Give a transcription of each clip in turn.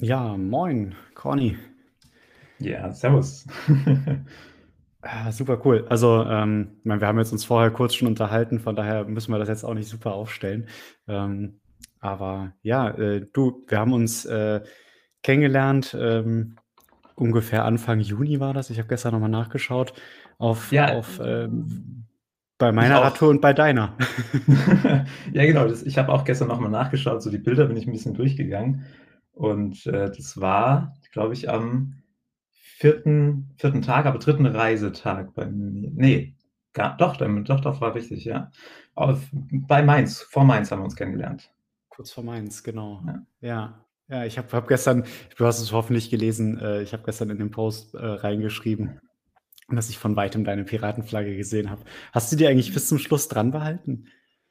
Ja, moin, Conny. Ja, servus. Ah, super cool. Also, ähm, ich meine, wir haben jetzt uns vorher kurz schon unterhalten, von daher müssen wir das jetzt auch nicht super aufstellen. Ähm, aber ja, äh, du, wir haben uns äh, kennengelernt, ähm, ungefähr Anfang Juni war das. Ich habe gestern nochmal nachgeschaut auf, Ja, auf ähm, bei ich meiner auch. Radtour und bei deiner. Ja, genau. Das, ich habe auch gestern nochmal nachgeschaut, so die Bilder bin ich ein bisschen durchgegangen. Und äh, das war, glaube ich, am vierten, vierten Tag, aber dritten Reisetag bei mir. Nee, gar, doch, doch, doch, war richtig, ja. Auf, bei Mainz, vor Mainz haben wir uns kennengelernt. Kurz vor Mainz, genau. Ja. Ja, ja, ich habe hab gestern, du hast es hoffentlich gelesen, äh, ich habe gestern in den Post äh, reingeschrieben, dass ich von weitem deine Piratenflagge gesehen habe. Hast du die eigentlich bis zum Schluss dran behalten?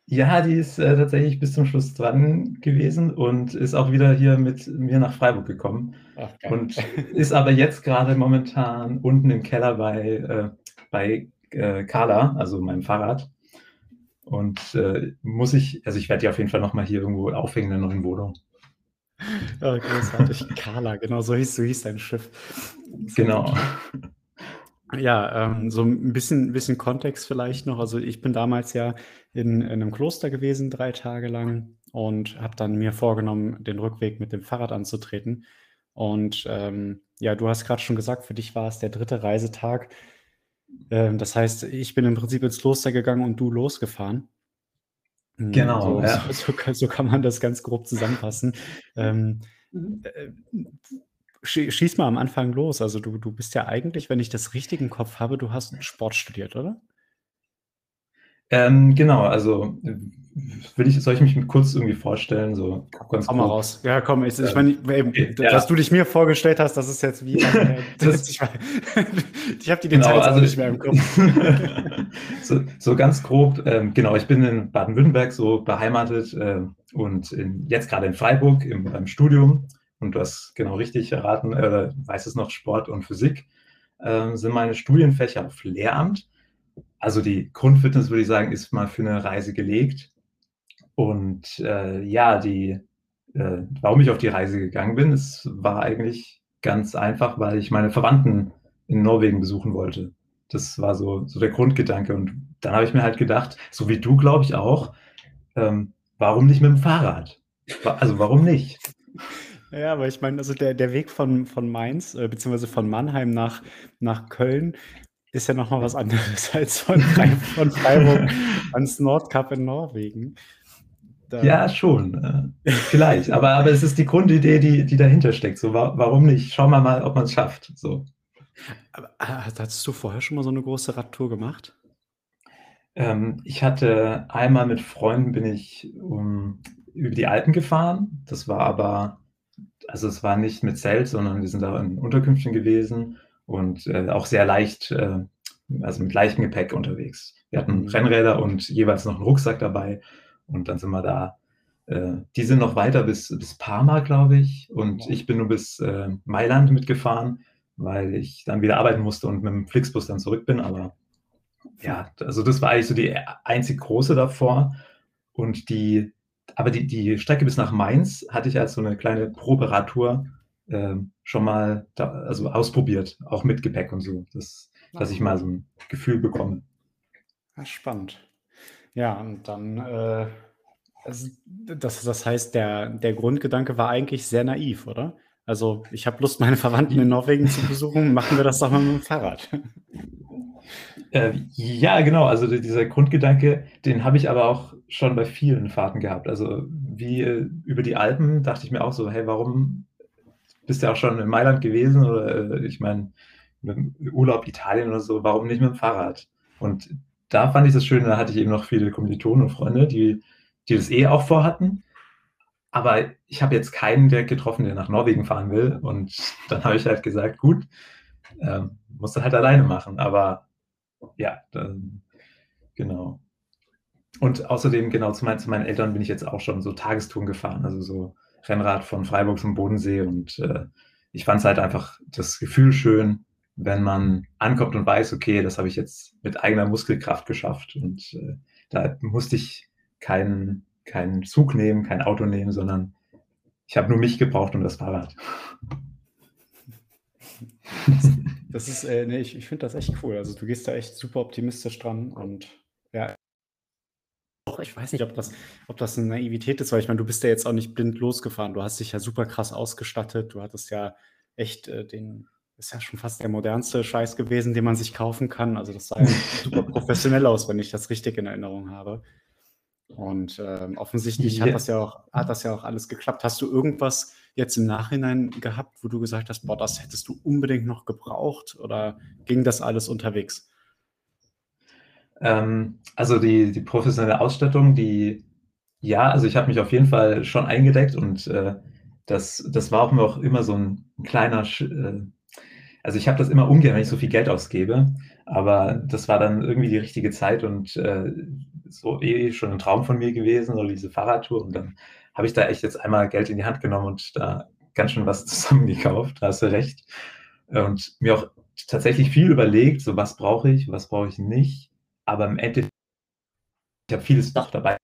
Ja, die ist äh, tatsächlich bis zum Schluss dran gewesen und ist auch wieder hier mit mir nach Freiburg gekommen. Ach. Und ist aber jetzt gerade momentan unten im Keller bei, äh, bei äh, Carla, also meinem Fahrrad. Und äh, muss ich, also ich werde die auf jeden Fall nochmal hier irgendwo aufhängen in der neuen Wohnung. Ja, großartig. Carla, genau, so hieß, so hieß dein Schiff. Sehr Genau. gut. Ja, ähm, so ein bisschen, bisschen Kontext vielleicht noch. Also ich bin damals ja in, in einem Kloster gewesen, drei Tage lang, und habe dann mir vorgenommen, den Rückweg mit dem Fahrrad anzutreten. Und ähm, ja, du hast gerade schon gesagt, für dich war es der dritte Reisetag. Ähm, das heißt, ich bin im Prinzip ins Kloster gegangen und du losgefahren. Hm, Genau, So, ja. so, so, kann- so kann man das ganz grob zusammenfassen. Ähm, äh, schie- schieß mal am Anfang los. Also du, du bist ja eigentlich, wenn ich das richtig im Kopf habe, du hast Sport studiert, oder? Ähm, genau, also äh, will ich, soll ich mich kurz irgendwie vorstellen, so ganz Hau mal raus. Ja, komm, ich, ich Ähm, meine, eben, okay, d- ja. dass du dich mir vorgestellt hast, das ist jetzt wie? Das- ich ich habe die Genau, Details auch also nicht mehr im Kopf. so, so ganz grob, ähm, genau, ich bin in Baden-Württemberg so beheimatet äh, und in, jetzt gerade in Freiburg im, beim Studium und du hast genau richtig erraten, äh, weißt es noch, Sport und Physik ähm, sind meine Studienfächer auf Lehramt. Also die Grundfitness, würde ich sagen, ist mal für eine Reise gelegt. Und äh, ja, die, äh, warum ich auf die Reise gegangen bin, es war eigentlich ganz einfach, weil ich meine Verwandten in Norwegen besuchen wollte. Das war so, so der Grundgedanke. Und dann habe ich mir halt gedacht, so wie du, glaube ich auch, ähm, warum nicht mit dem Fahrrad? Also warum nicht? Ja, aber ich meine, also der, der Weg von, von Mainz, äh, beziehungsweise von Mannheim nach, nach Köln, ist ja nochmal was anderes als von, von Freiburg ans Nordkap in Norwegen. Da, Ja, schon. Äh, vielleicht. Aber, aber es ist die Grundidee, die, die dahinter steckt. So, wa warum nicht? Schauen wir mal, ob man es schafft. So. Aber, ah, hattest du vorher schon mal so eine große Radtour gemacht? Ähm, ich hatte einmal mit Freunden bin ich um, über die Alpen gefahren. Das war aber, also es war nicht mit Zelt, sondern wir sind da in Unterkünften gewesen und äh, auch sehr leicht, äh, also mit leichtem Gepäck unterwegs. Wir hatten Mhm. Rennräder und jeweils noch einen Rucksack dabei und dann sind wir da. Äh, die sind noch weiter bis, bis Parma, glaube ich, und Wow. ich bin nur bis äh, Mailand mitgefahren, weil ich dann wieder arbeiten musste und mit dem Flixbus dann zurück bin, aber ja, also das war eigentlich so die einzig große davor. Und die, aber die, die Strecke bis nach Mainz hatte ich als so eine kleine Proberadtour ähm, schon mal da, also ausprobiert, auch mit Gepäck und so, dass, dass ich mal so ein Gefühl bekomme. Ja, spannend. Ja, und dann, äh, also das, das heißt, der, der Grundgedanke war eigentlich sehr naiv, oder? Also, ich habe Lust, meine Verwandten in Norwegen zu besuchen, machen wir das doch mal mit dem Fahrrad. Äh, ja, genau. Also die- dieser Grundgedanke, den habe ich aber auch schon bei vielen Fahrten gehabt. Also wie äh, über die Alpen dachte ich mir auch so, hey, warum bist du auch schon in Mailand gewesen oder äh, ich meine, Urlaub Italien oder so, warum nicht mit dem Fahrrad? Und da fand ich das schön, da hatte ich eben noch viele Kommilitonen und Freunde, die, die das eh auch vorhatten. Aber ich habe jetzt keinen direkt getroffen, der nach Norwegen fahren will. Und dann habe ich halt gesagt, gut, ähm, musst du halt alleine machen. Aber ja, dann, genau. Und außerdem, genau, zu, mein, zu meinen Eltern bin ich jetzt auch schon so Tagestouren gefahren, also so Rennrad von Freiburg zum Bodensee. Und äh, ich fand es halt einfach das Gefühl schön, wenn man ankommt und weiß, okay, das habe ich jetzt mit eigener Muskelkraft geschafft. Und äh, da musste ich keinen, keinen Zug nehmen, kein Auto nehmen, sondern ich habe nur mich gebraucht und das Fahrrad. Das ist, äh, ne, ich, ich finde das echt cool. Also du gehst da echt super optimistisch dran und ja, ich weiß nicht, ob das, ob das eine Naivität ist, weil ich meine, du bist ja jetzt auch nicht blind losgefahren. Du hast dich ja super krass ausgestattet. Du hattest ja echt äh, den, ist ja schon fast der modernste Scheiß gewesen, den man sich kaufen kann. Also das sah ja super professionell aus, wenn ich das richtig in Erinnerung habe. Und ähm, offensichtlich hat das ja auch, hat das ja auch alles geklappt. Hast du irgendwas jetzt im Nachhinein gehabt, wo du gesagt hast, boah, das hättest du unbedingt noch gebraucht oder ging das alles unterwegs? Ähm, also die, die professionelle Ausstattung, die, ja, also ich habe mich auf jeden Fall schon eingedeckt und äh, das, das war auch noch immer so ein kleiner, äh, also ich habe das immer ungern, wenn ich so viel Geld ausgebe, aber das war dann irgendwie die richtige Zeit und äh, so eh schon ein Traum von mir gewesen, so diese Fahrradtour und dann habe ich da echt jetzt einmal Geld in die Hand genommen und da ganz schön was zusammengekauft, da hast du recht. Und mir auch tatsächlich viel überlegt, so was brauche ich, was brauche ich nicht aber im Endeffekt, ich habe vieles doch dabei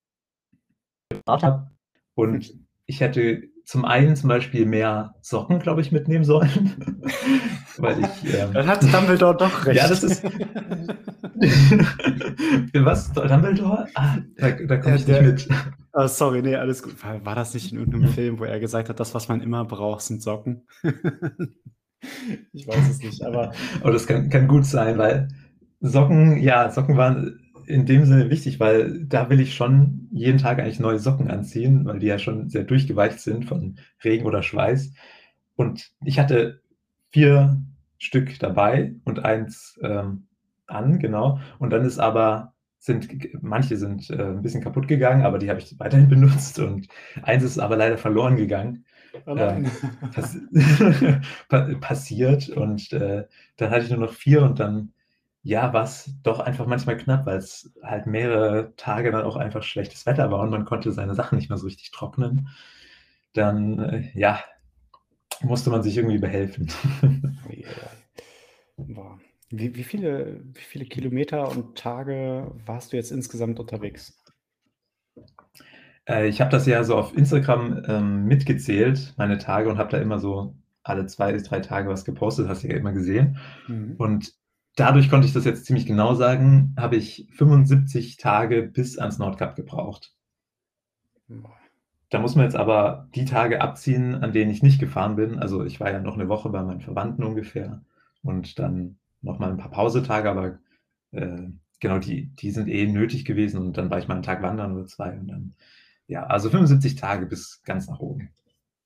und ich hätte zum einen zum Beispiel mehr Socken, glaube ich, mitnehmen sollen. Weil ich. Ähm, Dann hat Dumbledore doch recht. Ja, das ist. Was? Dumbledore? Ah, da, da komme ich der, nicht mit. Oh, sorry, nee, alles gut. War, war, das nicht in irgendeinem Film, wo er gesagt hat, das, was man immer braucht, sind Socken? ich weiß es nicht, aber. Aber das kann, kann gut sein, weil Socken, ja, Socken waren in dem Sinne wichtig, weil da will ich schon jeden Tag eigentlich neue Socken anziehen, weil die ja schon sehr durchgeweicht sind von Regen oder Schweiß. Und ich hatte vier Stück dabei und eins ähm, an, genau. Und dann ist aber, sind, manche sind äh, ein bisschen kaputt gegangen, aber die habe ich weiterhin benutzt und eins ist aber leider verloren gegangen. Oh ähm, pass passiert und äh, dann hatte ich nur noch vier und dann ja, war es doch einfach manchmal knapp, weil es halt mehrere Tage dann auch einfach schlechtes Wetter war und man konnte seine Sachen nicht mehr so richtig trocknen. Dann, äh, ja, musste man sich irgendwie behelfen. Wie, wie, viele, wie viele Kilometer und Tage warst du jetzt insgesamt unterwegs? Äh, ich habe das ja so auf Instagram ähm, mitgezählt, meine Tage, und habe da immer so alle zwei bis drei Tage was gepostet, hast du ja immer gesehen. Mhm. Und dadurch konnte ich das jetzt ziemlich genau sagen, habe ich 75 Tage bis ans Nordkap gebraucht. Da muss man jetzt aber die Tage abziehen, an denen ich nicht gefahren bin. Also ich war ja noch eine Woche bei meinen Verwandten ungefähr und dann noch mal ein paar Pausetage, aber äh, genau, die, die sind eh nötig gewesen und dann war ich mal einen Tag wandern oder zwei und dann, ja, also 75 Tage bis ganz nach oben.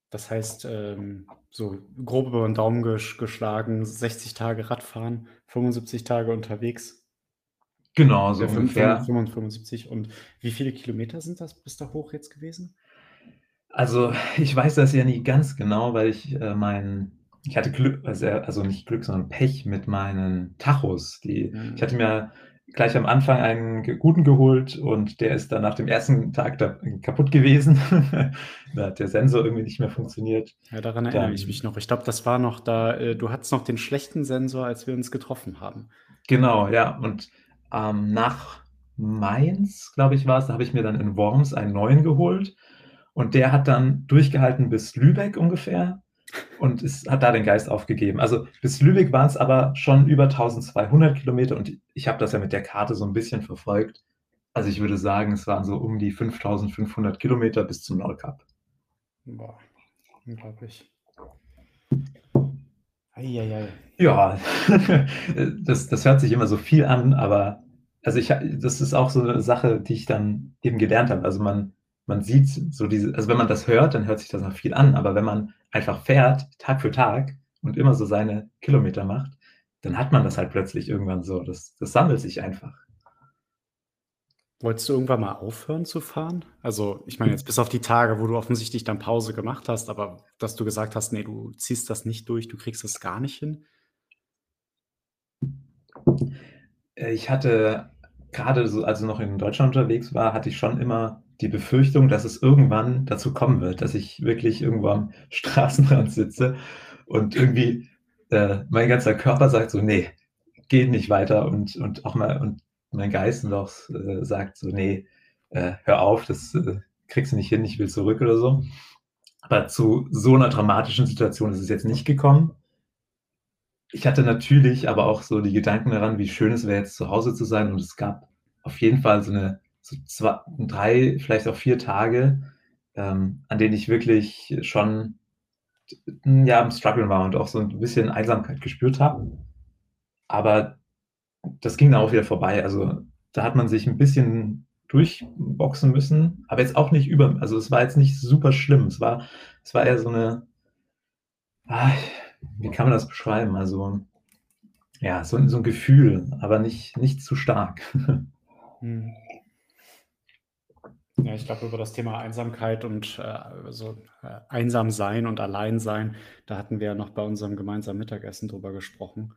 Das heißt, ähm, so grob über den Daumen gesch geschlagen, 60 Tage Radfahren, 75 Tage unterwegs. Genau, so ungefähr. 75. Und wie viele Kilometer sind das bis da hoch jetzt gewesen? Also, ich weiß das ja nie ganz genau, weil ich äh, mein, ich hatte Glück, also, also nicht Glück, sondern Pech mit meinen Tachos. Die, mhm. Ich hatte mir gleich am Anfang einen guten geholt und der ist dann nach dem ersten Tag da kaputt gewesen. da hat der Sensor irgendwie nicht mehr funktioniert. Ja, daran erinnere dann, ich mich noch. Ich glaube, das war noch da, äh, du hattest noch den schlechten Sensor, als wir uns getroffen haben. Genau, ja. Und ähm, nach Mainz, glaube ich, war es, da habe ich mir dann in Worms einen neuen geholt. Und der hat dann durchgehalten bis Lübeck ungefähr und es hat da den Geist aufgegeben. Also bis Lübeck waren es aber schon über 1200 Kilometer und ich habe das ja mit der Karte so ein bisschen verfolgt. Also ich würde sagen, es waren so um die 5500 Kilometer bis zum Nordkap. Boah, unglaublich. Eieiei. Ja, das, das hört sich immer so viel an, aber also ich, das ist auch so eine Sache, die ich dann eben gelernt habe. Also man, man sieht so diese, also wenn man das hört, dann hört sich das noch viel an, aber wenn man einfach fährt, Tag für Tag und immer so seine Kilometer macht, dann hat man das halt plötzlich irgendwann so. Das, das sammelt sich einfach. Wolltest du irgendwann mal aufhören zu fahren? Also, ich meine, jetzt bis auf die Tage, wo du offensichtlich dann Pause gemacht hast, aber dass du gesagt hast, nee, du ziehst das nicht durch, du kriegst das gar nicht hin? Äh, ich hatte gerade so, als ich noch in Deutschland unterwegs war, hatte ich schon immer die Befürchtung, dass es irgendwann dazu kommen wird, dass ich wirklich irgendwo am Straßenrand sitze und irgendwie äh, mein ganzer Körper sagt so, nee, geht nicht weiter und, und auch mal und mein Geist noch äh, sagt so, nee, äh, hör auf, das äh, kriegst du nicht hin, ich will zurück oder so. Aber zu so einer dramatischen Situation ist es jetzt nicht gekommen. Ich hatte natürlich aber auch so die Gedanken daran, wie schön es wäre, jetzt zu Hause zu sein. Und es gab auf jeden Fall so eine so zwei, drei, vielleicht auch vier Tage, ähm, an denen ich wirklich schon ja, am Struggeln war und auch so ein bisschen Einsamkeit gespürt habe. Aber das ging dann auch wieder vorbei. Also da hat man sich ein bisschen durchboxen müssen, aber jetzt auch nicht über, also es war jetzt nicht super schlimm. Es war, es war eher so eine, ah, wie kann man das beschreiben? Also ja, so, so ein Gefühl, aber nicht, nicht zu stark. Hm. Ja, ich glaube, über das Thema Einsamkeit und äh, so äh, einsam sein und allein sein, da hatten wir ja noch bei unserem gemeinsamen Mittagessen drüber gesprochen.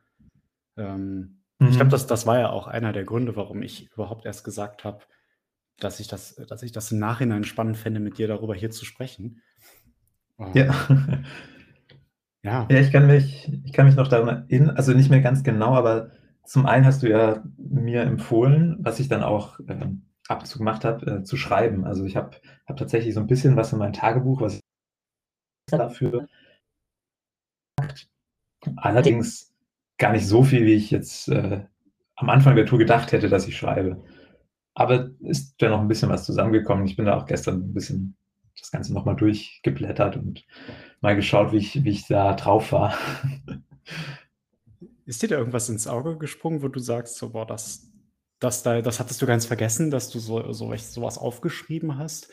Ähm, mhm. Ich glaube, das, das war ja auch einer der Gründe, warum ich überhaupt erst gesagt habe, dass ich das, dass ich das im Nachhinein spannend fände, mit dir darüber hier zu sprechen. Ähm, ja. ja. Ja, ich kann mich, ich kann mich noch daran erinnern, also nicht mehr ganz genau, aber zum einen hast du ja mir empfohlen, was ich dann auch ähm, ab und zu gemacht habe, äh, zu schreiben. Also ich habe hab tatsächlich so ein bisschen was in meinem Tagebuch, was ich dafür allerdings gar nicht so viel, wie ich jetzt äh, am Anfang der Tour gedacht hätte, dass ich schreibe. Aber ist ja noch ein bisschen was zusammengekommen. Ich bin da auch gestern ein bisschen das Ganze nochmal durchgeblättert und mal geschaut, wie ich, wie ich da drauf war. Ist dir da irgendwas ins Auge gesprungen, wo du sagst, so, boah, das, das, da, das hattest du ganz vergessen, dass du so, so sowas aufgeschrieben hast?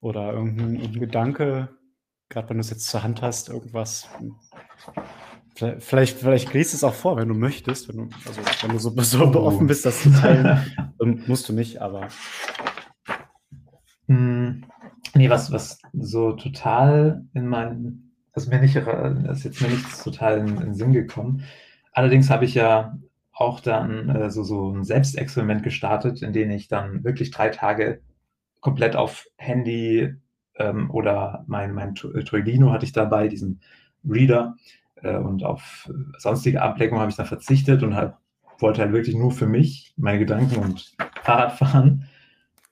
Oder irgendein, irgendein Gedanke, gerade wenn du es jetzt zur Hand hast, irgendwas. Vielleicht, vielleicht liest es auch vor, wenn du möchtest. Wenn du, also, wenn du so, so oh. offen bist, das zu teilen, musst du nicht, aber. Hm, nee, was, was so total in meinen, also mir nicht, das ist jetzt mir nichts total in, in den Sinn gekommen. Allerdings habe ich ja auch dann äh, so, so ein Selbstexperiment gestartet, in dem ich dann wirklich drei Tage komplett auf Handy ähm, oder mein, mein Troilino hatte ich dabei, diesen Reader, äh, und auf sonstige Ablenkung habe ich dann verzichtet und halt, wollte halt wirklich nur für mich, meine Gedanken und Fahrrad fahren.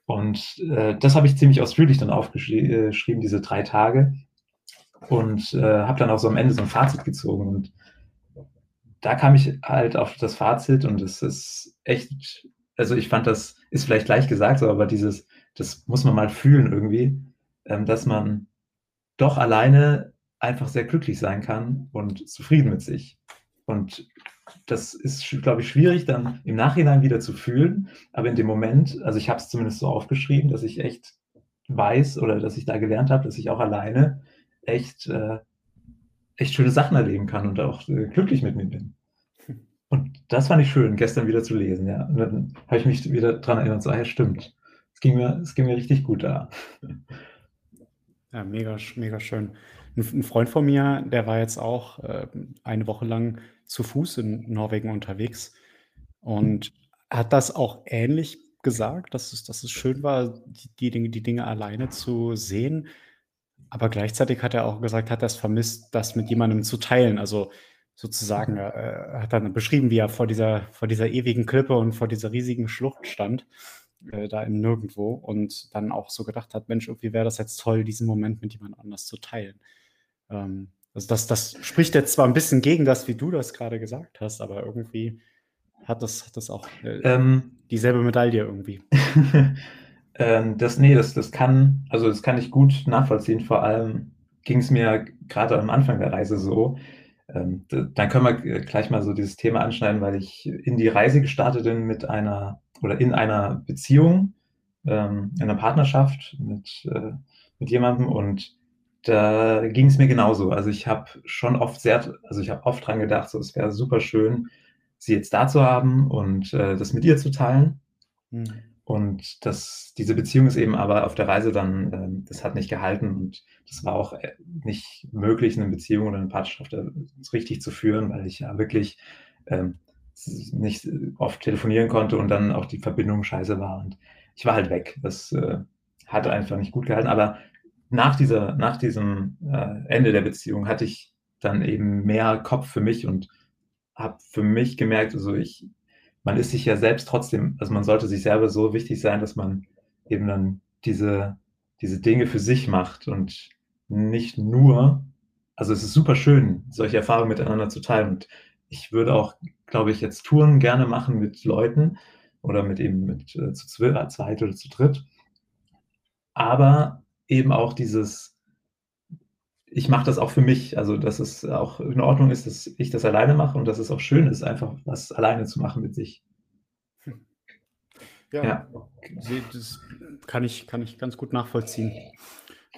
Und äh, das habe ich ziemlich ausführlich dann aufgeschrieben, diese drei Tage. Und äh, habe dann auch so am Ende so ein Fazit gezogen. Und da kam ich halt auf das Fazit und es ist echt, also ich fand, das ist vielleicht gleich gesagt, aber dieses, das muss man mal fühlen irgendwie, ähm, dass man doch alleine einfach sehr glücklich sein kann und zufrieden mit sich. Und das ist, glaube ich, schwierig dann im Nachhinein wieder zu fühlen, aber in dem Moment, also ich habe es zumindest so aufgeschrieben, dass ich echt weiß oder dass ich da gelernt habe, dass ich auch alleine echt äh, echt schöne Sachen erleben kann und auch äh, glücklich mit mir bin. Und das fand ich schön, gestern wieder zu lesen, ja. Und dann habe ich mich wieder daran erinnert, so, ah, ja, stimmt. Es ging mir, es ging mir richtig gut da. Ja, mega, mega schön. Ein, ein Freund von mir, der war jetzt auch äh, eine Woche lang zu Fuß in Norwegen unterwegs und hat das auch ähnlich gesagt, dass es, dass es schön war, die, die, Dinge, die Dinge alleine zu sehen. Aber gleichzeitig hat er auch gesagt, hat er es vermisst, das mit jemandem zu teilen. Also sozusagen, er, er hat dann beschrieben, wie er vor dieser, vor dieser ewigen Klippe und vor dieser riesigen Schlucht stand, äh, da im Nirgendwo und dann auch so gedacht hat, Mensch, irgendwie wäre das jetzt toll, diesen Moment mit jemand anders zu teilen. Ähm, also das, das spricht jetzt zwar ein bisschen gegen das, wie du das gerade gesagt hast, aber irgendwie hat das, hat das auch äh, ähm, dieselbe Medaille irgendwie. Ähm, das, nee, das, das kann, also das kann ich gut nachvollziehen. Vor allem ging es mir gerade am Anfang der Reise so. Ähm, dann können wir gleich mal so dieses Thema anschneiden, weil ich in die Reise gestartet bin mit einer oder in einer Beziehung, ähm, in einer Partnerschaft mit, äh, mit jemandem und da ging es mir genauso. Also ich habe schon oft sehr, also ich habe oft dran gedacht, so es wäre super schön, sie jetzt da zu haben und äh, das mit ihr zu teilen. Mhm. Und das, diese Beziehung ist eben aber auf der Reise dann, äh, das hat nicht gehalten und das war auch äh, nicht möglich, eine Beziehung oder eine Partnerschaft äh, richtig zu führen, weil ich ja wirklich ähm, nicht oft telefonieren konnte und dann auch die Verbindung scheiße war und ich war halt weg. Das äh, hat einfach nicht gut gehalten. Aber nach, dieser, nach diesem äh, Ende der Beziehung hatte ich dann eben mehr Kopf für mich und habe für mich gemerkt, also ich, man ist sich ja selbst trotzdem, also man sollte sich selber so wichtig sein, dass man eben dann diese, diese Dinge für sich macht und nicht nur also, es ist super schön, solche Erfahrungen miteinander zu teilen und ich würde auch, glaube ich, jetzt Touren gerne machen mit Leuten oder mit eben mit, äh, zu äh, zweit oder zu dritt. Aber eben auch dieses ich mache das auch für mich, also, dass es auch in Ordnung ist, dass ich das alleine mache und dass es auch schön ist, einfach was alleine zu machen mit sich. Ja, Ja. das kann ich kann ich ganz gut nachvollziehen.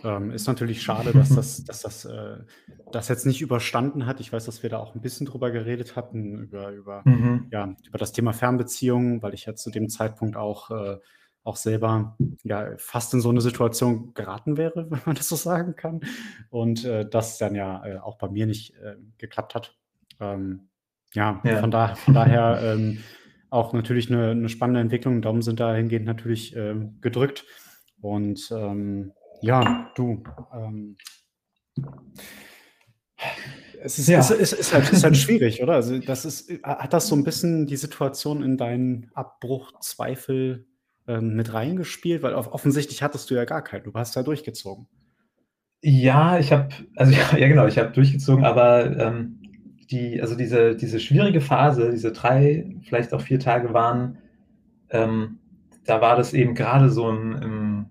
Ähm, ist natürlich schade, dass das dass das, äh das jetzt nicht überstanden hat. Ich weiß, dass wir da auch 'n bisschen drüber geredet hatten, über über Mhm. ja, über das Thema Fernbeziehungen, weil ich ja zu dem Zeitpunkt auch äh, auch selber, ja, fast in so 'ne Situation geraten wäre, wenn man das so sagen kann. Und, äh, das dann ja, äh, auch bei mir nicht, äh, geklappt hat. Ähm, ja, Ja. von da von daher, ähm, auch natürlich 'ne 'ne spannende Entwicklung. Daumen sind dahingehend natürlich, ähm, gedrückt. Und, ähm, ja, du, ähm es ist es Ja. ist ist halt ist halt schwierig, oder? Also, das ist ha hat das so 'n bisschen die Situation in deinen Abbruchzweifel, ähm, mit reingespielt? Weil off offensichtlich hattest du ja gar keinen. Du hast ja durchgezogen. Ja, ich habe also, ja, ja genau, ich habe durchgezogen, aber, ähm, die also, diese diese schwierige Phase, diese 3, vielleicht auch 4 Tage waren ähm, da war das eben grade so im im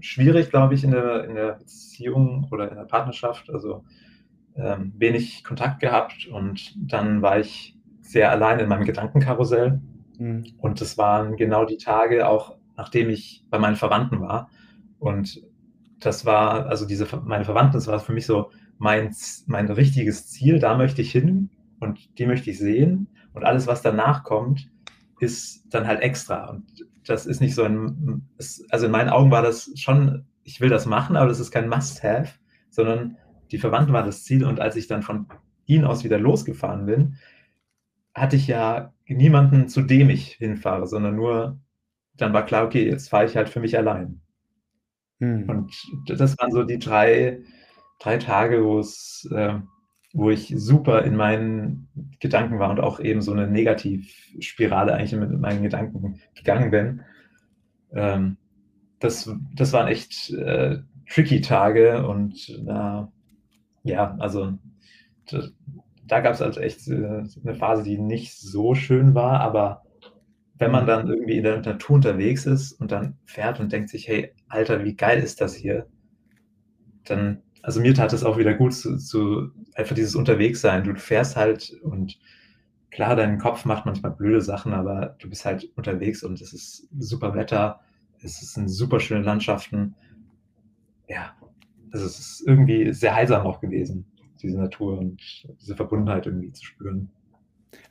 schwierig, glaube ich, in der in der Beziehung oder in der Partnerschaft, also, ähm, wenig Kontakt gehabt und dann war ich sehr allein in meinem Gedankenkarussell. Mhm. Und das waren genau die Tage auch, nachdem ich bei meinen Verwandten war. Und das war also, diese meine Verwandten, das war für mich so mein mein richtiges Ziel, da möchte ich hin und die möchte ich sehen und alles, was danach kommt, ist dann halt extra. Und das ist nicht so 'n m es also, in meinen Augen war das schon ich will das machen, aber das ist kein Must-have, sondern die Verwandten waren das Ziel. Und als ich dann von ihnen aus wieder losgefahren bin, hatte ich ja niemanden, zu dem ich hinfahre, sondern nur dann war klar: „Okay, jetzt fahre ich halt für mich allein.“ Mhm. Und das waren so die 3 3 Tage, wo's äh, wo ich super in meinen Gedanken war und auch eben so 'ne Negativspirale eigentlich mit meinen Gedanken gegangen bin. Ähm, das das waren echt, äh, tricky Tage und da ja, also, da gab's halt echt, äh, 'ne Phase, die nicht so schön war, aber wenn man Mhm. dann irgendwie in der Natur unterwegs ist und dann fährt und denkt sich: „Hey, Alter, wie geil ist das hier?“ Dann also, mir tat es auch wieder gut zu zu einfach dieses Unterwegssein. Du fährst halt und klar, dein Kopf macht manchmal blöde Sachen, aber du bist halt unterwegs und es ist super Wetter. Es ist sind super schöne Landschaften. Ja, also, es ist irgendwie sehr heilsam auch gewesen, diese Natur und diese Verbundenheit irgendwie zu spüren.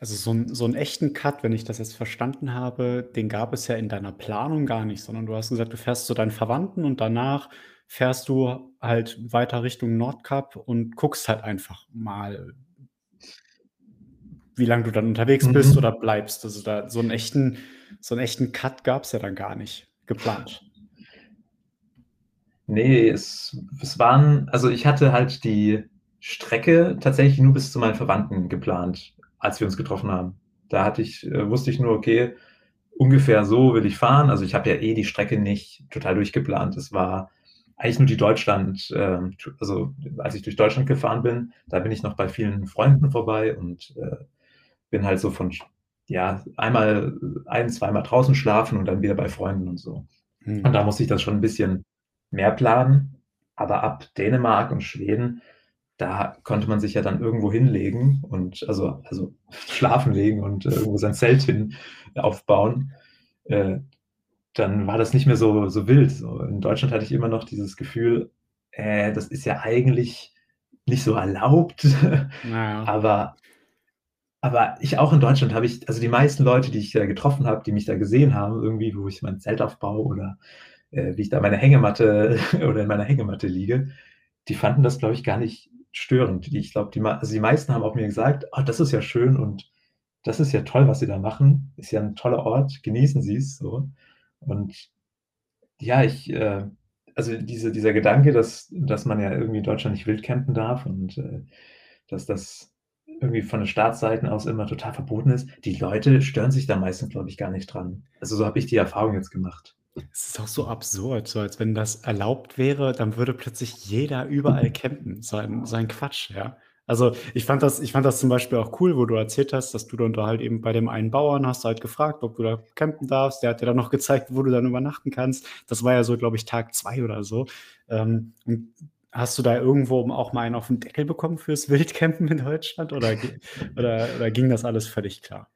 Also, so so 'n echten Cut, wenn ich das jetzt verstanden habe, den gab es ja in deiner Planung gar nicht, sondern du hast gesagt, du fährst zu deinen Verwandten und danach fährst du halt weiter Richtung Nordkap und guckst halt einfach mal wie lang du dann unterwegs bist oder Mhm. bleibst. Also, da so 'n echten so 'n echten Cut gab's ja dann gar nicht geplant. Ne, es es waren also, ich hatte halt die Strecke tatsächlich nur bis zu meinen Verwandten geplant, als wir uns getroffen haben. Da hatte ich äh, wusste ich nur: „Okay, ungefähr so will ich fahren.“ Also, ich habe ja eh die Strecke nicht total durchgeplant. Es war eigentlich nur die Deutschland ähm, also, als ich durch Deutschland gefahren bin, da bin ich noch bei vielen Freunden vorbei und, äh, bin halt so von ja, einmal ein zweimal draußen schlafen und dann wieder bei Freunden und so. Und Mhm. da musste ich das schon 'n bisschen mehr planen, aber ab Dänemark und Schweden, da konnte man sich ja dann irgendwo hinlegen und also also, schlafen legen und irgendwo sein Zelt hin aufbauen. Äh, dann war das nicht mehr so so wild so. In Deutschland hatte ich immer noch dieses Gefühl: „Äh, das ist ja eigentlich nicht so erlaubt.“ Na ja. Aber aber ich auch in Deutschland habe ich also, die meisten Leute, die ich da getroffen habe, die mich da gesehen haben, irgendwie, wo ich mein Zelt aufbaue oder, äh, wie ich da meine Hängematte oder in meiner Hängematte liege, die fanden das, glaube ich, gar nicht störend. Die ich glaube, die also, die meisten haben auch mir gesagt: „Ah, das ist ja schön und das ist ja toll, was Sie da machen. Ist ja 'n toller Ort. Genießen Sie's“, so. Und ja, ich, äh also, diese dieser Gedanke, dass dass man ja irgendwie in Deutschland nicht wild campen darf und, äh, dass das irgendwie von den Staatsseiten aus immer total verboten ist. Die Leute stören sich da meistens, glaube ich, gar nicht dran. Also, so habe ich die Erfahrung jetzt gemacht. Es ist auch so absurd, so als wenn das erlaubt wäre, dann würde plötzlich jeder überall campen. So ein Quatsch, ja. Also, ich fand das ich fand das zum Beispiel auch cool, wo du erzählt hast, dass du dann da halt eben bei dem einen Bauern hast halt gefragt, ob du da campen darfst. Der hat dir dann noch gezeigt, wo du dann übernachten kannst. Das war ja so, glaube ich, Tag 2 oder so. Ähm, hast du da irgendwo auch mal einen auf den Deckel bekommen fürs Wildcampen in Deutschland oder oder oder ging das alles völlig klar?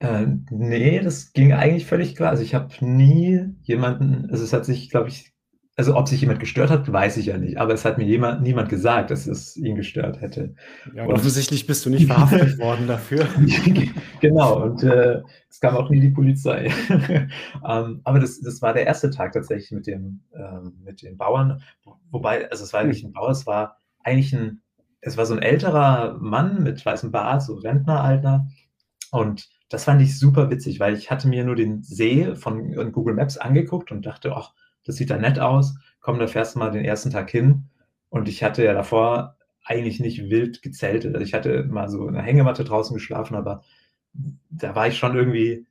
Äh, ne, das ging eigentlich völlig klar. Also, ich habe nie jemanden also, es hat sich, glaube ich also, ob sich jemand gestört hat, weiß ich ja nicht, aber es hat mir jemand niemand gesagt, dass es ihn gestört hätte. Ja, und offensichtlich bist du nicht verhaftet worden dafür. Genau, und, äh, es kam auch nie die Polizei. Ähm, aber das das war der erste Tag tatsächlich mit dem ähm, mit den Bauern. Wobei also, es war nicht 'n Bauer, es war eigentlich 'n es war so 'n älterer Mann mit weißem Bart, so Rentneralter. Und das fand ich super witzig, weil ich hatte mir nur den See von Google Maps angeguckt und dachte: „Ach, das sieht da nett aus. Komm, da fährst du mal den ersten Tag hin.“ Und ich hatte ja davor eigentlich nicht wild gezeltet. Also, ich hatte mal so in 'ner Hängematte draußen geschlafen, aber da war ich schon irgendwie,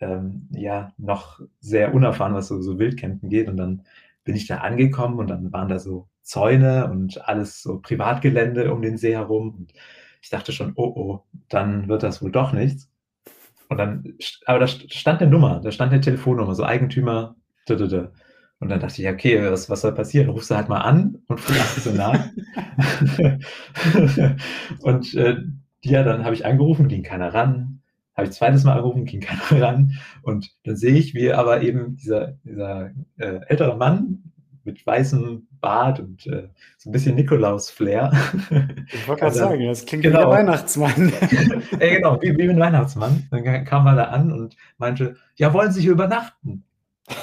ähm, ja, noch sehr unerfahren, was so so Wildcampen geht. Und dann bin ich da angekommen und dann waren da so Zäune und alles so Privatgelände um den See herum. Und ich dachte schon: „Oh, oh, dann wird das wohl doch nichts.“ Und dann aber da stand 'ne Nummer, da stand 'ne Telefonnummer, so Eigentümer. Und dann dachte ich: „Ja, okay, was was soll passieren? Rufst du halt mal an und fragst so nach.“ Und, äh, ja, dann habe ich angerufen, ging keiner ran. Habe ich zweites Mal angerufen, ging keiner ran. Und dann sehe ich, wie aber eben dieser dieser, äh, ältere Mann mit weißem Bart und, äh, so 'n bisschen Nikolaus-Flair. Ich wollte grad sagen, das klingt wie der genau. Weihnachtsmann. Ey, genau, wie wie 'n Weihnachtsmann. Dann ka kam er da an und meinte: „Ja, wollen Sie hier übernachten?“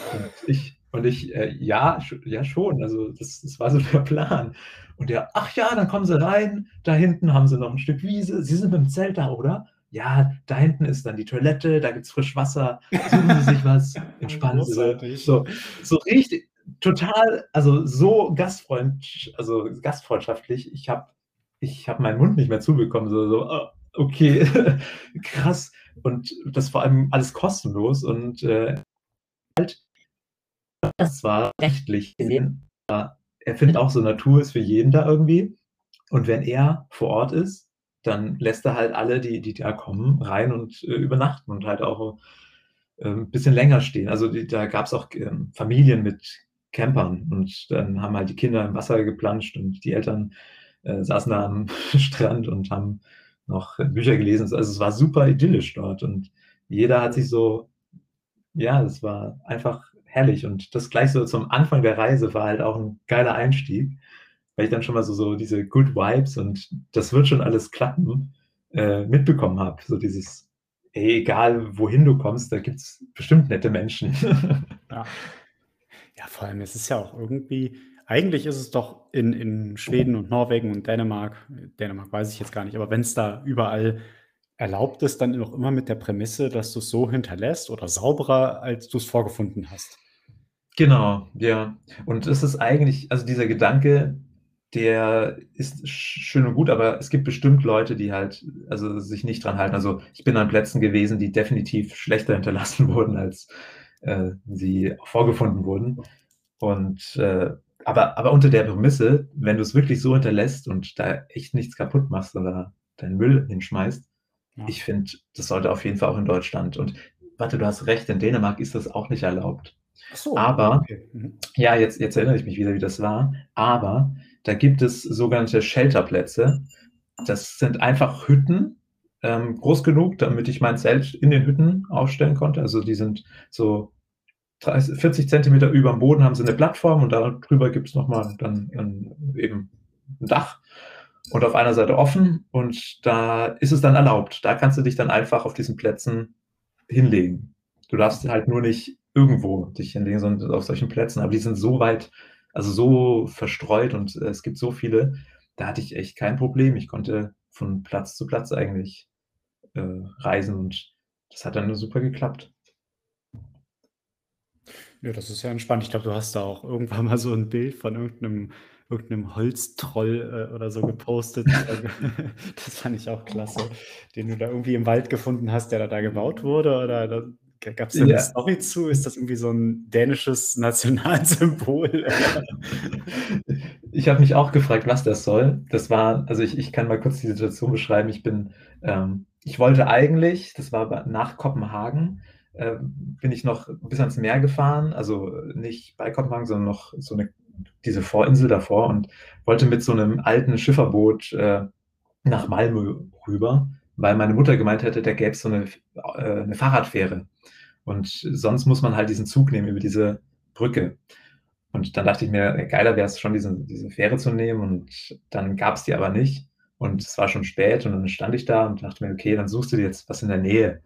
Und ich und ich, äh: „Ja, ja schon.“ Also, das das war so der Plan. Und er: „Ach ja, dann kommen Sie rein. Da hinten haben Sie noch 'n Stück Wiese. Sie sind mit'm Zelt da, oder? Ja, da hinten ist dann die Toilette, da gibt's Frischwasser. Suchen Sie sich was, entspannen Sie.“ Großartig. So so richtig total also, so gastfreundsch also, gastfreundschaftlich. Ich habe ich habe meinen Mund nicht mehr zubekommen, so so: „Ah, okay, krass.“ Und das vor allem alles kostenlos und, äh, halt das war rechtlich gesehen er findet auch so Natur ist für jeden da irgendwie. Und wenn er vor Ort ist, dann lässt er halt alle, die die da kommen, rein und, äh, übernachten und halt auch, ähm, bisschen länger stehen. Also, die da gab's auch, ähm, Familien mit Campern und dann haben halt die Kinder im Wasser geplanscht und die Eltern, äh, saßen da am Strand und haben noch Bücher gelesen. Also, es war super idyllisch dort und jeder hat sich so ja, es war einfach herrlich. Und das gleich so zum Anfang der Reise war halt auch 'n geiler Einstieg, weil ich dann schon mal so so diese Good Vibes und das wird schon alles klappen, äh, mitbekommen habe. So dieses: „Ey, egal wohin du kommst, da gibt's bestimmt nette Menschen.“ Ja. Ja, vor allem, es ist ja auch irgendwie eigentlich ist es doch in in Schweden und Norwegen und Dänemark Dänemark weiß ich jetzt gar nicht, aber wenn's da überall erlaubt ist, dann auch immer mit der Prämisse, dass du's so hinterlässt oder sauberer, als du's vorgefunden hast. Genau, ja. Und es ist eigentlich also, dieser Gedanke, der ist sch schön und gut, aber es gibt bestimmt Leute, die halt also, sich nicht dran halten. Also, ich bin an Plätzen gewesen, die definitiv schlechter hinterlassen wurden, als, äh, sie vorgefunden wurden. Und, äh aber aber unter der Prämisse, wenn du's wirklich so hinterlässt und da echt nichts kaputt machst oder deinen Müll hinschmeißt, Ja. ich finde, das sollte auf jeden Fall auch in Deutschland und warte, du hast recht, in Dänemark ist das auch nicht erlaubt. Ach so, Aber okay. Mhm. ja, jetzt jetzt erinnere ich mich wieder, wie das war, aber da gibt es sogenannte Shelterplätze. Das sind einfach Hütten, ähm, groß genug, damit ich mein Zelt in den Hütten aufstellen konnte. Also, die sind so 30 40 Zentimeter überm Boden haben sie 'ne Plattform und da drüber gibt's noch mal dann 'n eben 'n Dach und auf einer Seite offen und da ist es dann erlaubt. Da kannst du dich dann einfach auf diesen Plätzen hinlegen. Du darfst halt nur nicht irgendwo dich hinlegen, sondern auf solchen Plätzen, aber die sind so weit also, so verstreut und es gibt so viele, da hatte ich echt kein Problem. Ich konnte von Platz zu Platz eigentlich, äh, reisen und das hat dann super geklappt. Ja, das ist ja entspannt. Ich glaube, du hast da auch irgendwann mal so 'n Bild von irgend 'nem irgend 'nem Holztroll, äh, oder so gepostet. Das fand ich auch klasse, den du da irgendwie im Wald gefunden hast, der da da gebaut wurde oder da Gab es da 'ne ja. Story zu? Ist das irgendwie so 'n dänisches Nationalsymbol? Ich habe mich auch gefragt, was das soll. Das war also, ich ich kann mal kurz die Situation beschreiben. Ich bin ähm, ich wollte eigentlich das war nach Kopenhagen, äh, bin ich noch bis ans Meer gefahren, also, nicht bei Kopenhagen, sondern noch so 'ne diese Vorinsel davor und wollte mit so 'nem alten Schifferboot, äh, nach Malmö rüber, weil meine Mutter gemeint hätte, da gäb's so 'ne äh, 'ne Fahrradfähre. Und sonst muss man halt diesen Zug nehmen über diese Brücke. Und dann dachte ich mir, geiler wäre es schon, diese, diese Fähre zu nehmen. Und dann gab es die aber nicht. Und es war schon spät und dann stand ich da und dachte mir, okay, dann suchst du dir jetzt was in der Nähe.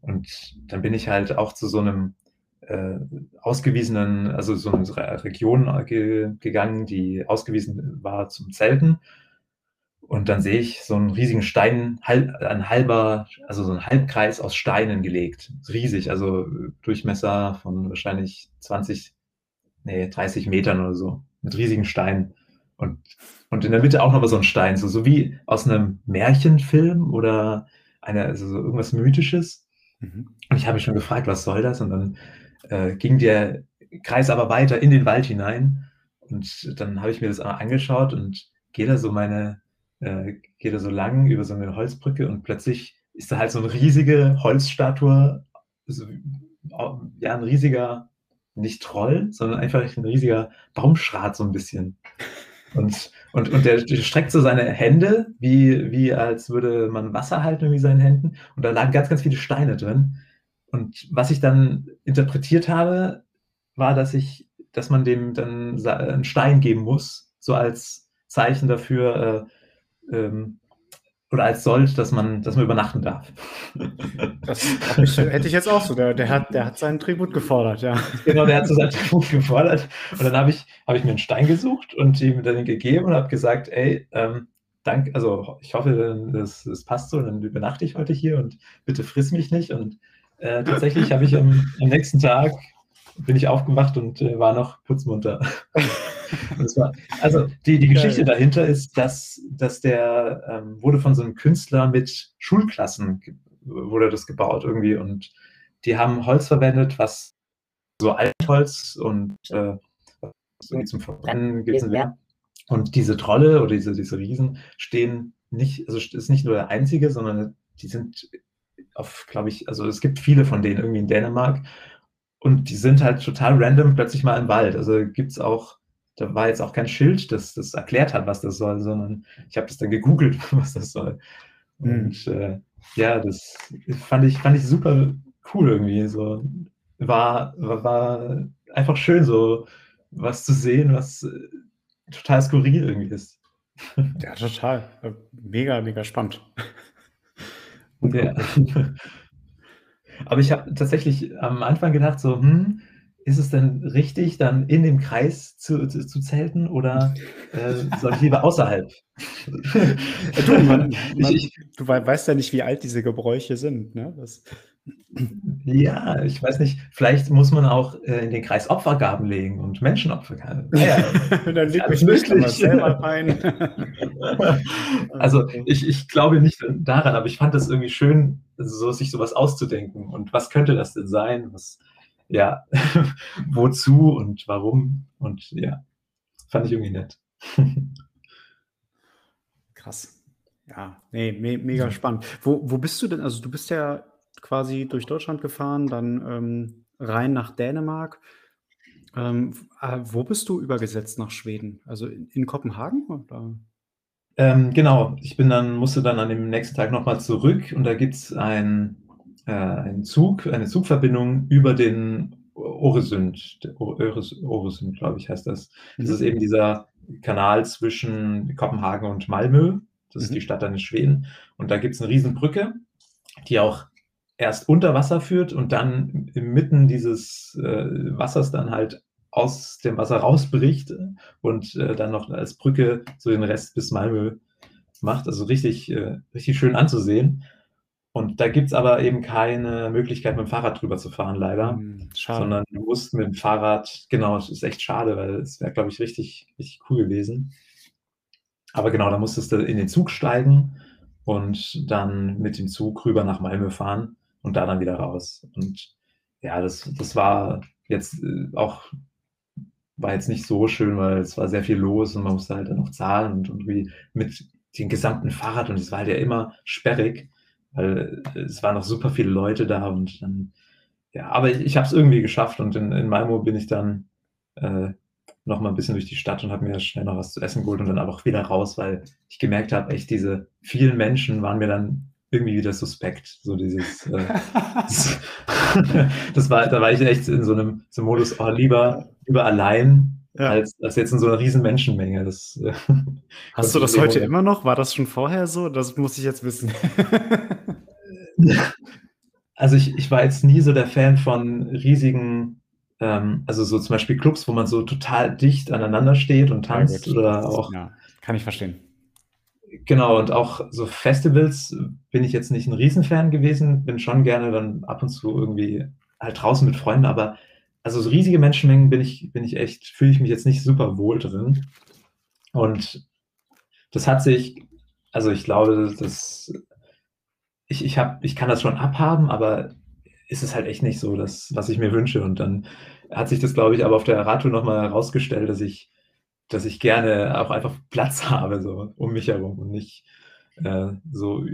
Und dann bin ich halt auch zu so einem äh, ausgewiesenen, also so eine Region ge gegangen, die ausgewiesen war zum Zelten. Und dann sehe ich so einen riesigen Stein, ein halber, also so ein Halbkreis aus Steinen gelegt. Riesig, also Durchmesser von wahrscheinlich 20, nee, 30 Metern oder so. Mit riesigen Steinen. Und, und in der Mitte auch noch mal so ein Stein, so, so wie aus einem Märchenfilm oder eine, also so irgendwas Mythisches. Mhm. Und ich habe mich schon gefragt, was soll das? Und dann äh, ging der Kreis aber weiter in den Wald hinein. Und dann habe ich mir das angeschaut und gehe da so meine äh, geht er so lang über so eine Holzbrücke und plötzlich ist da halt so eine riesige Holzstatue, so, ja, ein riesiger, nicht Troll, sondern einfach ein riesiger Baumschrat so ein bisschen. Und, und, und der, streckt so seine Hände, wie, wie als würde man Wasser halten in seinen Händen. Und da lagen ganz, ganz viele Steine drin. Und was ich dann interpretiert habe, war, dass ich, dass man dem dann einen Stein geben muss, so als Zeichen dafür, äh, ähm, oder als Sold, dass man, dass man übernachten darf. Das ich, hätte ich jetzt auch so. Der, der, hat, der hat seinen Tribut gefordert, ja. Genau, der hat so seinen Tribut gefordert. Und dann habe ich, hab ich mir einen Stein gesucht und ihm dann gegeben und habe gesagt, ey, ähm, danke, also ich hoffe, das, das passt so, dann übernachte ich heute hier und bitte friss mich nicht. Und äh, tatsächlich habe ich am, am nächsten Tag bin ich aufgewacht und äh, war noch putzmunter. war, also die, die Geschichte dahinter ist, dass, dass der ähm, wurde von so einem Künstler mit Schulklassen wurde das gebaut irgendwie und die haben Holz verwendet, was so Altholz und äh, zum Verbrennen gewesen wäre. Und diese Trolle oder diese, diese Riesen stehen nicht, also ist nicht nur der einzige, sondern die sind auf, glaube ich, also es gibt viele von denen irgendwie in Dänemark und die sind halt total random plötzlich mal im Wald. Also gibt es auch, da war jetzt auch kein Schild, das das erklärt hat, was das soll, sondern ich habe das dann gegoogelt, was das soll. Mhm. Und äh, ja, das fand ich, fand ich super cool irgendwie. So war, war, war einfach schön, so was zu sehen, was äh, total skurril irgendwie ist. Ja, total. Mega, mega spannend. Ja. Aber ich habe tatsächlich am Anfang gedacht, so, hm, ist es denn richtig, dann in dem Kreis zu, zu, zu zelten oder äh, soll ich lieber außerhalb? du, man, man, ich, du weißt ja nicht, wie alt diese Gebräuche sind. Ne? Das, ja, ich weiß nicht, vielleicht muss man auch äh, in den Kreis Opfergaben legen und Menschenopfergaben. Ja, Dann leg mich möglich. selber ein. also ich, ich glaube nicht daran, aber ich fand das irgendwie schön, so, sich sowas auszudenken. Und was könnte das denn sein? Was, ja, wozu und warum? Und ja, fand ich irgendwie nett. Krass. Ja, nee, me mega spannend. Wo, wo bist du denn? Also du bist ja quasi durch Deutschland gefahren, dann ähm, rein nach Dänemark. Ähm, äh, wo bist du übergesetzt nach Schweden? Also in, in Kopenhagen? Oder? Ähm, genau, ich bin dann, musste dann an dem nächsten Tag nochmal zurück und da gibt es ein, äh, einen Zug, eine Zugverbindung über den Oresund, Oresund, glaube ich, heißt das. Das mhm. ist eben dieser Kanal zwischen Kopenhagen und Malmö. Das ist die mhm. Stadt dann in Schweden. Und da gibt es eine Riesenbrücke, die auch erst unter Wasser führt und dann inmitten dieses äh, Wassers dann halt aus dem Wasser rausbricht und äh, dann noch als Brücke so den Rest bis Malmö macht. Also richtig, äh, richtig schön anzusehen. Und da gibt es aber eben keine Möglichkeit, mit dem Fahrrad drüber zu fahren, leider. Hm, sondern du musst mit dem Fahrrad, genau, das ist echt schade, weil es wäre, glaube ich, richtig, richtig cool gewesen. Aber genau, da musstest du in den Zug steigen und dann mit dem Zug rüber nach Malmö fahren und da dann wieder raus. Und ja, das das war jetzt, äh, auch war jetzt nicht so schön, weil es war sehr viel los und man musste halt dann noch zahlen und irgendwie mit dem gesamten Fahrrad und es war halt ja immer sperrig, weil es waren noch super viele Leute da und dann ja, aber ich ich habe es irgendwie geschafft und in in Malmö bin ich dann, äh, noch mal 'n bisschen durch die Stadt und habe mir schnell noch was zu essen geholt und dann aber auch wieder raus, weil ich gemerkt habe, echt diese vielen Menschen waren mir dann irgendwie wieder suspekt, so dieses, äh, das war da war ich echt in so 'nem so Modus: „Oh, lieber lieber allein Ja. als als jetzt in so 'ner riesen Menschenmenge.“ Das, äh, Hast du das heute immer noch? War das schon vorher so? Das muss ich jetzt wissen. Also, ich ich war jetzt nie so der Fan von riesigen ähm, also, so zum Beispiel Clubs, wo man so total dicht aneinander steht und Ja tanzt gut, oder auch ja, kann ich verstehen. Genau, und auch so Festivals bin ich jetzt nicht 'n Riesenfan gewesen, bin schon gerne dann ab und zu irgendwie halt draußen mit Freunden, aber also, so riesige Menschenmengen bin ich bin ich echt fühle ich mich jetzt nicht super wohl drin. Und das hat sich also, ich glaube, das ich ich habe ich kann das schon abhaben, aber es ist halt echt nicht so das, was ich mir wünsche. Und dann hat sich das, glaube ich, aber auf der Radtour noch mal herausgestellt, dass ich dass ich gerne auch einfach Platz habe so um mich herum und nicht, äh, so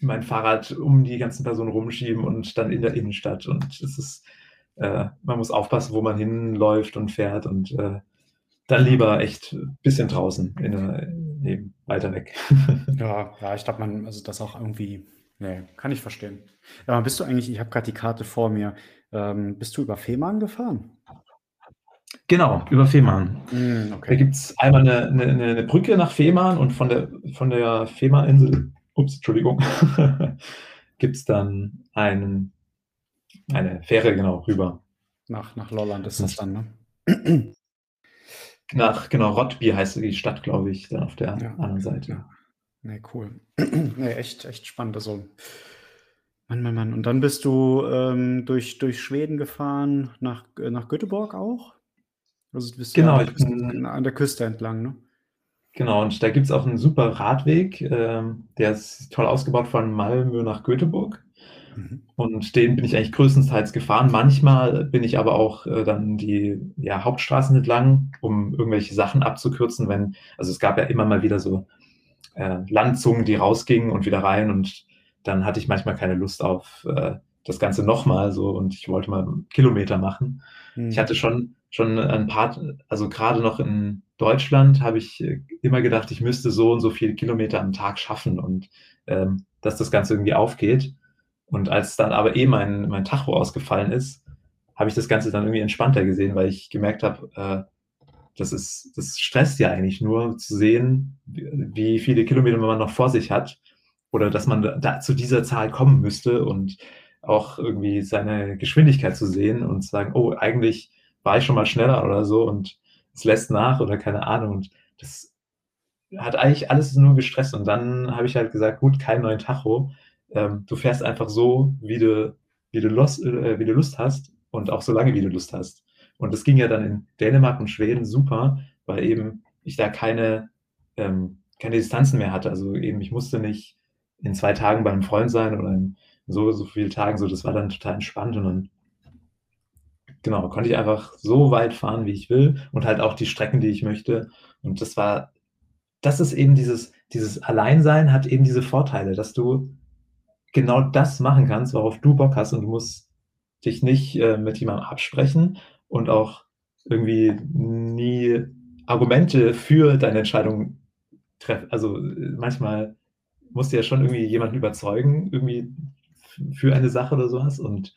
mein Fahrrad um die ganzen Personen rumschieben und dann in der Innenstadt. Und es ist äh, man muss aufpassen, wo man hinläuft und fährt und, äh, dann lieber echt bisschen draußen in der eben weiter weg. Ja, ja, ich glaube, man also, das auch irgendwie ne, kann ich verstehen. Aber bist du eigentlich ich habe grad die Karte vor mir. Ähm, bist du über Fehmarn gefahren? Genau, über Fehmarn. Hm, Da okay. gibt's einmal 'ne 'ne 'ne 'ne Brücke nach Fehmarn und von der von der Fehmarninsel ups, Entschuldigung, gibt's dann einen eine Fähre, genau, rüber. Nach nach Lolland ist das dann, ne? Nach genau, Rottby heißt die Stadt, glaube ich, dann auf der Ja, anderen okay, Seite. ja. Ne, cool. Ne, echt echt spannend, also Mann, Mann, Mann. Und dann bist du, ähm, durch durch Schweden gefahren nach G nach Göteborg auch? Also, bist du ja an Genau, der ich Küste an der Küste entlang, ne? Genau, und da gibt's auch 'n super Radweg, ähm, der ist toll ausgebaut von Malmö nach Göteborg. Mhm. Und den bin ich eigentlich größtenteils gefahren. Manchmal bin ich aber auch, äh, dann die, ja, Hauptstraßen entlang, um irgendwelche Sachen abzukürzen, wenn also, es gab ja immer mal wieder so, äh, Landzungen, die rausgingen und wieder rein und dann hatte ich manchmal keine Lust auf, äh, das Ganze noch mal so und ich wollte mal Kilometer machen. Ich Mhm. hatte schon schon ein paar also, grade noch in Deutschland habe ich, äh, immer gedacht, ich müsste so und so viele Kilometer am Tag schaffen und, ähm, dass das Ganze irgendwie aufgeht. Und als dann aber eh mein mein Tacho ausgefallen ist, habe ich das Ganze dann irgendwie entspannter gesehen, weil ich gemerkt habe, äh, das ist das stresst ja eigentlich nur zu sehen, wie viele Kilometer man noch vor sich hat oder dass man da zu dieser Zahl kommen müsste und auch irgendwie seine Geschwindigkeit zu sehen und zu sagen: „Oh, eigentlich war ich schon mal schneller“ oder so und es lässt nach oder keine Ahnung. Und das hat eigentlich alles nur gestresst. Und dann habe ich halt gesagt: „Gut, keinen neuen Tacho. Ähm, du fährst einfach so, wie du wie du Lus äh, wie du Lust hast und auch so lange, wie du Lust hast.“ Und das ging ja dann in Dänemark und Schweden super, weil eben ich da keine ähm, keine Distanzen mehr hatte. Also, eben ich musste nicht in 2 Tagen bei 'nem Freund sein oder in so so viel Tagen so. Das war dann total entspannt und dann genau, konnte ich einfach so weit fahren, wie ich will und halt auch die Strecken, die ich möchte. Und das war das ist eben dieses dieses Alleinsein hat eben diese Vorteile, dass du genau das machen kannst, worauf du Bock hast und du musst dich nicht, äh, mit jemandem absprechen und auch irgendwie nie Argumente für deine Entscheidung treff also, äh, manchmal musst du ja schon irgendwie jemanden überzeugen, irgendwie für eine Sache oder so was. Und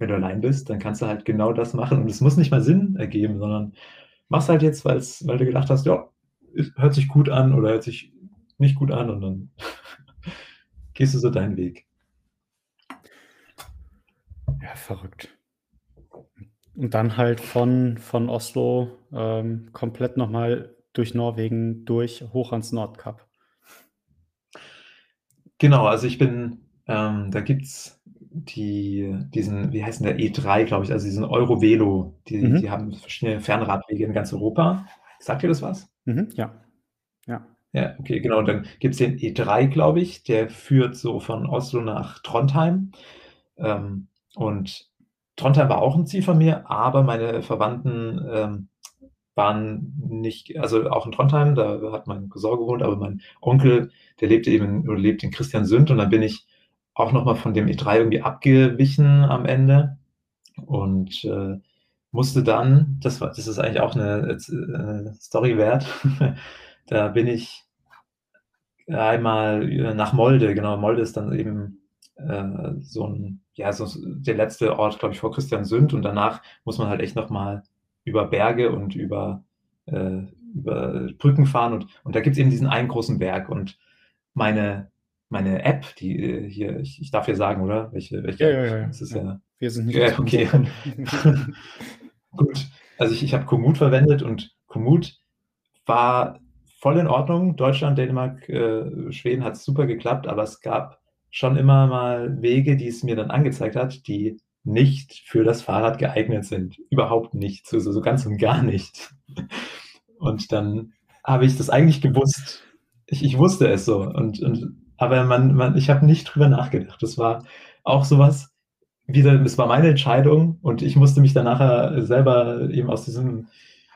wenn du allein bist, dann kannst du halt genau das machen. Und es muss nicht mal Sinn ergeben, sondern machst halt jetzt, weil's weil du gedacht hast: „Ja, es hört sich gut an oder hört sich nicht gut an“, und dann gehst du so deinen Weg. Ja, verrückt. Und dann halt von von Oslo, ähm, komplett noch mal durch Norwegen durch hoch ans Nordkap. Genau, also, ich bin ähm, da gibt's die diesen wie heißt der? E3, glaube ich, also, diesen Eurovelo. Die die Mhm. haben verschiedene Fernradwege in ganz Europa. Sagt dir das was? Mhm, ja. Ja. Ja, okay, genau. Und dann gibt's den E3, glaube ich, der führt so von Oslo nach Trondheim. Ähm, und Trondheim war auch ein Ziel von mir, aber meine Verwandten ähm, waren nicht, also auch in Trondheim, da hat mein Cousin gewohnt, aber mein Onkel, der lebte eben oder lebt in Christiansünd und dann bin ich auch nochmal von dem E3 irgendwie abgewichen am Ende und äh, musste dann, das, war, das ist eigentlich auch eine, eine Story wert, da bin ich einmal äh, nach Molde, genau, Molde ist dann eben äh, so ein, ja, so der letzte Ort, glaube ich, vor Christiansünd und danach muss man halt echt nochmal über Berge und über, äh, über Brücken fahren und, und da gibt es eben diesen einen großen Berg und meine, meine App, die äh, hier, ich, ich darf hier sagen, oder? Welche, welche ja, ja, ja. Das ist ja, ja wir sind nicht ja, okay. Gut, also ich, ich habe Komoot verwendet und Komoot war voll in Ordnung. Deutschland, Dänemark, äh, Schweden hat es super geklappt, aber es gab schon immer mal Wege, die es mir dann angezeigt hat, die nicht für das Fahrrad geeignet sind. Überhaupt nicht, so, so ganz und gar nicht. Und dann habe ich das eigentlich gewusst. Ich, ich wusste es so. Und, und, aber man, man, ich habe nicht drüber nachgedacht. Das war auch sowas, wieder, das war meine Entscheidung und ich musste mich dann nachher selber eben aus diesem,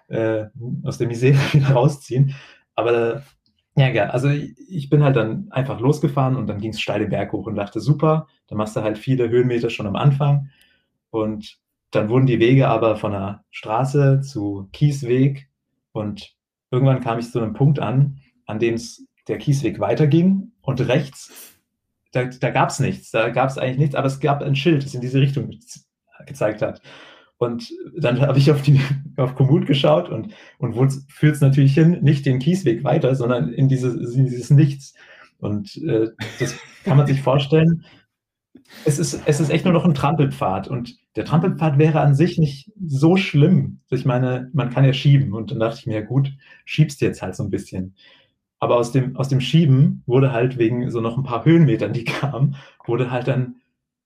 äh, aus der Misere wieder rausziehen. Aber ja, gern. Also ich bin halt dann einfach losgefahren und dann ging es steile Berg hoch und dachte, super, da machst du halt viele Höhenmeter schon am Anfang. Und dann wurden die Wege aber von der Straße zu Kiesweg und irgendwann kam ich zu einem Punkt an, an dem es der Kiesweg weiterging und rechts, da, da gab es nichts, da gab es eigentlich nichts, aber es gab ein Schild, das in diese Richtung gezeigt hat. Und dann habe ich auf, die, auf Komoot geschaut und, und wo führt es natürlich hin? Nicht den Kiesweg weiter, sondern in dieses, in dieses Nichts. Und äh, das kann man sich vorstellen. Es ist, es ist echt nur noch ein Trampelpfad. Und der Trampelpfad wäre an sich nicht so schlimm. Ich meine, man kann ja schieben. Und dann dachte ich mir, ja gut, schiebst jetzt halt so ein bisschen. Aber aus dem, aus dem Schieben wurde halt wegen so noch ein paar Höhenmetern, die kamen, wurde halt dann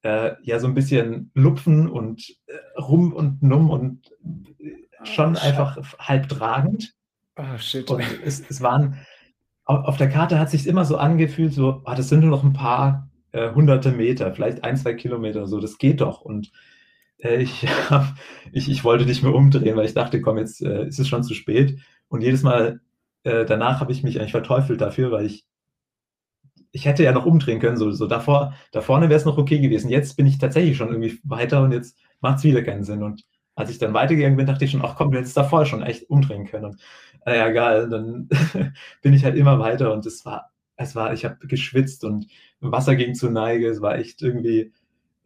äh, ja so ein bisschen lupfen und äh, rum und numm und äh, schon oh, einfach halb tragend. Oh, shit. Und es, es waren, auf der Karte hat sich immer so angefühlt, so, oh, das sind nur noch ein paar äh, hunderte Meter, vielleicht ein, zwei Kilometer, so, das geht doch. Und äh, ich, ich, ich wollte nicht mehr umdrehen, weil ich dachte, komm, jetzt äh, ist es schon zu spät. Und jedes Mal danach habe ich mich eigentlich verteufelt dafür, weil ich ich hätte ja noch umdrehen können, so, so davor, da vorne wäre es noch okay gewesen. Jetzt bin ich tatsächlich schon irgendwie weiter und jetzt macht es wieder keinen Sinn. Und als ich dann weitergegangen bin, dachte ich schon, ach komm, du hättest davor schon echt umdrehen können. Und naja, egal, dann bin ich halt immer weiter und es war, es war, ich habe geschwitzt und Wasser ging zu Neige, es war echt irgendwie,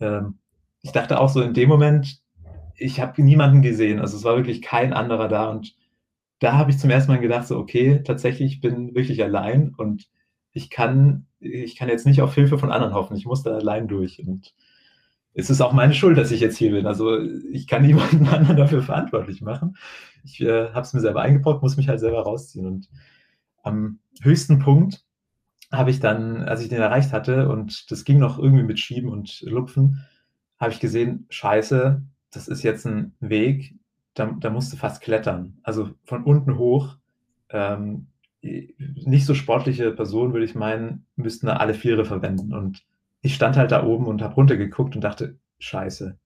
ähm, ich dachte auch so in dem Moment, ich habe niemanden gesehen, also es war wirklich kein anderer da und da habe ich zum ersten Mal gedacht, so okay, tatsächlich, ich bin wirklich allein und ich kann, ich kann jetzt nicht auf Hilfe von anderen hoffen. Ich muss da allein durch. Und es ist auch meine Schuld, dass ich jetzt hier bin. Also ich kann niemanden anderen dafür verantwortlich machen. Ich äh, habe es mir selber eingebrockt, muss mich halt selber rausziehen. Und am höchsten Punkt habe ich dann, als ich den erreicht hatte und das ging noch irgendwie mit Schieben und Lupfen, habe ich gesehen, scheiße, das ist jetzt ein Weg, da, da musst du fast klettern. Also von unten hoch. Ähm, nicht so sportliche Personen, würde ich meinen, müssten da alle Viere verwenden. Und ich stand halt da oben und habe runtergeguckt und dachte, scheiße,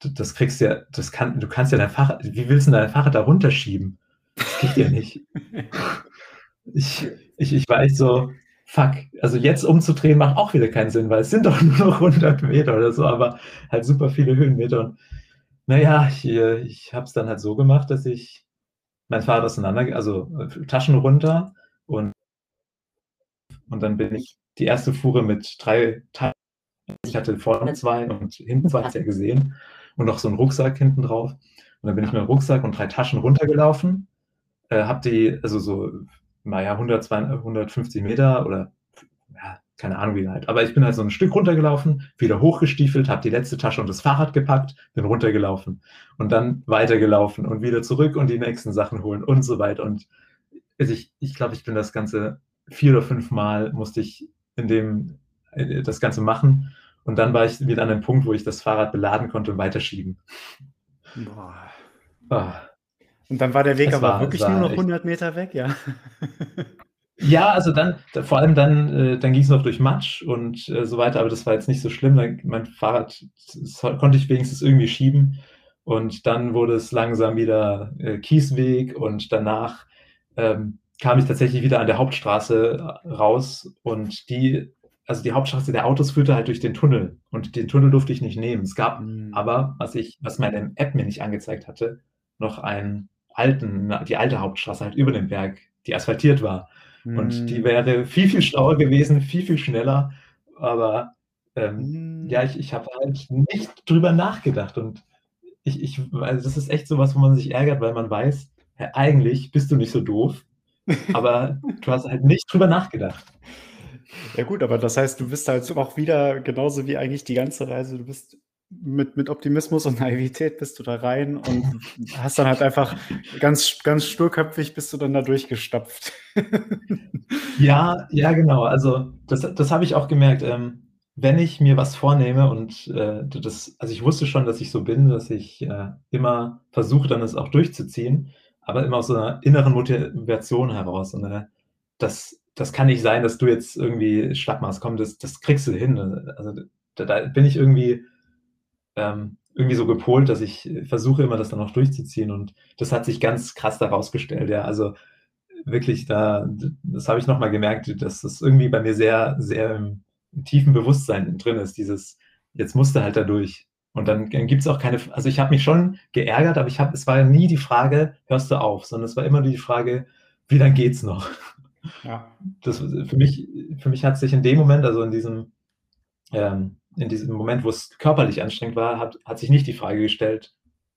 das kriegst du ja, das kann, du kannst ja dein Fahrrad, wie willst du dein Fahrrad da runterschieben? Das geht ja nicht. ich, ich, ich war echt so, fuck, also jetzt umzudrehen macht auch wieder keinen Sinn, weil es sind doch nur noch 100 Meter oder so, aber halt super viele Höhenmeter. Und naja, ich, ich habe es dann halt so gemacht, dass ich mein Fahrrad auseinander, also äh, Taschen runter und, und dann bin ich die erste Fuhre mit drei Taschen. Ich hatte vorne zwei und hinten zwei, hast ja gesehen. Und noch so einen Rucksack hinten drauf. Und dann bin ich mit dem Rucksack und drei Taschen runtergelaufen. Äh, hab die, also so, naja, 100, 150 Meter oder keine Ahnung wie halt. Aber ich bin halt so ein Stück runtergelaufen, wieder hochgestiefelt, habe die letzte Tasche und das Fahrrad gepackt, bin runtergelaufen und dann weitergelaufen und wieder zurück und die nächsten Sachen holen und so weiter. Und also ich, ich glaube, ich bin das Ganze vier oder fünf Mal musste ich in dem äh, das Ganze machen. Und dann war ich wieder an einem Punkt, wo ich das Fahrrad beladen konnte und weiterschieben. Boah. Oh. Und dann war der Weg es aber war, wirklich nur noch 100 Meter weg, ja. Ja, also dann vor allem dann äh, dann ging's noch durch Matsch und, äh, so weiter, aber das war jetzt nicht so schlimm. Mein Fahrrad, konnte ich wenigstens irgendwie schieben und dann wurde es langsam wieder, äh, Kiesweg und danach, ähm, kam ich tatsächlich wieder an der Hauptstraße raus und die also die Hauptstraße der Autos führte halt durch den Tunnel und den Tunnel durfte ich nicht nehmen. Es gab Mhm. aber, was ich was meine App mir nicht angezeigt hatte, noch einen alten die alte Hauptstraße halt über dem Berg, die asphaltiert war. Und die Mhm. wäre viel, viel schlauer gewesen, viel, viel schneller, aber, ähm, ja, Hm. ich ich habe halt nicht drüber nachgedacht und ich ich also, das ist echt so was, wo man sich ärgert, weil man weiß, ja, eigentlich bist du nicht so doof, aber du hast halt nicht drüber nachgedacht. Ja gut, aber das heißt, du bist halt auch wieder genauso wie eigentlich die ganze Reise du bist mit mit Optimismus und Naivität bist du da rein und hast dann halt einfach ganz ganz sturköpfig bist du dann da durchgestapft. Ja, ja, genau. Also, das das habe ich auch gemerkt, ähm, wenn ich mir was vornehme und, äh, das also, ich wusste schon, dass ich so bin, dass ich, äh, immer versuche, dann das auch durchzuziehen, aber immer aus so 'ner inneren Motivation heraus. Und, äh, das das kann nicht sein, dass du jetzt irgendwie schlapp machst. Komm, das das kriegst du hin. Also, da da bin ich irgendwie ähm, irgendwie so gepolt, dass ich versuche immer, das dann auch durchzuziehen und das hat sich ganz krass da rausgestellt, ja. Also, wirklich da das habe ich noch mal gemerkt, dass das irgendwie bei mir sehr, sehr im im tiefen Bewusstsein drin ist, dieses: „Jetzt musst du halt da durch.“ Und dann dann gibt's auch keine also, ich habe mich schon geärgert, aber ich habe es war nie die Frage: „Hörst du auf?“, sondern es war immer die Frage: „Wie lang geht's noch?“ Ja. Das für mich für mich hat sich in dem Moment, also, in diesem ähm, in diesem Moment, wo's körperlich anstrengend war, hat hat sich nicht die Frage gestellt: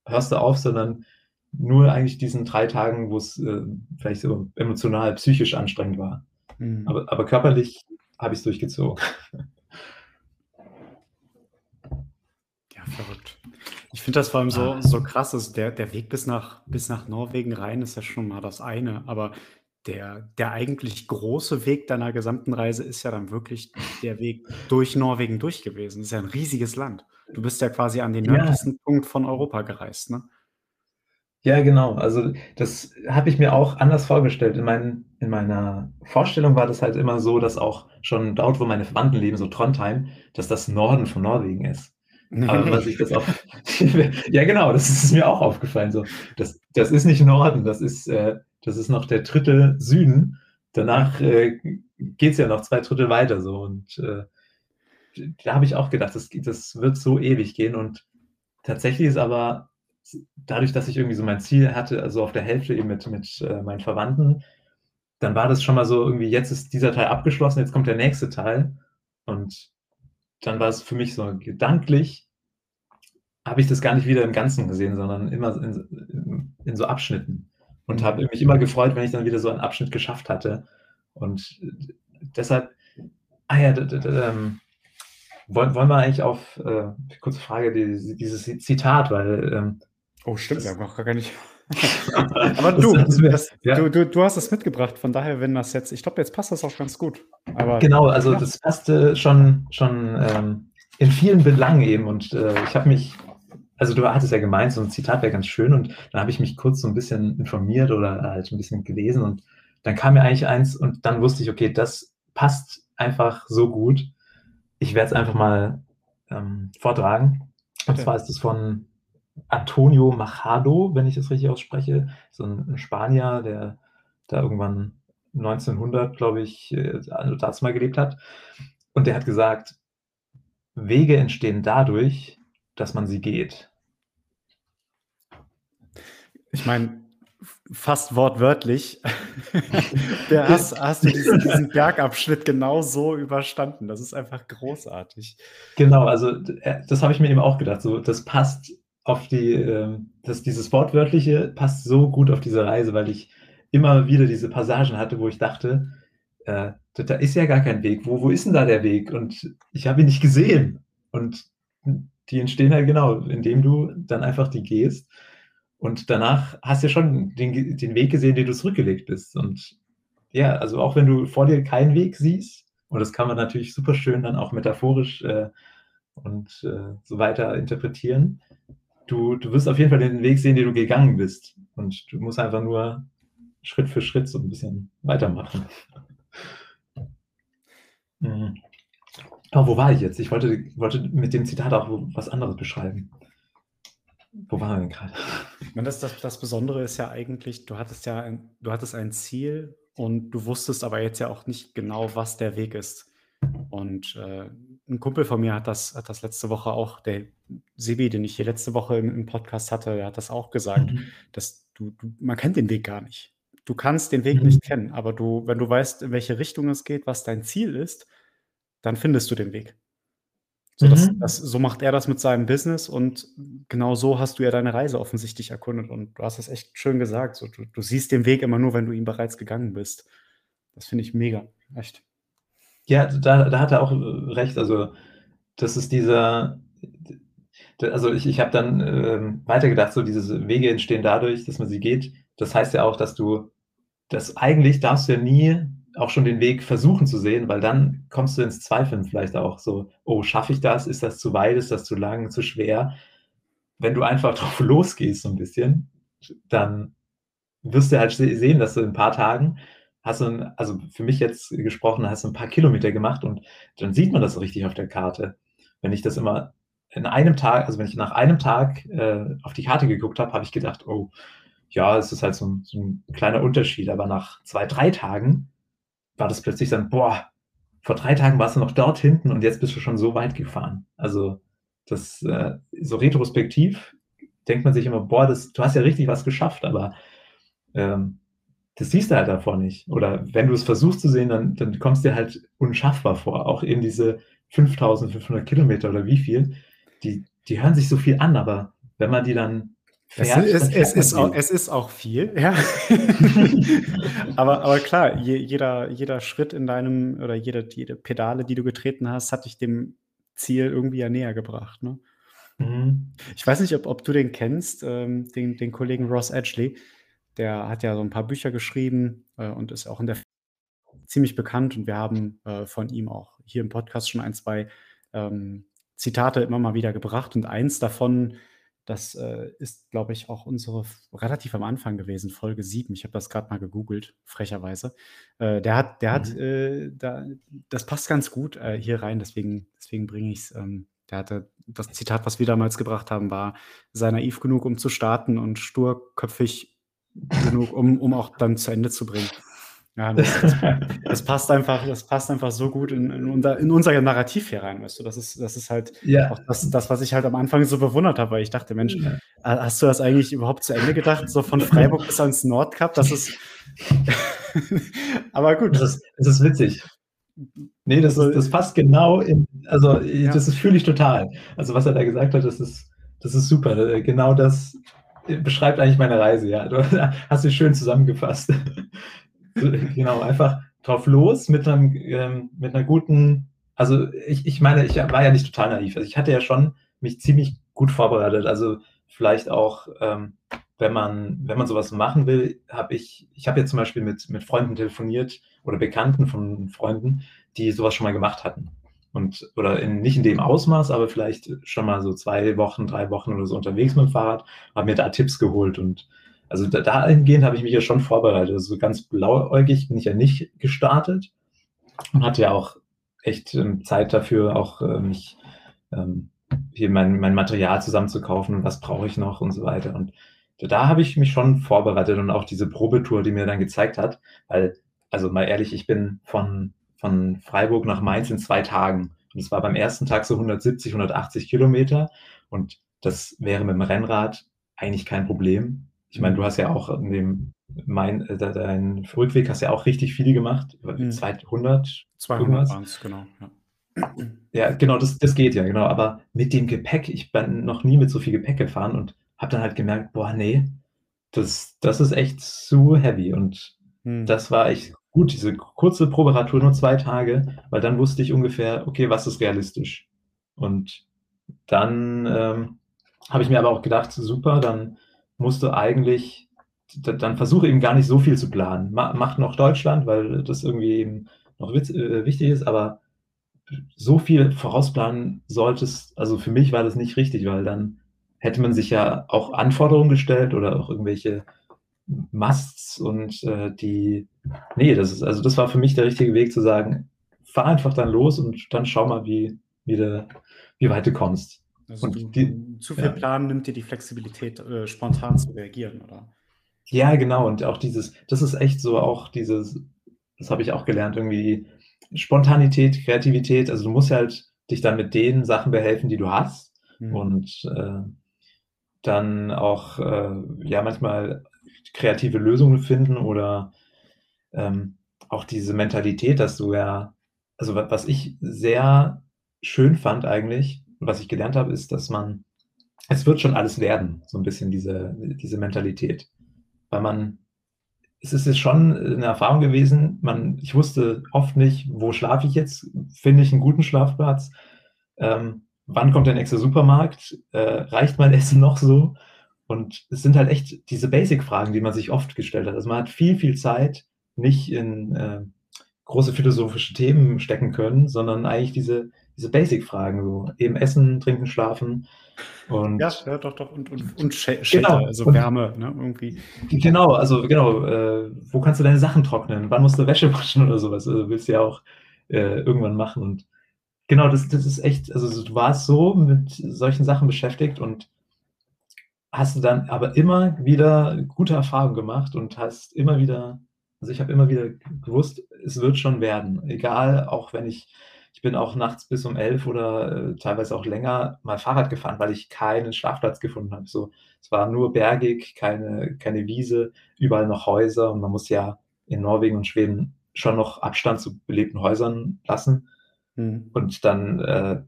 „Hörst du auf?“, sondern nur eigentlich diesen 3 Tagen, wo's, äh, vielleicht so emotional, psychisch anstrengend war. Mhm. Aber aber körperlich habe ich's durchgezogen. Ja, verrückt. Ich finde das vor allem so Ah. so krass, also, der der Weg bis nach bis nach Norwegen rein ist ja schon mal das eine, aber der der eigentlich große Weg deiner gesamten Reise ist ja dann wirklich der Weg durch Norwegen durch gewesen. Das ist ja 'n riesiges Land. Du bist ja quasi an den Ja. nördlichsten Punkt von Europa gereist, ne? Ja, genau. Also, das habe ich mir auch anders vorgestellt. In meinen in meiner Vorstellung war das halt immer so, dass auch schon dort, wo meine Verwandten leben, so Trondheim, dass das Norden von Norwegen ist. Aber wenn man sich das auf ja genau, das ist mir auch aufgefallen so. Das das ist nicht Norden, das ist äh, das ist noch der 3. Süden. Danach, äh, geht's ja noch 2/3 weiter so und, äh, da habe ich auch gedacht, das das wird so ewig gehen und tatsächlich ist aber dadurch, dass ich irgendwie so mein Ziel hatte, also, auf der Hälfte eben mit mit, äh, meinen Verwandten, dann war das schon mal so irgendwie: „Jetzt ist dieser Teil abgeschlossen, jetzt kommt der nächste Teil.“ Und dann war es für mich so gedanklich habe ich das gar nicht wieder im Ganzen gesehen, sondern immer in in so Abschnitten und habe Mhm. mich immer gefreut, wenn ich dann wieder so einen Abschnitt geschafft hatte. Und d deshalb ah ja, ähm, wollen wollen wir eigentlich auf, äh kurze Frage, die dieses Zi Zitat, weil, ähm, Oh, stimmt, wir haben noch gar nicht aber du, das ja. du du du hast es mitgebracht, von daher, wenn das jetzt ich glaube, jetzt passt das auch ganz gut. Aber Genau, also, ja. das passte schon schon, ähm, in vielen Belangen eben und, äh, ich habe mich also, du hattest ja gemeint, so 'n Zitat wäre ganz schön und dann habe ich mich kurz so 'n bisschen informiert oder halt 'n bisschen gelesen und dann kam mir eigentlich eins und dann wusste ich: „Okay, das passt einfach so gut. Ich werde es einfach mal, ähm, vortragen.“ Und Bitte. zwar ist es von Antonio Machado, wenn ich das richtig ausspreche, so 'n 'n Spanier, der da irgendwann 1900, glaube ich, äh, also, dazu mal gelebt hat. Und der hat gesagt: „Wege entstehen dadurch, dass man sie geht.“ Ich meine, fast wortwörtlich, der hast hast du diesen diesen Bergabschnitt genau so überstanden. Das ist einfach großartig. Genau, also, äh, das habe ich mir eben auch gedacht, so, das passt auf die, ähm dass dieses Wortwörtliche passt so gut auf diese Reise, weil ich immer wieder diese Passagen hatte, wo ich dachte, äh: „D da ist ja gar kein Weg. Wo wo ist 'n da der Weg?“ Und ich habe ihn nicht gesehen. Und die entstehen halt genau, indem du dann einfach die gehst und danach hast du ja schon den den Weg gesehen, den du zurückgelegt bist. Und ja, also, auch wenn du vor dir keinen Weg siehst und das kann man natürlich super schön dann auch metaphorisch, äh, und, äh, so weiter interpretieren. Du du wirst auf jeden Fall den Weg sehen, den du gegangen bist und du musst einfach nur Schritt für Schritt so 'n bisschen weitermachen. Mhm. Oh, wo war ich jetzt? Ich wollte, wollte mit dem Zitat auch was anderes beschreiben. Wo waren wir denn gerade? Das, das, das Besondere ist ja eigentlich, du hattest ja ein, du hattest ein Ziel und du wusstest aber jetzt ja auch nicht genau, was der Weg ist. Und äh, ein Kumpel von mir hat das, hat das letzte Woche auch, der Sebi, den ich hier letzte Woche im, im Podcast hatte, der hat das auch gesagt, mhm. dass du, du, man kennt den Weg gar nicht. Du kannst den Weg mhm. nicht kennen, aber du, wenn du weißt, in welche Richtung es geht, was dein Ziel ist, dann findest du den Weg. So, das, mhm. das, so macht er das mit seinem Business und genau so hast du ja deine Reise offensichtlich erkundet und du hast es echt schön gesagt. So, du, du siehst den Weg immer nur, wenn du ihn bereits gegangen bist. Das finde ich mega, echt. Ja, da, da hat er auch äh, recht. Also, das ist dieser, also ich, ich habe dann ähm, weitergedacht, so diese Wege entstehen dadurch, dass man sie geht. Das heißt ja auch, dass du, das eigentlich darfst du ja nie auch schon den Weg versuchen zu sehen, weil dann kommst du ins Zweifeln vielleicht auch so, oh, schaffe ich das? Ist das zu weit? Ist das zu lang, zu schwer? Wenn du einfach drauf losgehst so ein bisschen, dann wirst du halt sehen, dass du in ein paar Tagen hast du, ein, also für mich jetzt gesprochen, hast du ein paar Kilometer gemacht und dann sieht man das so richtig auf der Karte. Wenn ich das immer in einem Tag, also wenn ich nach einem Tag äh, auf die Karte geguckt habe, habe ich gedacht, oh, ja, es ist halt so ein, so ein, kleiner Unterschied. Aber nach zwei, drei Tagen war das plötzlich dann, boah, vor drei Tagen warst du noch dort hinten und jetzt bist du schon so weit gefahren. Also das äh, so retrospektiv denkt man sich immer, boah, das, du hast ja richtig was geschafft, aber ähm, das siehst du halt davor nicht. Oder wenn du es versuchst zu sehen, dann, dann kommst du dir halt unschaffbar vor. Auch in diese 5500 Kilometer oder wie viel, die, die hören sich so viel an, aber wenn man die dann fährt, es, ist, es, ist auch, es ist auch viel, ja. aber, aber klar, je, jeder, jeder Schritt in deinem oder jede, jede Pedale, die du getreten hast, hat dich dem Ziel irgendwie ja näher gebracht. Ne? Mhm. Ich weiß nicht, ob, ob du den kennst, ähm, den, den Kollegen Ross Edgley. Der hat ja so ein paar Bücher geschrieben äh, und ist auch in der ziemlich bekannt und wir haben äh, von ihm auch hier im Podcast schon ein, zwei ähm, Zitate immer mal wieder gebracht und eins davon, das äh, ist, glaube ich, auch unsere relativ am Anfang gewesen, Folge 7. Ich habe das gerade mal gegoogelt, frecherweise. Äh, der hat, der mhm. hat, äh, da, das passt ganz gut äh, hier rein, deswegen, deswegen bringe ich es. Ähm, der hatte das Zitat, was wir damals gebracht haben, war, sei naiv genug, um zu starten und sturköpfig genug, um, um auch dann zu Ende zu bringen. Ja, das, das, passt einfach, das passt einfach so gut in, in, unser, in unser Narrativ hier rein, weißt du. Das ist, das ist halt ja. auch das, das, was ich halt am Anfang so bewundert habe, weil ich dachte, Mensch, ja. hast du das eigentlich überhaupt zu Ende gedacht? So von Freiburg bis ans Nordkap, das ist. Aber gut. Das ist, das ist witzig. Nee, das, ist, das passt genau in, also ja. das ist fühle ich total. Also was er da gesagt hat, das ist, das ist super. Genau das, beschreibt eigentlich meine Reise, ja. Du hast sie schön zusammengefasst. genau, einfach drauf los mit, einem, ähm, mit einer guten, also ich, ich meine, ich war ja nicht total naiv. Also ich hatte ja schon mich ziemlich gut vorbereitet. Also vielleicht auch, ähm, wenn man, wenn man sowas machen will, habe ich, ich habe jetzt zum Beispiel mit, mit Freunden telefoniert oder Bekannten von Freunden, die sowas schon mal gemacht hatten und oder in, nicht in dem Ausmaß, aber vielleicht schon mal so zwei Wochen, drei Wochen oder so unterwegs mit dem Fahrrad, habe mir da Tipps geholt und also da, dahingehend habe ich mich ja schon vorbereitet. Also ganz blauäugig bin ich ja nicht gestartet und hatte ja auch echt ähm, Zeit dafür, auch äh, mich ähm, hier mein, mein Material zusammenzukaufen, was brauche ich noch und so weiter. Und da habe ich mich schon vorbereitet und auch diese Probetour, die mir dann gezeigt hat, weil, also mal ehrlich, ich bin von von Freiburg nach Mainz in zwei Tagen. Und es war beim ersten Tag so 170, 180 Kilometer. Und das wäre mit dem Rennrad eigentlich kein Problem. Ich meine, du hast ja auch in dem mein, äh, dein Rückweg hast ja auch richtig viele gemacht. Mhm. 200? 200 waren es, genau. Ja. ja, genau, das, das geht ja, genau. Aber mit dem Gepäck, ich bin noch nie mit so viel Gepäck gefahren und habe dann halt gemerkt, boah, nee, das, das ist echt zu heavy. Und mhm. das war echt gut, diese kurze Proberatur, nur zwei Tage, weil dann wusste ich ungefähr, okay, was ist realistisch. Und dann ähm, habe ich mir aber auch gedacht, super, dann musst du eigentlich, dann versuche eben gar nicht so viel zu planen. Mach noch Deutschland, weil das irgendwie eben noch äh, wichtig ist, aber so viel vorausplanen solltest, also für mich war das nicht richtig, weil dann hätte man sich ja auch Anforderungen gestellt oder auch irgendwelche Musts und äh, die, nee, das ist, also das war für mich der richtige Weg zu sagen, fahr einfach dann los und dann schau mal, wie wie du wie weit du kommst. Also, Und du die zu viel ja. planen nimmt dir die Flexibilität, äh, spontan zu reagieren, oder? Ja, genau. Und auch dieses das ist echt so auch dieses das habe ich auch gelernt, irgendwie Spontanität, Kreativität. Also, du musst halt dich dann mit den Sachen behelfen, die du hast Mhm. und, äh, dann auch, äh, ja, manchmal kreative Lösungen finden oder, ähm, auch diese Mentalität, dass du ja also, wa was ich sehr schön fand eigentlich was ich gelernt habe, ist, dass man es wird schon alles werden, so 'n bisschen diese diese Mentalität. Weil man es ist jetzt schon 'ne Erfahrung gewesen, man ich wusste oft nicht: „Wo schlafe ich jetzt? Finde ich 'n guten Schlafplatz? Ähm, wann kommt der nächste Supermarkt? Äh, reicht mein Essen noch so?“ Und es sind halt echt diese Basic-Fragen, die man sich oft gestellt hat. Also, man hat viel, viel Zeit nicht in, äh, große philosophische Themen stecken können, sondern eigentlich diese diese Basic-Fragen so, eben Essen, Trinken, Schlafen Ja, und ja, doch, doch und und und Sche Genau. Also Und Wärme, ne, irgendwie. Genau, also genau, äh, wo kannst du deine Sachen trocknen? Wann musst du Wäsche waschen oder so was? Also, willst du ja auch, äh, irgendwann machen und genau, das das ist echt also, so du warst so mit solchen Sachen beschäftigt und hast du dann aber immer wieder gute Erfahrungen gemacht und hast immer wieder also, ich habe immer wieder gewusst, es wird schon werden. Egal, auch wenn ich ich bin auch nachts bis um 11 oder, äh, teilweise auch länger mal Fahrrad gefahren, weil ich keinen Schlafplatz gefunden habe. So, es war nur bergig, keine keine Wiese, überall noch Häuser und man muss ja in Norwegen und Schweden schon noch Abstand zu belebten Häusern lassen. Mhm. Und dann, äh,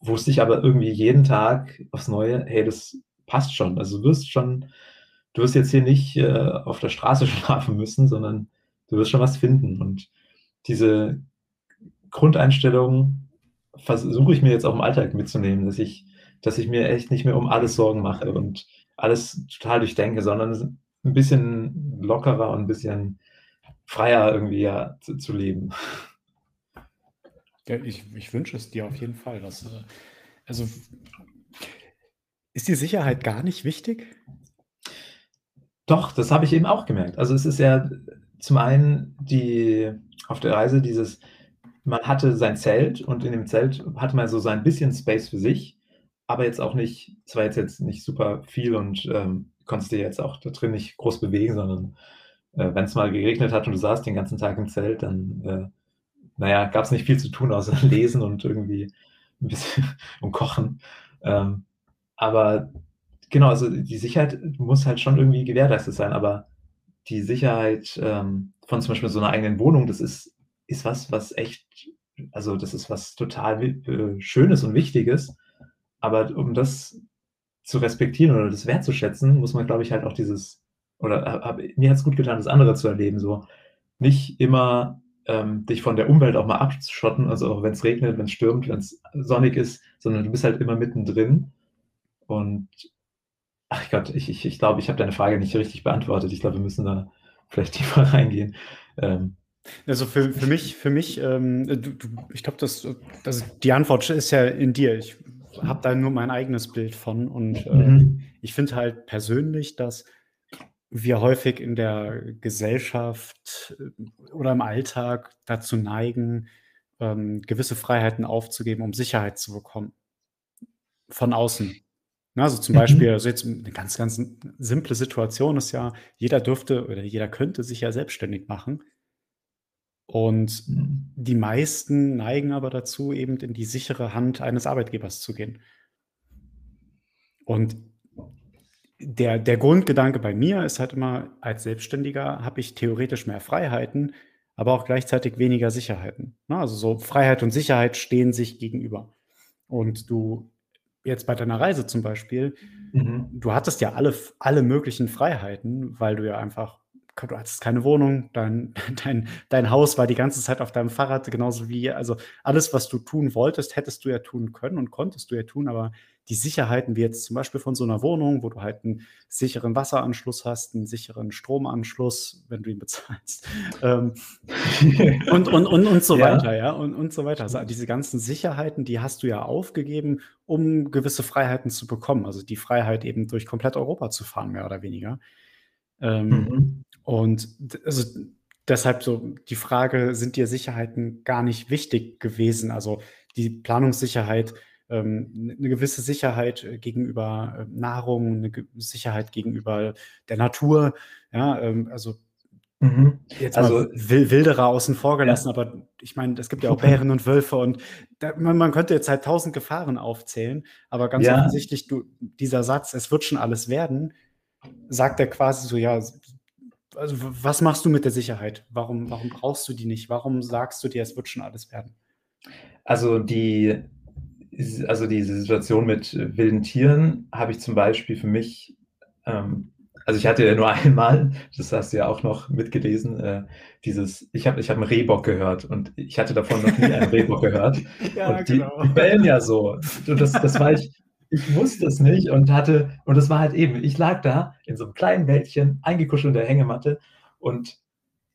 wusste ich aber irgendwie jeden Tag aufs Neue: „Hey, das passt schon.“ Also, du wirst schon du wirst jetzt hier nicht, äh, auf der Straße schlafen müssen, sondern du wirst schon was finden. Und diese Grundeinstellung versuche ich mir jetzt auch im Alltag mitzunehmen, dass ich dass ich mir echt nicht mehr um alles Sorgen mache und alles total durchdenke, sondern s 'n bisschen lockerer und 'n bisschen freier irgendwie, ja, zu zu leben. Ja, ich ich wünsche es dir auf jeden Fall, dass, äh also ist dir Sicherheit gar nicht wichtig? Doch, das habe ich eben auch gemerkt. Also, es ist ja zum einen die auf der Reise dieses man hatte sein Zelt und in dem Zelt hatte man so sein bisschen Space für sich, aber jetzt auch nicht es war jetzt jetzt nicht super viel und, ähm, konntest dich jetzt auch da drin nicht groß bewegen, sondern, äh, wenn's mal geregnet hat und du saßt den ganzen Tag im Zelt, dann, äh, na ja, gab's nicht viel zu tun, außer lesen und irgendwie 'n bisschen und kochen. Ähm, aber genau, also, die Sicherheit muss halt schon irgendwie gewährleistet sein, aber die Sicherheit, ähm, von zum Beispiel so 'ner eigenen Wohnung, das ist ist was, was echt also, das ist was total äh, Schönes und Wichtiges. Aber um das zu respektieren oder das wertzuschätzen, muss man, glaube ich, halt auch dieses oder ha habe mir hat's gut getan, das andere zu erleben, so. Nicht immer, ähm, dich von der Umwelt auch mal abzuschotten, also, auch wenn's regnet, wenn's stürmt, wenn's sonnig ist, sondern du bist halt immer mittendrin. Und ach Gott, ich ich ich glaube, ich habe deine Frage nicht richtig beantwortet. Ich glaube, wir müssen da vielleicht tiefer reingehen. Ähm Also, für für mich für mich, ähm, du du ich glaube, das also, die Antwort ist ja in dir. Ich habe da nur mein eigenes Bild von und, äh, Mhm. ich finde halt persönlich, dass wir häufig in der Gesellschaft, äh, oder im Alltag dazu neigen, ähm, gewisse Freiheiten aufzugeben, um Sicherheit zu bekommen von außen. Also, zum Beispiel Mhm. also, jetzt 'ne ganz, ganz simple Situation ist ja, jeder dürfte oder jeder könnte sich ja selbstständig machen. Und Mhm. die meisten neigen aber dazu, eben in die sichere Hand eines Arbeitgebers zu gehen. Und der der Grundgedanke bei mir ist halt immer, als Selbstständiger habe ich theoretisch mehr Freiheiten, aber auch gleichzeitig weniger Sicherheiten, ne? Also, so Freiheit und Sicherheit stehen sich gegenüber. Und du jetzt bei deiner Reise zum Beispiel, Mhm. du hattest ja alle alle möglichen Freiheiten, weil du ja einfach du hattest keine Wohnung, dein dein dein Haus war die ganze Zeit auf deinem Fahrrad, genauso wie also, alles, was du tun wolltest, hättest du ja tun können und konntest du ja tun, aber die Sicherheiten, wie jetzt zum Beispiel von so 'ner Wohnung, wo du halt 'n sicheren Wasseranschluss hast, 'n sicheren Stromanschluss, wenn du ihn bezahlst, ähm, und und und und so Ja. weiter, ja, und und so weiter. Also, diese ganzen Sicherheiten, die hast du ja aufgegeben, um gewisse Freiheiten zu bekommen. Also, die Freiheit eben durch komplett Europa zu fahren, mehr oder weniger. Ähm, Mhm. Und also deshalb so die Frage, sind dir Sicherheiten gar nicht wichtig gewesen? Also die Planungssicherheit, ähm, 'ne gewisse Sicherheit äh, gegenüber, äh, Nahrung, 'ne Sicherheit gegenüber der Natur, ja, ähm, also Mhm. jetzt Also mal Wil Wilderer außen vor gelassen, Ja. aber ich meine, es gibt ja auch Bären und Wölfe und da man man könnte jetzt halt 1.000 Gefahren aufzählen, aber ganz Ja. offensichtlich, du dieser Satz: „Es wird schon alles werden“, sagt ja quasi so, ja, also was machst du mit der Sicherheit? Warum warum brauchst du die nicht? Warum sagst du dir: „Es wird schon alles werden“? Also die also diese Situation mit wilden Tieren habe ich zum Beispiel für mich ähm, also ich hatte ja nur einmal, das hast du ja auch noch mitgelesen, äh, dieses ich habe ich habe 'n Rehbock gehört und ich hatte davon noch nie einen Rehbock gehört. Ja, Und die genau. die bellen ja so. Du, das das war ich ich wusste es nicht und hatte und das war halt eben ich lag da in so 'nem kleinen Wäldchen, eingekuschelt in der Hängematte und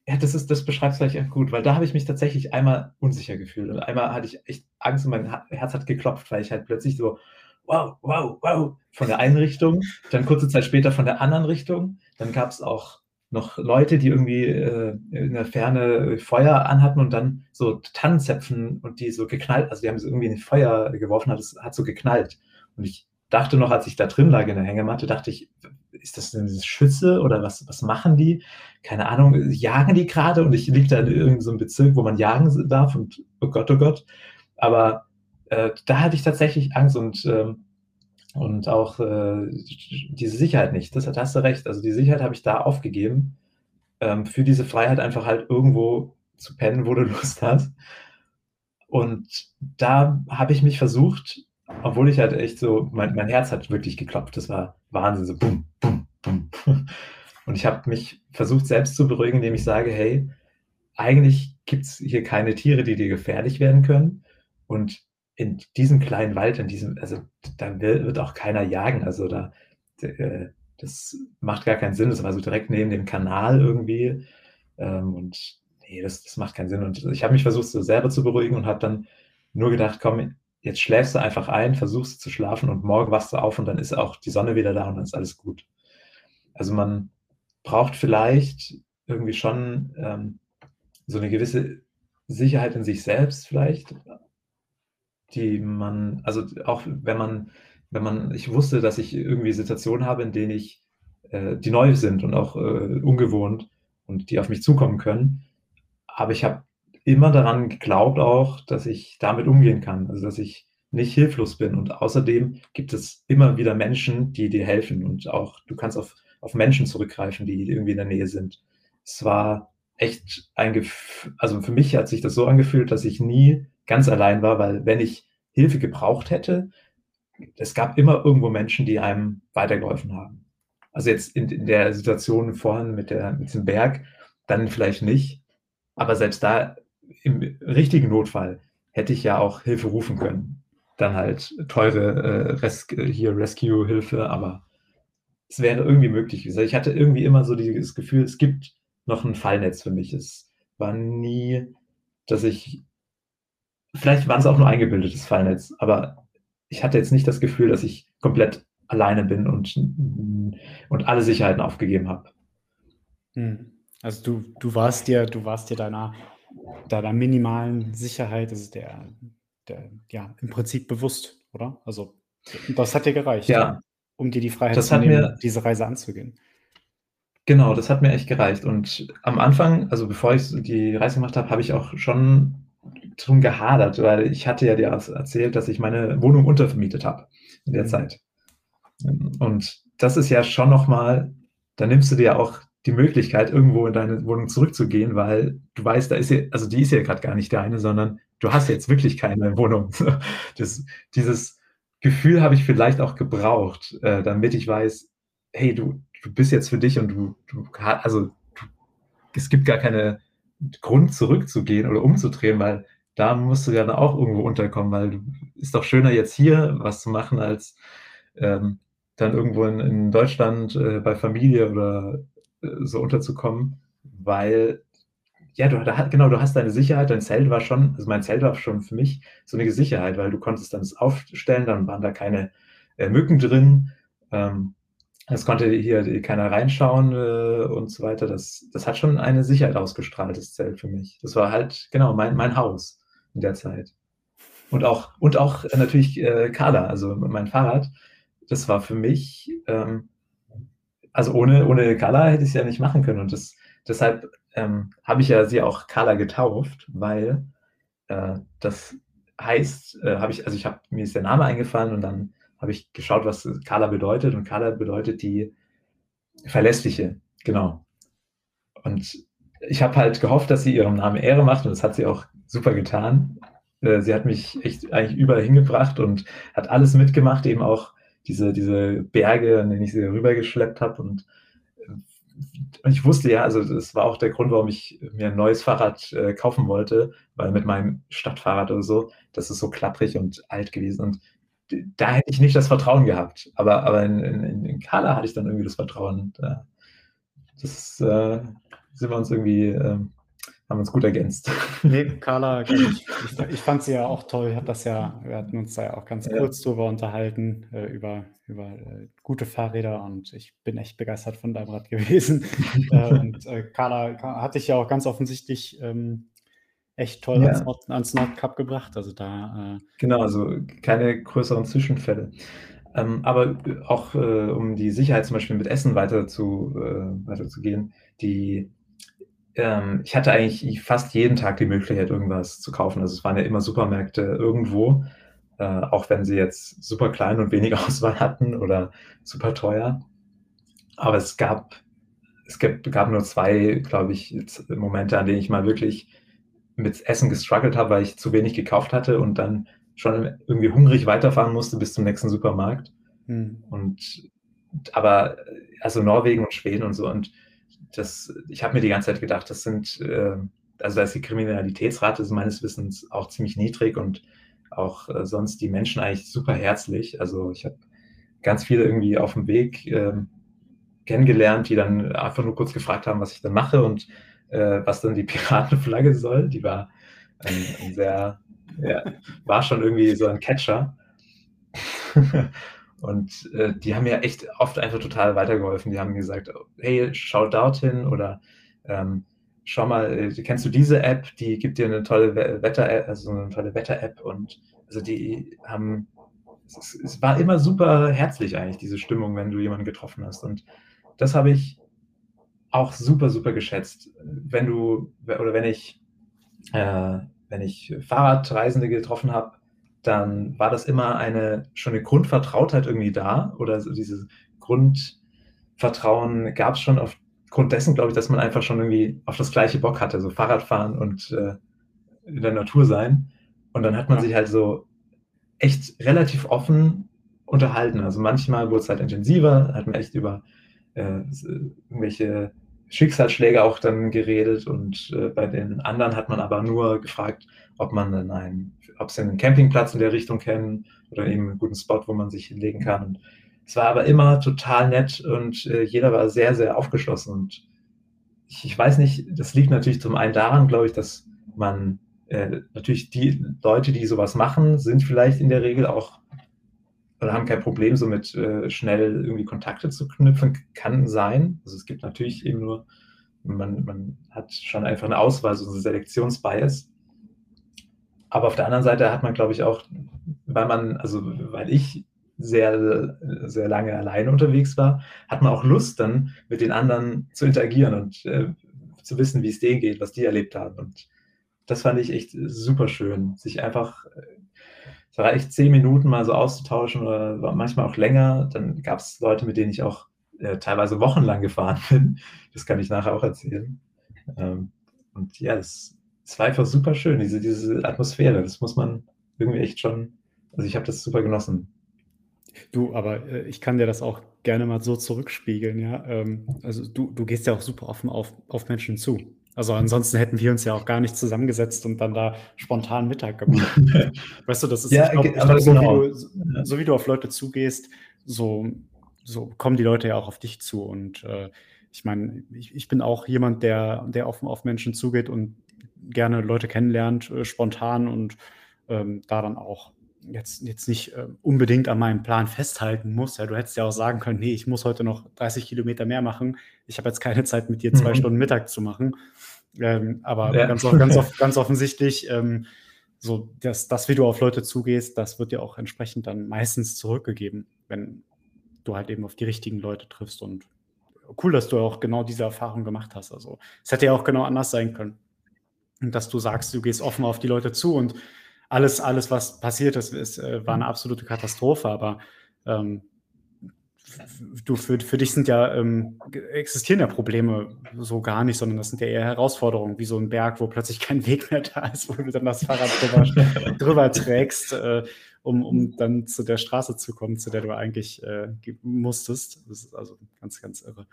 ja, das ist das beschreibt's vielleicht echt gut, weil da habe ich mich tatsächlich einmal unsicher gefühlt und einmal hatte ich echt Angst und mein Herz hat geklopft, weil ich halt plötzlich so: „Wow, wow, wow“ von der einen Richtung, dann kurze Zeit später von der anderen Richtung. Dann gab's auch noch Leute, die irgendwie, äh, in der Ferne Feuer anhatten und dann so Tannenzäpfen und die so geknallt also die haben so irgendwie in Feuer geworfen, hat es hat so geknallt. Und ich dachte noch, als ich da drin lag in der Hängematte, dachte ich: „W ist das denn Schüsse oder was was machen die? Keine Ahnung, jagen die grade?“ Und ich liege da in irgend so 'nem Bezirk, wo man jagen darf und oh Gott, oh Gott. Aber, äh, da hatte ich tatsächlich Angst und, ähm und auch, äh, diese Sicherheit nicht. Das da hast du recht. Also die Sicherheit habe ich da aufgegeben, ähm, für diese Freiheit einfach halt irgendwo zu pennen, wo du Lust hast. Und da habe ich mich versucht obwohl ich halt echt so mein mein Herz hat wirklich geklopft. Das war Wahnsinn, so bum, bum, bum. Und ich habe mich versucht, selbst zu beruhigen, indem ich sage: „Hey, eigentlich gibt's hier keine Tiere, die dir gefährlich werden können. Und in diesem kleinen Wald, in diesem also da wi wird auch keiner jagen. Also da äh, das macht gar keinen Sinn.“ Das war so direkt neben dem Kanal irgendwie. Ähm, und ne, das das macht keinen Sinn. Und ich habe mich versucht, so selber zu beruhigen und habe dann nur gedacht: „Komm, jetzt schläfst du einfach ein, versuchst zu schlafen und morgen wachst du auf und dann ist auch die Sonne wieder da und dann ist alles gut.“ Also man braucht vielleicht irgendwie schon, ähm, so 'ne gewisse Sicherheit in sich selbst vielleicht, die man also auch wenn man wenn man ich wusste, dass ich irgendwie Situationen habe, in denen ich äh, die neu sind und auch, äh, ungewohnt und die auf mich zukommen können. Aber ich habe immer daran geglaubt auch, dass ich damit umgehen kann, also dass ich nicht hilflos bin. Und außerdem gibt es immer wieder Menschen, die dir helfen und auch du kannst auf auf Menschen zurückgreifen, die irgendwie in der Nähe sind. Es war echt ein Gef also für mich hat sich das so angefühlt, dass ich nie ganz allein war, weil wenn ich Hilfe gebraucht hätte es gab immer irgendwo Menschen, die einem weitergeholfen haben. Also jetzt in in der Situation vorhin mit der mit diesem Berg, dann vielleicht nicht, aber selbst da im richtigen Notfall hätte ich ja auch Hilfe rufen können. Dann halt teure, äh, Resk hier Rescue-Hilfe, aber es wäre irgendwie möglich gewesen. Ich hatte irgendwie immer so dieses Gefühl, es gibt noch 'n Fallnetz für mich. Es war nie, dass ich vielleicht war's auch nur eingebildetes Fallnetz, aber ich hatte jetzt nicht das Gefühl, dass ich komplett alleine bin und und alle Sicherheiten aufgegeben habe. Mhm. Also du du warst dir du warst dir deiner deiner minimalen Sicherheit, also der der ja, im Prinzip bewusst, oder? Also das hat dir gereicht, Ja. um dir die Freiheit Das zu hat nehmen, mir diese Reise anzugehen? Genau, das hat mir echt gereicht. Und am Anfang, also bevor ich die Reise gemacht habe, habe ich auch schon drum gehadert, weil ich hatte ja dir erzählt, dass ich meine Wohnung untervermietet habe in der Mhm. Zeit. Und das ist ja schon noch mal da nimmst du dir ja auch die Möglichkeit, irgendwo in deine Wohnung zurückzugehen, weil du weißt, da ist ja also die ist ja grad gar nicht deine, sondern du hast jetzt wirklich keine Wohnung. Das dieses Gefühl habe ich vielleicht auch gebraucht, äh, damit ich weiß: „Hey, du du bist jetzt für dich und du du also du es gibt gar keine Grund zurückzugehen oder umzudrehen, weil da musst du ja dann auch irgendwo unterkommen, weil du ist doch schöner, jetzt hier was zu machen, als, ähm, dann irgendwo in in Deutschland, äh, bei Familie oder, so unterzukommen, weil ja, du da genau, du hast deine Sicherheit. Dein Zelt war schon also mein Zelt war schon für mich so 'ne Sicherheit, weil du konntest dann das aufstellen, dann waren da keine, äh, Mücken drin. Ähm, Es konnte hier keiner reinschauen äh, und so weiter. Das, das hat schon eine Sicherheit ausgestrahlt, das Zelt für mich. Das war halt, genau, mein, mein Haus in der Zeit. Und auch, und auch äh, natürlich äh, Carla, also mein Fahrrad. Das war für mich, ähm, also ohne, ohne Carla hätte ich es ja nicht machen können. Und das, deshalb ähm, habe ich ja sie auch Carla getauft, weil äh, das heißt, äh, habe ich, also ich habe, mir ist der Name eingefallen und dann habe ich geschaut, was Carla bedeutet. Und Carla bedeutet die Verlässliche, genau. Und ich habe halt gehofft, dass sie ihrem Namen Ehre macht und das hat sie auch super getan. Äh, sie hat mich echt eigentlich überall hingebracht und hat alles mitgemacht, eben auch diese, diese Berge, an denen ich sie rübergeschleppt habe. Und, und ich wusste ja, also das war auch der Grund, warum ich mir ein neues Fahrrad äh, kaufen wollte, weil mit meinem Stadtfahrrad oder so, das ist so klapprig und alt gewesen. Und da hätte ich nicht das Vertrauen gehabt. Aber, aber in, in, in Kala hatte ich dann irgendwie das Vertrauen. Äh, das äh, sind wir uns irgendwie, äh, haben uns gut ergänzt. Nee, Carla, ich, ich, fand sie ja auch toll. Hat das ja, wir hatten uns da ja auch ganz ja. kurz drüber unterhalten, äh, über, über äh, gute Fahrräder und ich bin echt begeistert von deinem Rad gewesen. Äh, und äh, Carla hatte ich ja auch ganz offensichtlich ähm, echt toll ja. ans, Nord, ans Nordkap gebracht. Also da. Äh genau, also keine größeren Zwischenfälle. Ähm, aber auch äh, um die Sicherheit zum Beispiel mit Essen weiter zu, weiterzugehen, die ähm, ich hatte eigentlich fast jeden Tag die Möglichkeit, irgendwas zu kaufen. Also es waren ja immer Supermärkte irgendwo, äh, auch wenn sie jetzt super klein und wenig Auswahl hatten oder super teuer. Aber es gab, es gab, gab nur zwei, glaube ich, Momente, an denen ich mal wirklich mit Essen gestruggelt habe, weil ich zu wenig gekauft hatte und dann schon irgendwie hungrig weiterfahren musste bis zum nächsten Supermarkt. Hm. Und aber also Norwegen und Schweden und so und das, ich habe mir die ganze Zeit gedacht, das sind, äh, also da ist die Kriminalitätsrate meines Wissens auch ziemlich niedrig und auch äh, sonst die Menschen eigentlich super herzlich. Also ich habe ganz viele irgendwie auf dem Weg äh, kennengelernt, die dann einfach nur kurz gefragt haben, was ich dann mache und äh, was dann die Piratenflagge soll. Die war ein, ein sehr, ja, war schon irgendwie so ein Catcher. Und äh, die haben mir echt oft einfach total weitergeholfen. Die haben gesagt, hey, schau dorthin oder ähm, schau mal, äh, kennst du diese App? Die gibt dir eine tolle Wetter-App, also eine tolle Wetter-App. Und also die haben, es, es, war immer super herzlich eigentlich, diese Stimmung, wenn du jemanden getroffen hast. Und das habe ich auch super, super geschätzt. Wenn du, oder wenn ich, äh, wenn ich Fahrradreisende getroffen habe, dann war das immer eine schon eine Grundvertrautheit irgendwie da oder so dieses Grundvertrauen gab es schon aufgrund dessen, glaube ich, dass man einfach schon irgendwie auf das gleiche Bock hatte, so Fahrradfahren und äh, in der Natur sein. Und dann hat man sich halt so echt relativ offen unterhalten. Also manchmal wurde es halt intensiver, hat man echt über äh, irgendwelche Schicksalsschläge auch dann geredet und äh, bei den anderen hat man aber nur gefragt, ob man dann einen, ob sie einen Campingplatz in der Richtung kennen oder eben einen guten Spot, wo man sich hinlegen kann. Es war aber immer total nett und äh, jeder war sehr, sehr aufgeschlossen. Und ich, ich, weiß nicht, das liegt natürlich zum einen daran, glaube ich, dass man äh, natürlich die Leute, die sowas machen, sind vielleicht in der Regel auch oder haben kein Problem, so mit äh, schnell irgendwie Kontakte zu knüpfen, kann sein. Also es gibt natürlich eben nur, man, man hat schon einfach eine Auswahl, so eine Selektionsbias. Aber auf der anderen Seite hat man, glaube ich, auch, weil man, also weil ich sehr, sehr lange alleine unterwegs war, hat man auch Lust, dann mit den anderen zu interagieren und äh, zu wissen, wie es denen geht, was die erlebt haben. Und das fand ich echt super schön, sich einfach, es war echt zehn Minuten mal so auszutauschen oder manchmal auch länger. Dann gab es Leute, mit denen ich auch äh, teilweise wochenlang gefahren bin. Das kann ich nachher auch erzählen. Ähm, und ja, das, es war einfach super schön, diese, diese Atmosphäre. Das muss man irgendwie echt schon, also ich habe das super genossen. Du, aber äh, ich kann dir das auch gerne mal so zurückspiegeln, ja. Ähm, also du, du gehst ja auch super offen auf, auf Menschen zu. Also ansonsten hätten wir uns ja auch gar nicht zusammengesetzt und dann da spontan Mittag gemacht. weißt du, das ist, ja, ich glaube, glaub, so, genau. so, so, wie du auf Leute zugehst, so, so kommen die Leute ja auch auf dich zu. Und äh, ich meine, ich, ich bin auch jemand, der, der offen auf Menschen zugeht und gerne Leute kennenlernt, äh, spontan und ähm, da dann auch jetzt, jetzt nicht äh, unbedingt an meinem Plan festhalten muss. Ja, du hättest ja auch sagen können, nee, ich muss heute noch 30 Kilometer mehr machen. Ich habe jetzt keine Zeit, mit dir zwei mhm. Stunden Mittag zu machen. Ähm, aber ja. ganz, ganz, ganz, offensichtlich, ähm, so das, das, wie du auf Leute zugehst, das wird dir auch entsprechend dann meistens zurückgegeben, wenn du halt eben auf die richtigen Leute triffst. Und cool, dass du auch genau diese Erfahrung gemacht hast. Also es hätte ja auch genau anders sein können. Dass du sagst, du gehst offen auf die Leute zu und alles, alles, was passiert ist, ist äh, war eine absolute Katastrophe, aber ähm, du, für, für dich sind ja, ähm, existieren ja Probleme so gar nicht, sondern das sind ja eher Herausforderungen, wie so ein Berg, wo plötzlich kein Weg mehr da ist, wo du dann das Fahrrad drüber, drüber trägst, äh, um, um dann zu der Straße zu kommen, zu der du eigentlich äh, musstest. Das ist also ganz, ganz irre.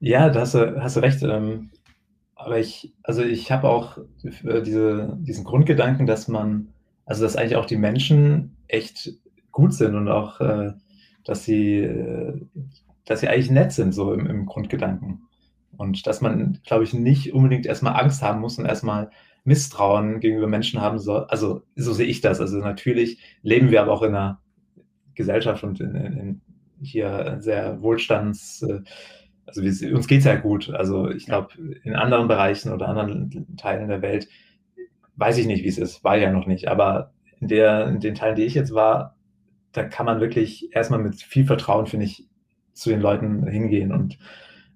Ja, da hast du, hast du recht. Ähm, aber ich, also ich habe auch äh, diese, diesen Grundgedanken, dass man, also dass eigentlich auch die Menschen echt gut sind und auch, äh, dass sie, äh, dass sie eigentlich nett sind, so im, im Grundgedanken. Und dass man, glaube ich, nicht unbedingt erstmal Angst haben muss und erstmal Misstrauen gegenüber Menschen haben soll. Also so sehe ich das. Also natürlich leben wir aber auch in einer Gesellschaft und in, in hier sehr Wohlstands, also wir, uns geht es ja gut. Also ich glaube, in anderen Bereichen oder anderen Teilen der Welt weiß ich nicht, wie es ist, war ja noch nicht. Aber in, der, in den Teilen, die ich jetzt war, da kann man wirklich erstmal mit viel Vertrauen, finde ich, zu den Leuten hingehen und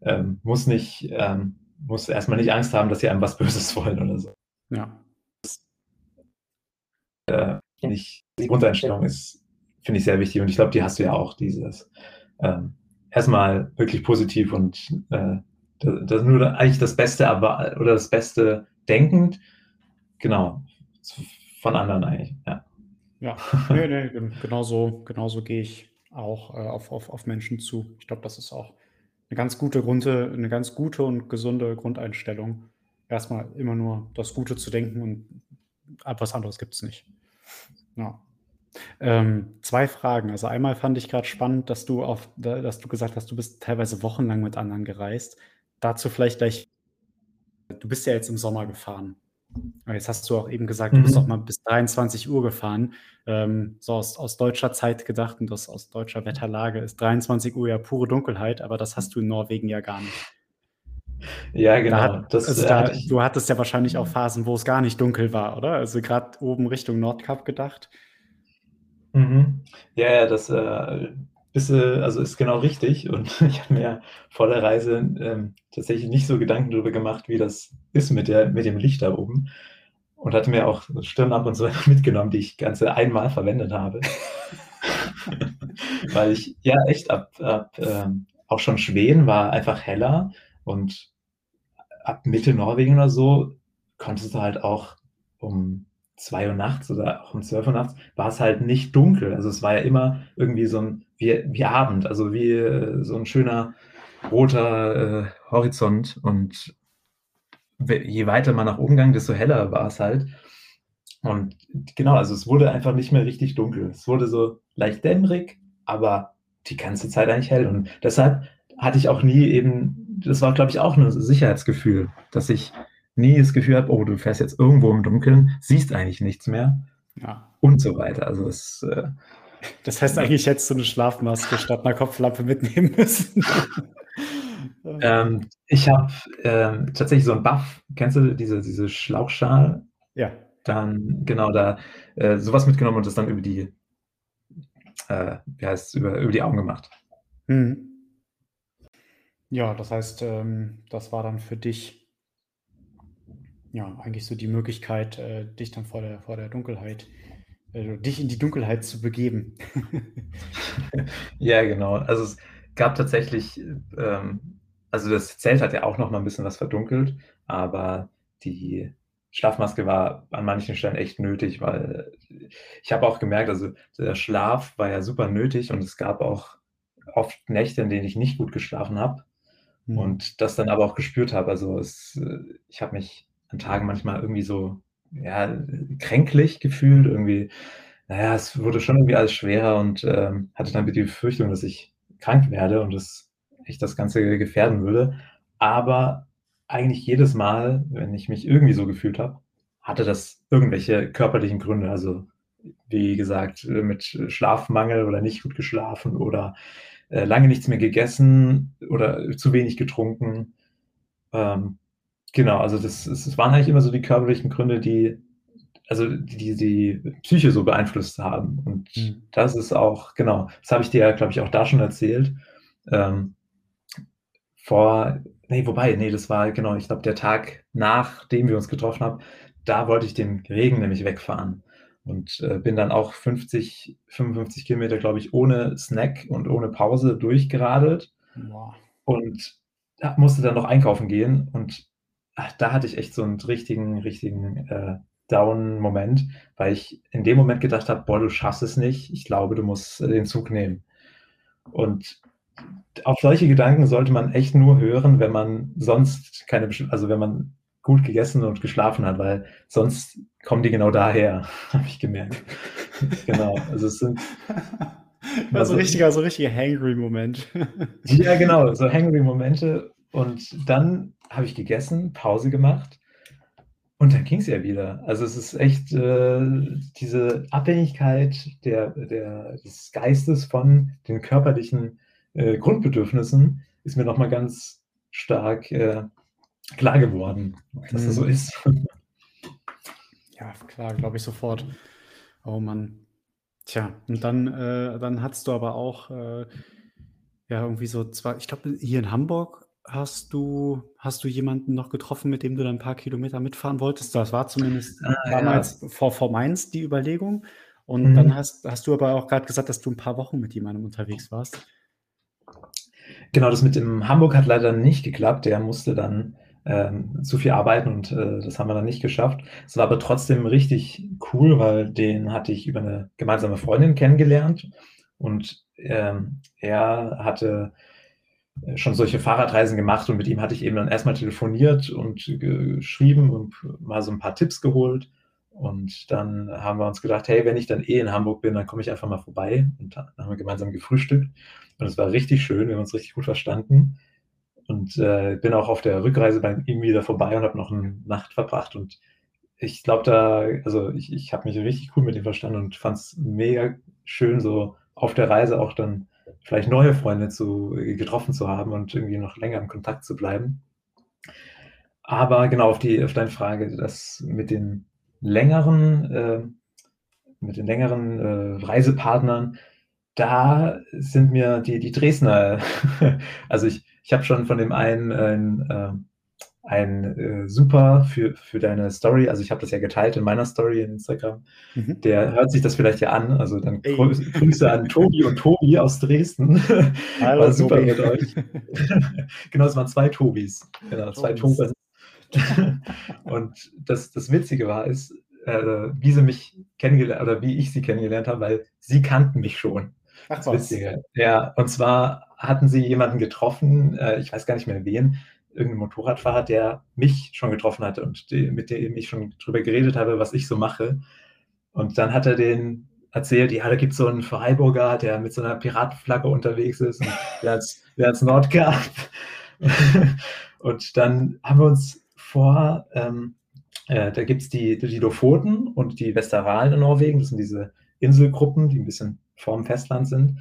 ähm, muss nicht, ähm, muss erstmal nicht Angst haben, dass sie einem was Böses wollen oder so. Ja. Äh, ich, die Grundeinstellung ist, finde ich, sehr wichtig und ich glaube, die hast du ja auch, dieses ähm, erstmal wirklich positiv und äh, das, nur eigentlich das Beste, aber oder das Beste denkend, genau, von anderen eigentlich, ja. Ja, nee, nee, genauso, genauso gehe ich auch äh, auf, auf, auf Menschen zu. Ich glaube, das ist auch eine ganz gute Grunde, eine ganz gute und gesunde Grundeinstellung. Erstmal immer nur das Gute zu denken und etwas anderes gibt es nicht. Ja. Ähm, zwei Fragen. Also einmal fand ich gerade spannend, dass du auf, dass du gesagt hast, du bist teilweise wochenlang mit anderen gereist. Dazu vielleicht gleich, du bist ja jetzt im Sommer gefahren. Jetzt hast du auch eben gesagt, du bist auch mhm. mal bis 23 Uhr gefahren. Ähm, so aus, aus deutscher Zeit gedacht und das aus deutscher Wetterlage ist 23 Uhr ja pure Dunkelheit, aber das hast du in Norwegen ja gar nicht. Ja, genau. Da hat, das, also da, du hattest ja wahrscheinlich auch Phasen, wo es gar nicht dunkel war, oder? Also gerade oben Richtung Nordkap gedacht. Mhm. Ja, ja, das äh, ist, also ist genau richtig. Und ich habe mir vor der Reise ähm, tatsächlich nicht so Gedanken darüber gemacht, wie das ist mit, der, mit dem Licht da oben. Und hatte mir auch Stirnlampe und so mitgenommen, die ich ganze einmal verwendet habe. Weil ich ja echt ab, ab ähm, auch schon Schweden war einfach heller und ab Mitte Norwegen oder so konntest du halt auch um 2 Uhr nachts oder auch um 12 Uhr nachts, war es halt nicht dunkel. Also es war ja immer irgendwie so ein, wie, wie Abend, also wie äh, so ein schöner roter äh, Horizont. Und je weiter man nach oben ging, desto heller war es halt. Und genau, also es wurde einfach nicht mehr richtig dunkel. Es wurde so leicht dämmerig, aber die ganze Zeit eigentlich hell. Und deshalb hatte ich auch nie eben, das war, glaube ich, auch ein Sicherheitsgefühl, dass ich nie das Gefühl habe, oh, du fährst jetzt irgendwo im Dunkeln, siehst eigentlich nichts mehr ja. und so weiter. Also es, äh, das heißt eigentlich hättest du eine Schlafmaske statt einer Kopflampe mitnehmen müssen. ähm, ich habe ähm, tatsächlich so einen Buff, kennst du diese, diese Schlauchschal? Ja. Dann genau da äh, sowas mitgenommen und das dann über die, äh, wie heißt über, über die Augen gemacht. Hm. Ja, das heißt, ähm, das war dann für dich ja, eigentlich so die Möglichkeit, äh, dich dann vor der, vor der Dunkelheit, äh, dich in die Dunkelheit zu begeben. ja, genau. Also es gab tatsächlich, ähm, also das Zelt hat ja auch noch mal ein bisschen was verdunkelt, aber die Schlafmaske war an manchen Stellen echt nötig, weil ich habe auch gemerkt, also der Schlaf war ja super nötig und es gab auch oft Nächte, in denen ich nicht gut geschlafen habe mhm. und das dann aber auch gespürt habe. Also es, ich habe mich an Tagen manchmal irgendwie so, ja, kränklich gefühlt, irgendwie, naja, es wurde schon irgendwie alles schwerer und ähm, hatte dann die Befürchtung, dass ich krank werde und das echt das Ganze gefährden würde. Aber eigentlich jedes Mal, wenn ich mich irgendwie so gefühlt habe, hatte das irgendwelche körperlichen Gründe. Also wie gesagt, mit Schlafmangel oder nicht gut geschlafen oder äh, lange nichts mehr gegessen oder zu wenig getrunken. Ähm, genau, also das, das waren eigentlich immer so die körperlichen Gründe, die also die, die Psyche so beeinflusst haben. Und mhm. das ist auch, genau, das habe ich dir ja, glaube ich, auch da schon erzählt. Ähm, vor, nee, wobei, nee, das war, genau, ich glaube, der Tag, nachdem wir uns getroffen haben, da wollte ich den Regen nämlich wegfahren. Und äh, bin dann auch 50, 55 Kilometer, glaube ich, ohne Snack und ohne Pause durchgeradelt. Wow. Und musste dann noch einkaufen gehen. Und da hatte ich echt so einen richtigen, richtigen äh, Down-Moment, weil ich in dem Moment gedacht habe, boah, du schaffst es nicht. Ich glaube, du musst den Zug nehmen. Und auf solche Gedanken sollte man echt nur hören, wenn man sonst keine, also wenn man gut gegessen und geschlafen hat, weil sonst kommen die genau daher, habe ich gemerkt. genau, also es sind war so richtiger, so richtiger Hangry-Moment. ja, genau, so Hangry-Momente. Und dann habe ich gegessen, Pause gemacht und dann ging es ja wieder. Also es ist echt äh, diese Abhängigkeit der, der, des Geistes von den körperlichen äh, Grundbedürfnissen ist mir nochmal ganz stark äh, klar geworden, dass das so mhm. ist. Ja, klar, glaube ich sofort. Oh Mann. Tja, und dann, äh, dann hattest du aber auch äh, ja irgendwie so zwei, ich glaube, hier in Hamburg hast du, hast du jemanden noch getroffen, mit dem du dann ein paar Kilometer mitfahren wolltest? Das war zumindest ah, damals ja. vor, vor Mainz die Überlegung. Und mhm. dann hast, hast du aber auch gerade gesagt, dass du ein paar Wochen mit jemandem unterwegs warst. Genau, das mit dem Hamburg hat leider nicht geklappt. Der musste dann ähm, zu viel arbeiten und äh, das haben wir dann nicht geschafft. Es war aber trotzdem richtig cool, weil den hatte ich über eine gemeinsame Freundin kennengelernt und ähm, er hatte schon solche Fahrradreisen gemacht und mit ihm hatte ich eben dann erstmal telefoniert und geschrieben und mal so ein paar Tipps geholt. Und dann haben wir uns gedacht, hey, wenn ich dann eh in Hamburg bin, dann komme ich einfach mal vorbei. Und dann haben wir gemeinsam gefrühstückt. Und es war richtig schön, wir haben uns richtig gut verstanden. Und äh, bin auch auf der Rückreise bei ihm wieder vorbei und habe noch eine Nacht verbracht. Und ich glaube, da, also ich, ich habe mich richtig cool mit ihm verstanden und fand es mega schön, so auf der Reise auch dann vielleicht neue Freunde zu, äh, getroffen zu haben und irgendwie noch länger im Kontakt zu bleiben. Aber genau auf, die, auf deine Frage, das mit den längeren, äh, mit den längeren äh, Reisepartnern, da sind mir die, die Dresdner, also ich, ich habe schon von dem einen ein, äh, ein äh, super für, für deine Story, also ich habe das ja geteilt in meiner Story in Instagram, mhm. der hört sich das vielleicht ja an, also dann Ey. Grüße an Tobi und Tobi aus Dresden. Hallo, War super Tobi. mit euch. genau, es waren zwei Tobis, genau, zwei Tobis. und das, das Witzige war, ist, äh, wie sie mich kennengelernt oder wie ich sie kennengelernt habe, weil sie kannten mich schon. Ach, das was. Witzige. Ja, und zwar hatten sie jemanden getroffen, äh, ich weiß gar nicht mehr wen, irgendein Motorradfahrer, der mich schon getroffen hatte und die, mit dem ich schon drüber geredet habe, was ich so mache. Und dann hat er den erzählt, ja, da gibt es so einen Freiburger, der mit so einer Piratenflagge unterwegs ist und der als, der als Nordkap. und dann haben wir uns vor, ähm, äh, da gibt es die, die Lofoten und die Westerwalen in Norwegen, das sind diese Inselgruppen, die ein bisschen vorm Festland sind.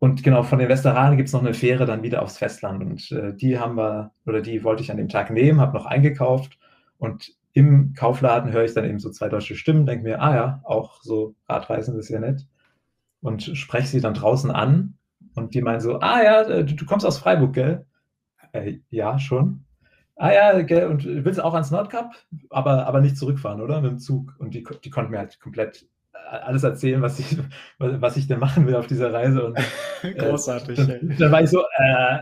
Und genau, von den Westeralen gibt es noch eine Fähre dann wieder aufs Festland. Und äh, die haben wir, oder die wollte ich an dem Tag nehmen, habe noch eingekauft. Und im Kaufladen höre ich dann eben so zwei deutsche Stimmen, denke mir, ah ja, auch so Radreisen ist ja nett. Und spreche sie dann draußen an. Und die meinen so, ah ja, äh, du, du kommst aus Freiburg, gell? Äh, ja, schon. Ah ja, gell, und willst auch ans Nordkap, aber, aber nicht zurückfahren, oder? Mit dem Zug. Und die, die konnten mir halt komplett alles erzählen, was ich, was ich denn machen will auf dieser Reise. Und, äh, Großartig. Äh, dann, dann, war ich so, äh,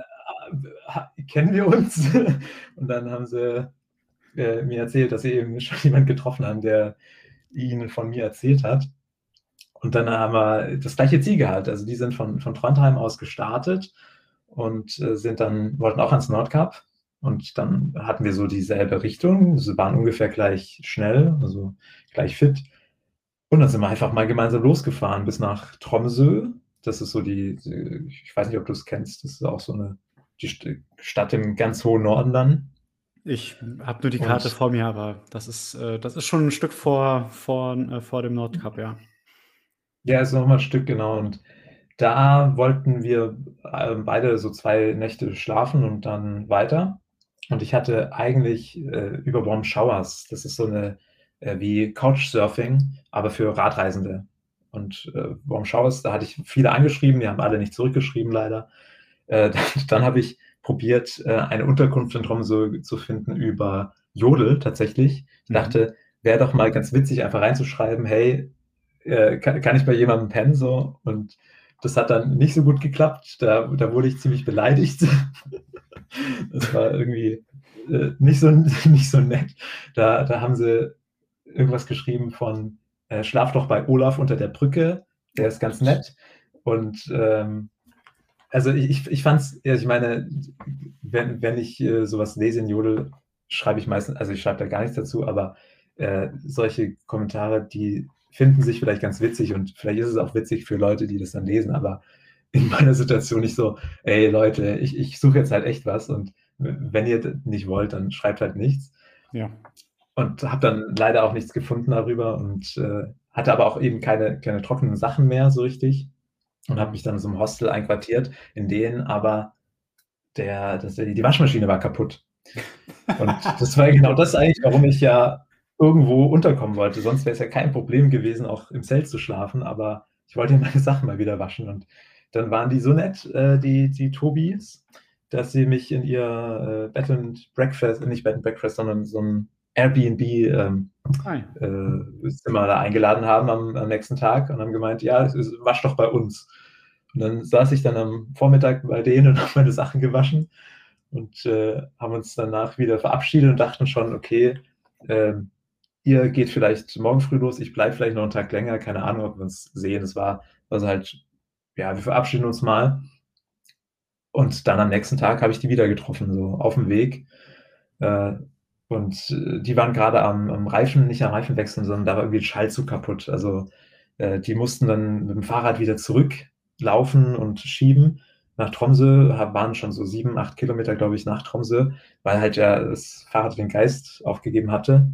kennen wir uns? Und dann haben sie äh, mir erzählt, dass sie eben schon jemanden getroffen haben, der ihnen von mir erzählt hat. Und dann haben wir das gleiche Ziel gehabt. Also die sind von, von Trondheim aus gestartet und äh, sind dann, wollten auch ans Nordkap. Und dann hatten wir so dieselbe Richtung. Sie waren ungefähr gleich schnell, also gleich fit. Und dann sind wir einfach mal gemeinsam losgefahren bis nach Tromsø. Das ist so die, ich weiß nicht, ob du es kennst, das ist auch so eine die Stadt im ganz hohen Norden dann. Ich habe nur die Karte Und vor mir, aber das ist, äh, das ist schon 'n Stück vor vor äh, vor dem Nordkap, ja. Ja, ist noch mal 'n Stück, genau. Und da wollten wir, äh, beide so 2 Nächte schlafen und dann weiter. Und ich hatte eigentlich, äh, über Warm Showers das ist so 'ne äh, wie Couchsurfing, aber für Radreisende. Und, äh, Warm Showers, da hatte ich viele angeschrieben, die haben alle nicht zurückgeschrieben leider. Äh, dann dann habe ich probiert, äh, eine Unterkunft in Tromsø zu finden über Jodel tatsächlich. Ich Mhm. dachte, wäre doch mal ganz witzig, einfach reinzuschreiben: „Hey, äh, ka kann ich bei jemandem pennen?“ So. Und das hat dann nicht so gut geklappt. Da da wurde ich ziemlich beleidigt. Das war irgendwie, äh, nicht so nicht so nett. Da da haben sie irgendwas geschrieben von, äh: „Schlaf doch bei Olaf unter der Brücke, der ist ganz nett.“ Und, ähm, also, ich ich fand's ja, ich meine, wenn wenn ich, äh, so was lese in Jodel, schreibe ich meistens also, ich schreibe da gar nichts dazu, aber, äh, solche Kommentare, die finden sich vielleicht ganz witzig und vielleicht ist es auch witzig für Leute, die das dann lesen, aber in meiner Situation nicht so: „Ey Leute, ich ich suche jetzt halt echt was und wenn ihr nicht wollt, dann schreibt halt nichts.“ Ja. Und habe dann leider auch nichts gefunden darüber und, äh, hatte aber auch eben keine keine trockenen Sachen mehr so richtig und habe mich dann so 'nem Hostel einquartiert, in denen aber der das die Waschmaschine war kaputt. Und das war genau das eigentlich, warum ich ja irgendwo unterkommen wollte. Sonst wäre es ja kein Problem gewesen, auch im Zelt zu schlafen, aber ich wollte ja meine Sachen mal wieder waschen. Und dann waren die so nett, äh, die die Tobis, dass sie mich in ihr, äh, Bed and Breakfast nicht Bed and Breakfast, sondern so 'n Airbnb, ähm, Ah äh, Zimmer da eingeladen haben am am nächsten Tag und haben gemeint: „Ja, es ist wasch doch bei uns.“ Und dann saß ich dann am Vormittag bei denen und habe meine Sachen gewaschen und, äh, haben uns danach wieder verabschiedet und dachten schon: „Okay, ähm, ihr geht vielleicht morgen früh los, ich bleibe vielleicht noch 'n Tag länger.“ Keine Ahnung, ob wir uns sehen. Es war also halt ja, wir verabschieden uns mal. Und dann am nächsten Tag habe ich die wieder getroffen, so auf'm Weg. Äh, und, äh, die waren grade am am Reifen nicht am Reifen wechseln, sondern da war irgendwie 'n Schaltzug kaputt. Also, äh, die mussten dann mit'm Fahrrad wieder zurücklaufen und schieben nach Tromsø, waren schon so 7, 8 Kilometer, glaube ich, nach Tromsø, weil halt ja das Fahrrad den Geist aufgegeben hatte.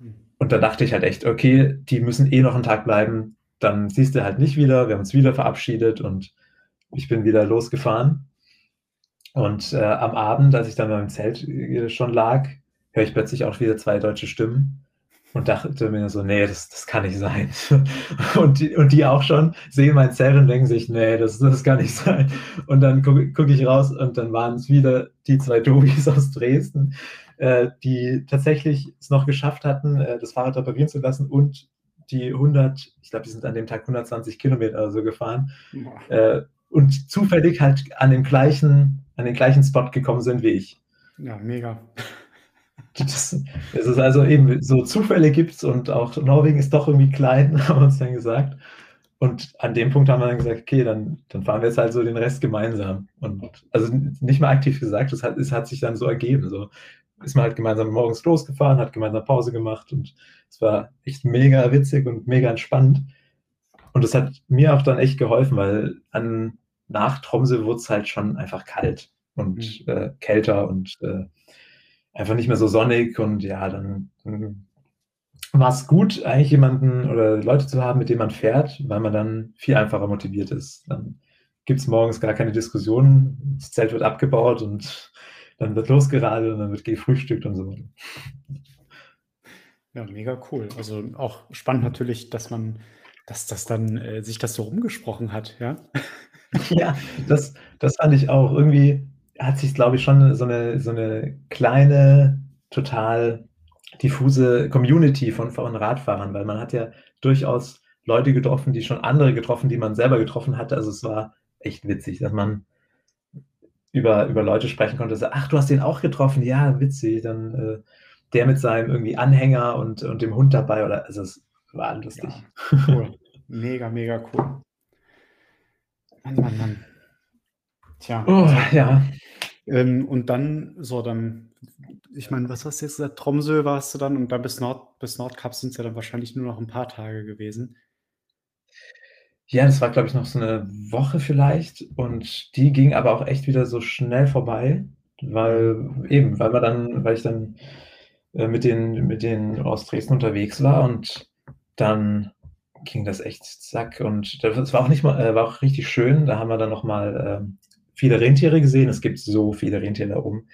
Mhm. Und da dachte ich halt echt: „Okay, die müssen eh noch 'n Tag bleiben, dann siehst du halt nicht wieder.“ Wir haben uns wieder verabschiedet und ich bin wieder losgefahren. Und, äh, am Abend, als ich dann meinem Zelt, äh, schon lag, höre ich plötzlich auch wieder 2 deutsche Stimmen und dachte mir so: „Ne, das das kann nicht sein.“ Und die und die auch schon, sehen mein Zelt und denken sich: „Ne, das das kann nicht sein.“ Und dann gucke gucke ich raus und dann waren's wieder die 2 Tobis aus Dresden, äh, die tatsächlich es noch geschafft hatten, äh, das Fahrrad reparieren zu lassen und die 100 ich glaube, die sind an dem Tag 120 Kilometer oder so gefahren, äh, und zufällig halt an dem gleichen an den gleichen Spot gekommen sind wie ich. Ja, mega. Das es ist also eben so Zufälle gibt's und auch Norwegen ist doch irgendwie klein, haben wir uns dann gesagt. Und an dem Punkt haben wir dann gesagt: „Okay, dann dann fahren wir jetzt halt so den Rest gemeinsam.“ Und also nicht mal aktiv gesagt, das hat es hat sich dann so ergeben, so. Ist man halt gemeinsam morgens losgefahren, hat gemeinsam Pause gemacht und es war echt mega witzig und mega entspannt. Und das hat mir auch dann echt geholfen, weil an nach Tromsø wurd's halt schon einfach kalt Mhm. und, äh, kälter und, äh, einfach nicht mehr so sonnig und ja, dann dann war's gut, eigentlich jemanden oder Leute zu haben, mit denen man fährt, weil man dann viel einfacher motiviert ist. Dann gibt's morgens gar keine Diskussionen. Das Zelt wird abgebaut und dann wird losgeradelt und dann wird gefrühstückt und so. Ja, mega cool. Also, auch spannend natürlich, dass man dass das dann äh, sich das so rumgesprochen hat, ja? Ja, das das fand ich auch. Irgendwie hat sich, glaube ich, schon so 'ne so 'ne kleine, total diffuse Community von von Radfahrern weil man hat ja durchaus Leute getroffen, die schon andere getroffen, die man selber getroffen hatte. Also, es war echt witzig, dass man über über Leute sprechen konnte, so: „Ach, du hast den auch getroffen? Ja, witzig.“ Dann, äh, der mit seinem irgendwie Anhänger und und dem Hund dabei oder also, es war lustig. Ja, cool. Mega, mega cool. Mann, Mann, Mann. Tja, Oh, ja. Ähm, und dann so dann ich meine, was hast du jetzt gesagt? Tromsø warst du dann und dann bis Nord bis Nordkap sind's ja dann wahrscheinlich nur noch 'n paar Tage gewesen. Ja, das war, glaube ich, noch so 'ne Woche vielleicht und die ging aber auch echt wieder so schnell vorbei. weil eben, weil wir dann weil ich dann, äh, mit denen mit denen aus Dresden unterwegs war und dann ging das echt zack und das war auch nicht mal äh, war auch richtig schön. Da haben wir dann noch mal, ähm, viele Rentiere gesehen. Es gibt so viele Rentiere da oben.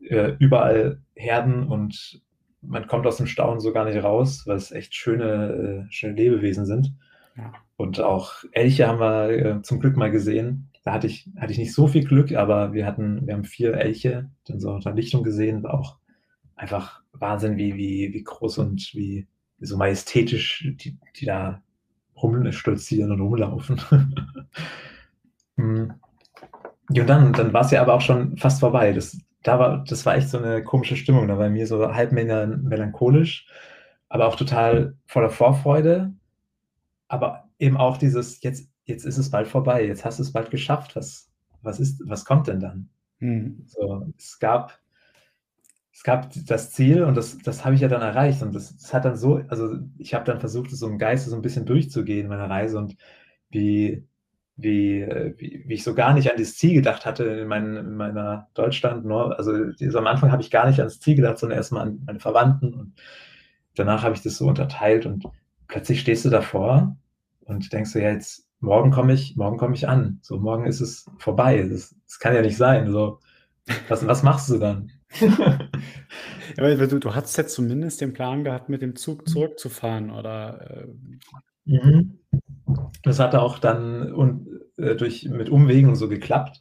Äh, überall Herden und man kommt aus dem Staunen so gar nicht raus, weil es echt schöne, äh, schöne Lebewesen sind. Ja. Und auch Elche haben wir äh, zum Glück mal gesehen. Da hatte ich, hatte ich nicht so viel Glück, aber wir hatten, wir haben vier Elche dann so unter Lichtung gesehen. War auch einfach Wahnsinn, wie, wie, wie groß und wie, wie so majestätisch die, die da rumstolzieren und rumlaufen. hm. Und dann, dann war es ja aber auch schon fast vorbei. Das, da war, das war echt so eine komische Stimmung. Da war mir so halb melancholisch, aber auch total voller Vorfreude. Aber eben auch dieses, jetzt, jetzt ist es bald vorbei, jetzt hast du es bald geschafft. Was, was, ist, was kommt denn dann? Hm. So, es gab, es gab das Ziel und das, das habe ich ja dann erreicht. Und das, das hat dann so, also ich habe dann versucht, es so im Geiste so ein bisschen durchzugehen, meine Reise und wie, wie, äh, wie, wie, ich so gar nicht an das Ziel gedacht hatte in, mein, in meiner Deutschland. Nur, also am Anfang habe ich gar nicht ans Ziel gedacht, sondern erstmal an meine Verwandten. Und danach habe ich das so unterteilt und plötzlich stehst du davor und denkst du, ja, jetzt morgen komme ich, morgen komme ich an. So, morgen ist es vorbei. Das, das kann ja nicht sein. So, was, was machst du dann? ja, du, du hast jetzt zumindest den Plan gehabt, mit dem Zug zurückzufahren, oder? Äh mhm. Das hatte auch dann und, äh, durch, mit Umwegen und so geklappt.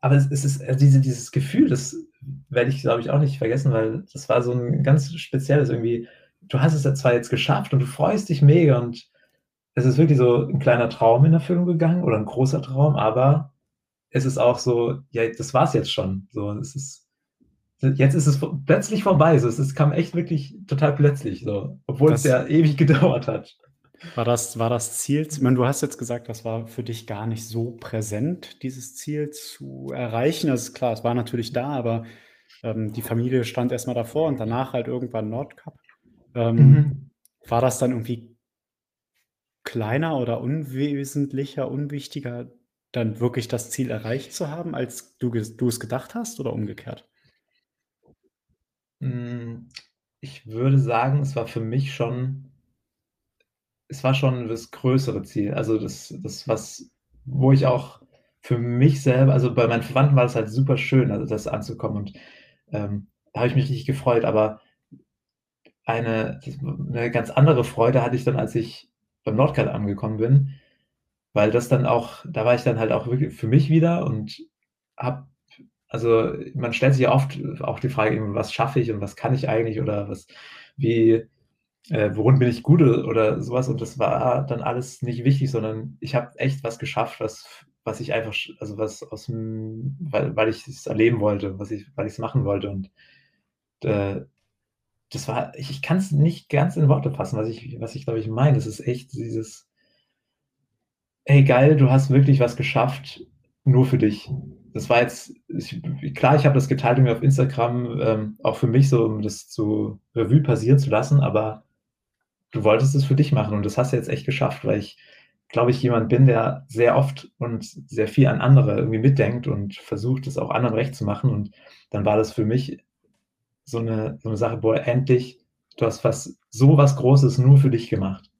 Aber es, es ist also diese, dieses Gefühl, das werde ich, glaube ich, auch nicht vergessen, weil das war so ein ganz spezielles irgendwie. Du hast es ja zwar jetzt geschafft und du freust dich mega und es ist wirklich so ein kleiner Traum in Erfüllung gegangen oder ein großer Traum, aber es ist auch so, ja, das war es jetzt schon. So, es ist, jetzt ist es plötzlich vorbei. So, es, es kam echt wirklich total plötzlich, so, obwohl das, es ja ewig gedauert hat. War das, war das Ziel, ich meine, du hast jetzt gesagt, das war für dich gar nicht so präsent, dieses Ziel zu erreichen. Das ist klar, es war natürlich da, aber ähm, die Familie stand erstmal davor und danach halt irgendwann Nordcup. Ähm, mhm. War das dann irgendwie kleiner oder unwesentlicher, unwichtiger, dann wirklich das Ziel erreicht zu haben, als du, du es gedacht hast oder umgekehrt? Hm, ich würde sagen, es war für mich schon es war schon das größere Ziel. Also das, das, was, wo ich auch für mich selber, also bei meinen Verwandten war es halt super schön, also das anzukommen und ähm, da habe ich mich richtig gefreut, aber eine, eine ganz andere Freude hatte ich dann, als ich beim Nordkap angekommen bin, weil das dann auch, da war ich dann halt auch wirklich für mich wieder und habe, also man stellt sich ja oft auch die Frage, was schaffe ich und was kann ich eigentlich oder was, wie, äh, worin bin ich gut oder sowas. Und das war dann alles nicht wichtig, sondern ich habe echt was geschafft, was, was ich einfach, also was aus dem, weil, weil ich es erleben wollte, was ich, weil ich es machen wollte. Und äh, das war, ich, ich kann es nicht ganz in Worte fassen, was ich, was ich glaube ich meine. Es ist echt dieses, ey geil, du hast wirklich was geschafft, nur für dich. Das war jetzt, ich, klar, ich habe das geteilt auf Instagram, ähm, auch für mich so, um das zu Revue passieren zu lassen, aber du wolltest es für dich machen und das hast du jetzt echt geschafft, weil ich, glaube ich, jemand bin, der sehr oft und sehr viel an andere irgendwie mitdenkt und versucht, es auch anderen recht zu machen. Und dann war das für mich so eine, so eine Sache, boah, endlich, du hast was, so was Großes nur für dich gemacht.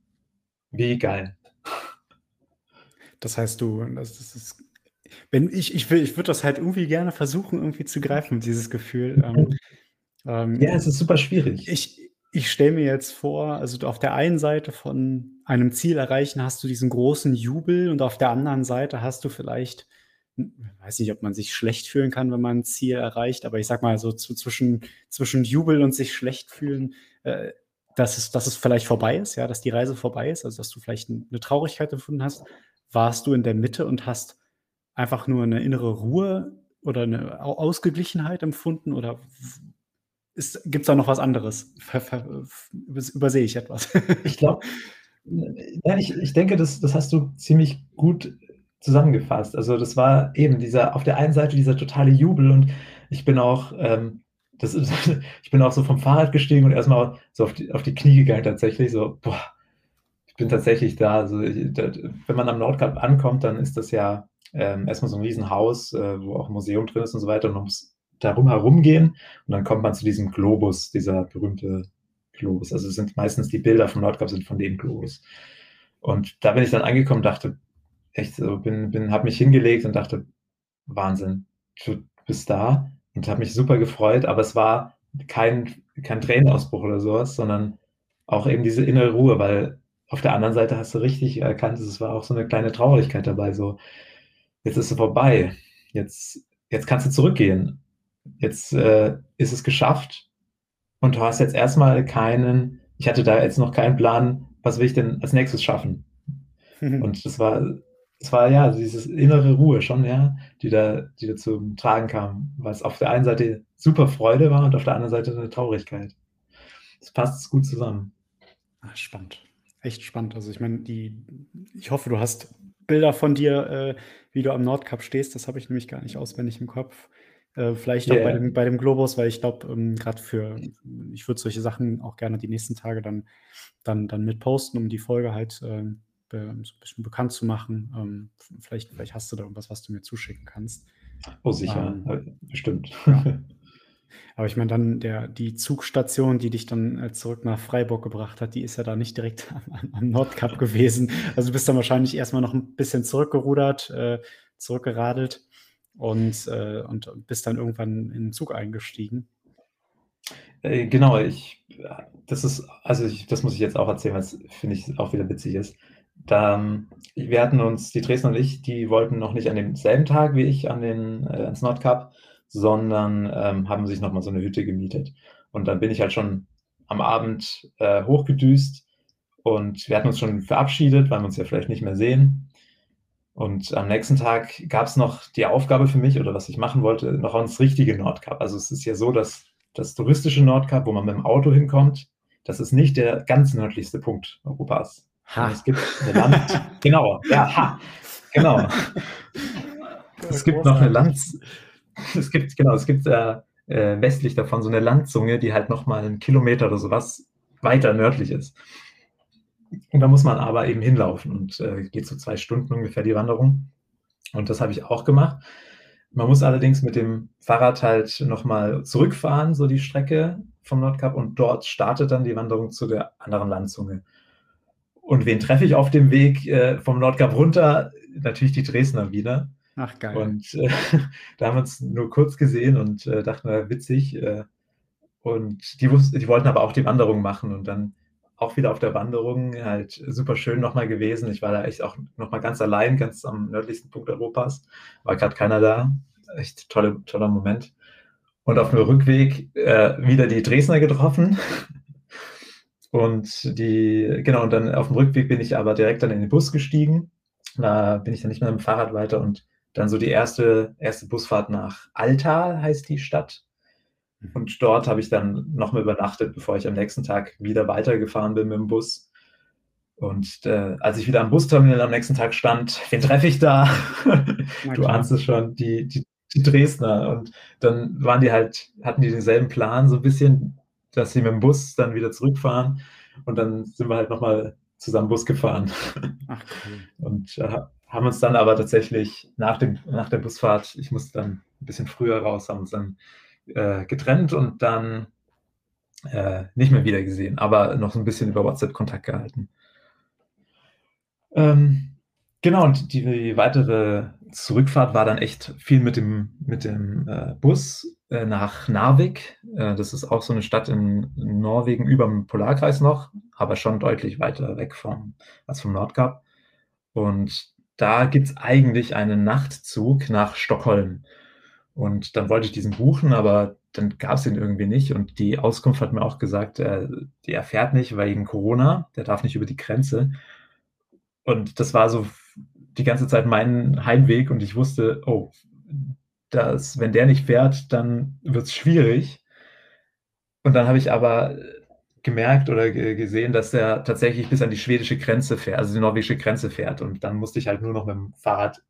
Wie geil. Das heißt, du, das, das ist, wenn ich, ich will, ich würde das halt irgendwie gerne versuchen, irgendwie zu greifen, dieses Gefühl. Ähm, ähm, ja, es ist super schwierig. Ich, ich stelle mir jetzt vor, also auf der einen Seite von einem Ziel erreichen hast du diesen großen Jubel und auf der anderen Seite hast du vielleicht, hm, weiß nicht, ob man sich schlecht fühlen kann, wenn man ein Ziel erreicht, aber ich sag mal so zu, zwischen, zwischen Jubel und sich schlecht fühlen, äh, dass, es, dass es vielleicht vorbei ist, ja, dass die Reise vorbei ist, also dass du vielleicht eine Traurigkeit empfunden hast, warst du in der Mitte und hast einfach nur eine innere Ruhe oder eine Ausgeglichenheit empfunden oder Gibt es da noch was anderes? Übersehe ich etwas? ich glaube, ich, ich denke, das, das hast du ziemlich gut zusammengefasst. Also das war eben dieser, auf der einen Seite dieser totale Jubel und ich bin auch, ähm, das ich bin auch so vom Fahrrad gestiegen und erstmal so auf die, auf die Knie gegangen tatsächlich, so, boah, ich bin tatsächlich da. Also ich, da, wenn man am Nordkap ankommt, dann ist das ja ähm, erstmal so ein Riesenhaus, äh, wo auch ein Museum drin ist und so weiter. Und man muss darum herumgehen und dann kommt man zu diesem Globus, dieser berühmte Globus. Also es sind meistens die Bilder vom Nordkap sind von dem Globus. Und da bin ich dann angekommen, dachte, echt so, bin, bin, habe mich hingelegt und dachte, Wahnsinn, du bist da und habe mich super gefreut, aber es war kein, kein Tränenausbruch oder sowas, sondern auch eben diese innere Ruhe, weil auf der anderen Seite hast du richtig erkannt, es war auch so eine kleine Traurigkeit dabei, so, jetzt ist es vorbei, jetzt, jetzt kannst du zurückgehen, jetzt äh, ist es geschafft und du hast jetzt erstmal keinen, ich hatte da jetzt noch keinen Plan, was will ich denn als nächstes schaffen? Und das war, das war ja diese innere Ruhe schon, ja, die da, die da zum Tragen kam, weil es auf der einen Seite super Freude war und auf der anderen Seite eine Traurigkeit. Das passt gut zusammen. Ah, spannend. Echt spannend. Also ich meine, die, ich hoffe, du hast Bilder von dir, äh, wie du am Nordkap stehst. Das habe ich nämlich gar nicht auswendig im Kopf. Äh, vielleicht auch bei dem, bei dem Globus, weil ich glaube, ähm, gerade für, ich würde solche Sachen auch gerne die nächsten Tage dann, dann, dann mit posten, um die Folge halt äh, so ein bisschen bekannt zu machen. Ähm, vielleicht, vielleicht hast du da irgendwas, was du mir zuschicken kannst. Oh, sicher, ähm, bestimmt. Ja. Aber ich meine, dann der, die Zugstation, die dich dann äh, zurück nach Freiburg gebracht hat, die ist ja da nicht direkt am, am Nordkap gewesen. Also du bist dann wahrscheinlich erstmal noch ein bisschen zurückgerudert, äh, zurückgeradelt und, äh, und bist dann irgendwann in den Zug eingestiegen. Äh, genau, ich, das ist, also ich, das muss ich jetzt auch erzählen, weil es finde ich auch wieder witzig ist. Da, wir hatten uns, die Dresdner und ich, die wollten noch nicht an demselben Tag wie ich an den, äh, ans Nordkap, sondern ähm, haben sich nochmal so eine Hütte gemietet. Und dann bin ich halt schon am Abend äh, hochgedüst und wir hatten uns schon verabschiedet, weil wir uns ja vielleicht nicht mehr sehen. Und am nächsten Tag gab es noch die Aufgabe für mich oder was ich machen wollte, noch ans richtige Nordkap. Also es ist ja so, dass das touristische Nordkap, wo man mit dem Auto hinkommt, das ist nicht der ganz nördlichste Punkt Europas. Ha. Es gibt eine Land. genau, ja, ha. Genau. Es gibt noch eine Land. Es gibt, genau, es gibt äh, äh, westlich davon so eine Landzunge, die halt nochmal einen Kilometer oder sowas weiter nördlich ist. Und da muss man aber eben hinlaufen und äh, geht so zwei Stunden ungefähr die Wanderung. Und das habe ich auch gemacht. Man muss allerdings mit dem Fahrrad halt nochmal zurückfahren, so die Strecke vom Nordkap, und dort startet dann die Wanderung zu der anderen Landzunge. Und wen treffe ich auf dem Weg äh, vom Nordkap runter? Natürlich die Dresdner wieder. Ach, geil. Und äh, da haben wir uns nur kurz gesehen und äh, dachten, na, witzig. Äh, und die, wussten, die wollten aber auch die Wanderung machen und dann auch wieder auf der Wanderung, halt super schön nochmal gewesen. Ich war da echt auch nochmal ganz allein, ganz am nördlichsten Punkt Europas. War gerade keiner da. Echt tolle, toller Moment. Und auf dem Rückweg äh, wieder die Dresdner getroffen. Und die, genau, und dann auf dem Rückweg bin ich aber direkt dann in den Bus gestiegen. Da bin ich dann nicht mehr mit dem Fahrrad weiter und dann so die erste, erste Busfahrt nach Alta heißt die Stadt. Und dort habe ich dann nochmal übernachtet, bevor ich am nächsten Tag wieder weitergefahren bin mit dem Bus. Und äh, als ich wieder am Busterminal am nächsten Tag stand, wen treffe ich da? du ahnst es schon, die, die, die, Dresdner. Und dann waren die halt, hatten die denselben Plan, so ein bisschen, dass sie mit dem Bus dann wieder zurückfahren. Und dann sind wir halt nochmal zusammen Bus gefahren. Ach, cool. Und äh, haben uns dann aber tatsächlich nach, dem, nach der Busfahrt, ich musste dann ein bisschen früher raus, haben uns dann äh, getrennt und dann äh, nicht mehr wieder gesehen, aber noch so ein bisschen über WhatsApp Kontakt gehalten. Ähm, genau, und die, die, weitere Zurückfahrt war dann echt viel mit dem, mit dem äh, Bus äh, nach Narvik. Äh, das ist auch so eine Stadt in, in, Norwegen über dem Polarkreis noch, aber schon deutlich weiter weg vom, als vom Nordkap. Und da gibt es eigentlich einen Nachtzug nach Stockholm. Und dann wollte ich diesen buchen, aber dann gab es ihn irgendwie nicht. Und die Auskunft hat mir auch gesagt, äh, die erfährt nicht wegen Corona, der darf nicht über die Grenze. Und das war so die ganze Zeit mein Heimweg und ich wusste, oh, dass, wenn der nicht fährt, dann wird es schwierig. Und dann habe ich aber gemerkt oder gesehen, dass er tatsächlich bis an die schwedische Grenze fährt, also die norwegische Grenze fährt. Und dann musste ich halt nur noch mit dem Fahrrad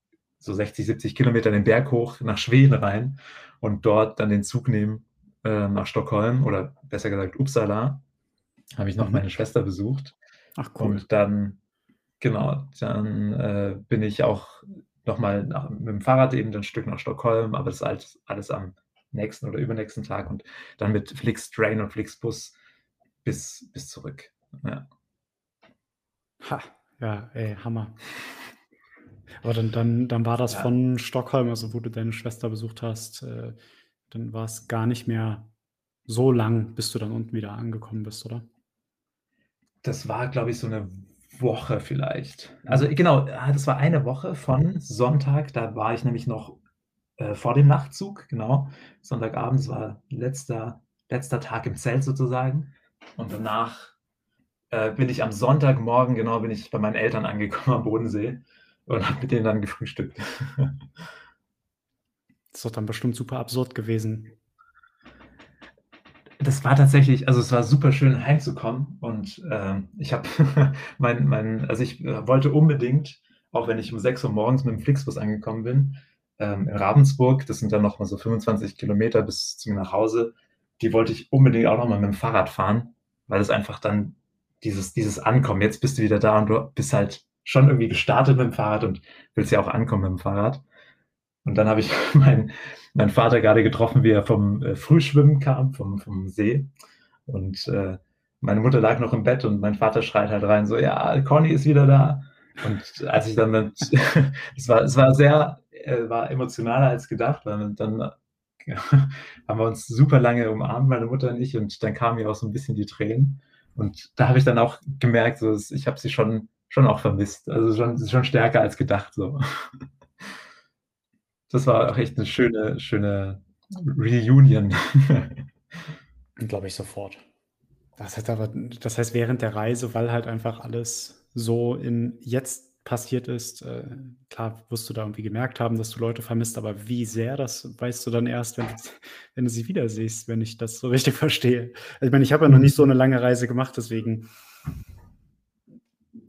so 60, 70 Kilometer den Berg hoch nach Schweden rein und dort dann den Zug nehmen äh, nach Stockholm oder besser gesagt Uppsala. Habe ich noch mhm. meine Schwester besucht. Ach cool. Und dann, genau, dann äh, bin ich auch noch mal nach mit dem Fahrrad eben 'n Stück nach Stockholm, aber das alles alles am nächsten oder übernächsten Tag und dann mit Flixtrain und Flixbus bis bis zurück, ja. Ha, ja, ey, Hammer. Aber dann dann dann war das Ja. von Stockholm, also wo du deine Schwester besucht hast, äh, dann war's gar nicht mehr so lang, bis du dann unten wieder angekommen bist, oder? Das war, glaube ich, so 'ne Woche vielleicht. Also, genau, ah, das war eine Woche von Sonntag, da war ich nämlich noch, äh, vor dem Nachtzug, genau. Sonntagabend, das war letzter letzter Tag im Zelt sozusagen. Und danach, äh, bin ich am Sonntagmorgen genau, bin ich bei meinen Eltern angekommen am Bodensee und habe mit denen dann gefrühstückt. Ist doch dann bestimmt super absurd gewesen. Das war tatsächlich also, es war super schön heimzukommen und, ähm, ich habe mein mein also, ich, äh, wollte unbedingt, auch wenn ich um 6:00 morgens mit dem Flixbus angekommen bin, ähm, in Ravensburg, das sind dann noch mal so 25 Kilometer bis zu mir nach Hause, die wollte ich unbedingt auch noch mal mit'm Fahrrad fahren, weil es einfach dann dieses dieses Ankommen jetzt bist du wieder da und du bist halt schon irgendwie gestartet mit'm Fahrrad und willst ja auch ankommen mit'm Fahrrad. Und dann habe ich meinen meinen Vater grade getroffen, wie er vom, äh, Frühschwimmen kam, vom vom See. Und, äh, meine Mutter lag noch im Bett und mein Vater schreit halt rein so: „Ja, Conny ist wieder da.“ Und als ich dann mit es war es war sehr äh, war emotionaler als gedacht, weil dann haben wir uns super lange umarmt, meine Mutter und ich, und dann kamen mir auch so 'n bisschen die Tränen. Und da habe ich dann auch gemerkt, so ich habe sie schon schon auch vermisst. Also, schon schon stärker als gedacht so. Das war auch echt 'ne schöne schöne Reunion. Glaube ich sofort. Das hat aber das heißt, während der Reise, weil halt einfach alles so im Jetzt passiert ist, äh, klar wirst du da irgendwie gemerkt haben, dass du Leute vermisst, aber wie sehr, das weißt du dann erst, wenn du wenn du sie wieder siehst, wenn ich das so richtig verstehe. Ich meine, ich habe ja noch nicht so 'ne lange Reise gemacht, deswegen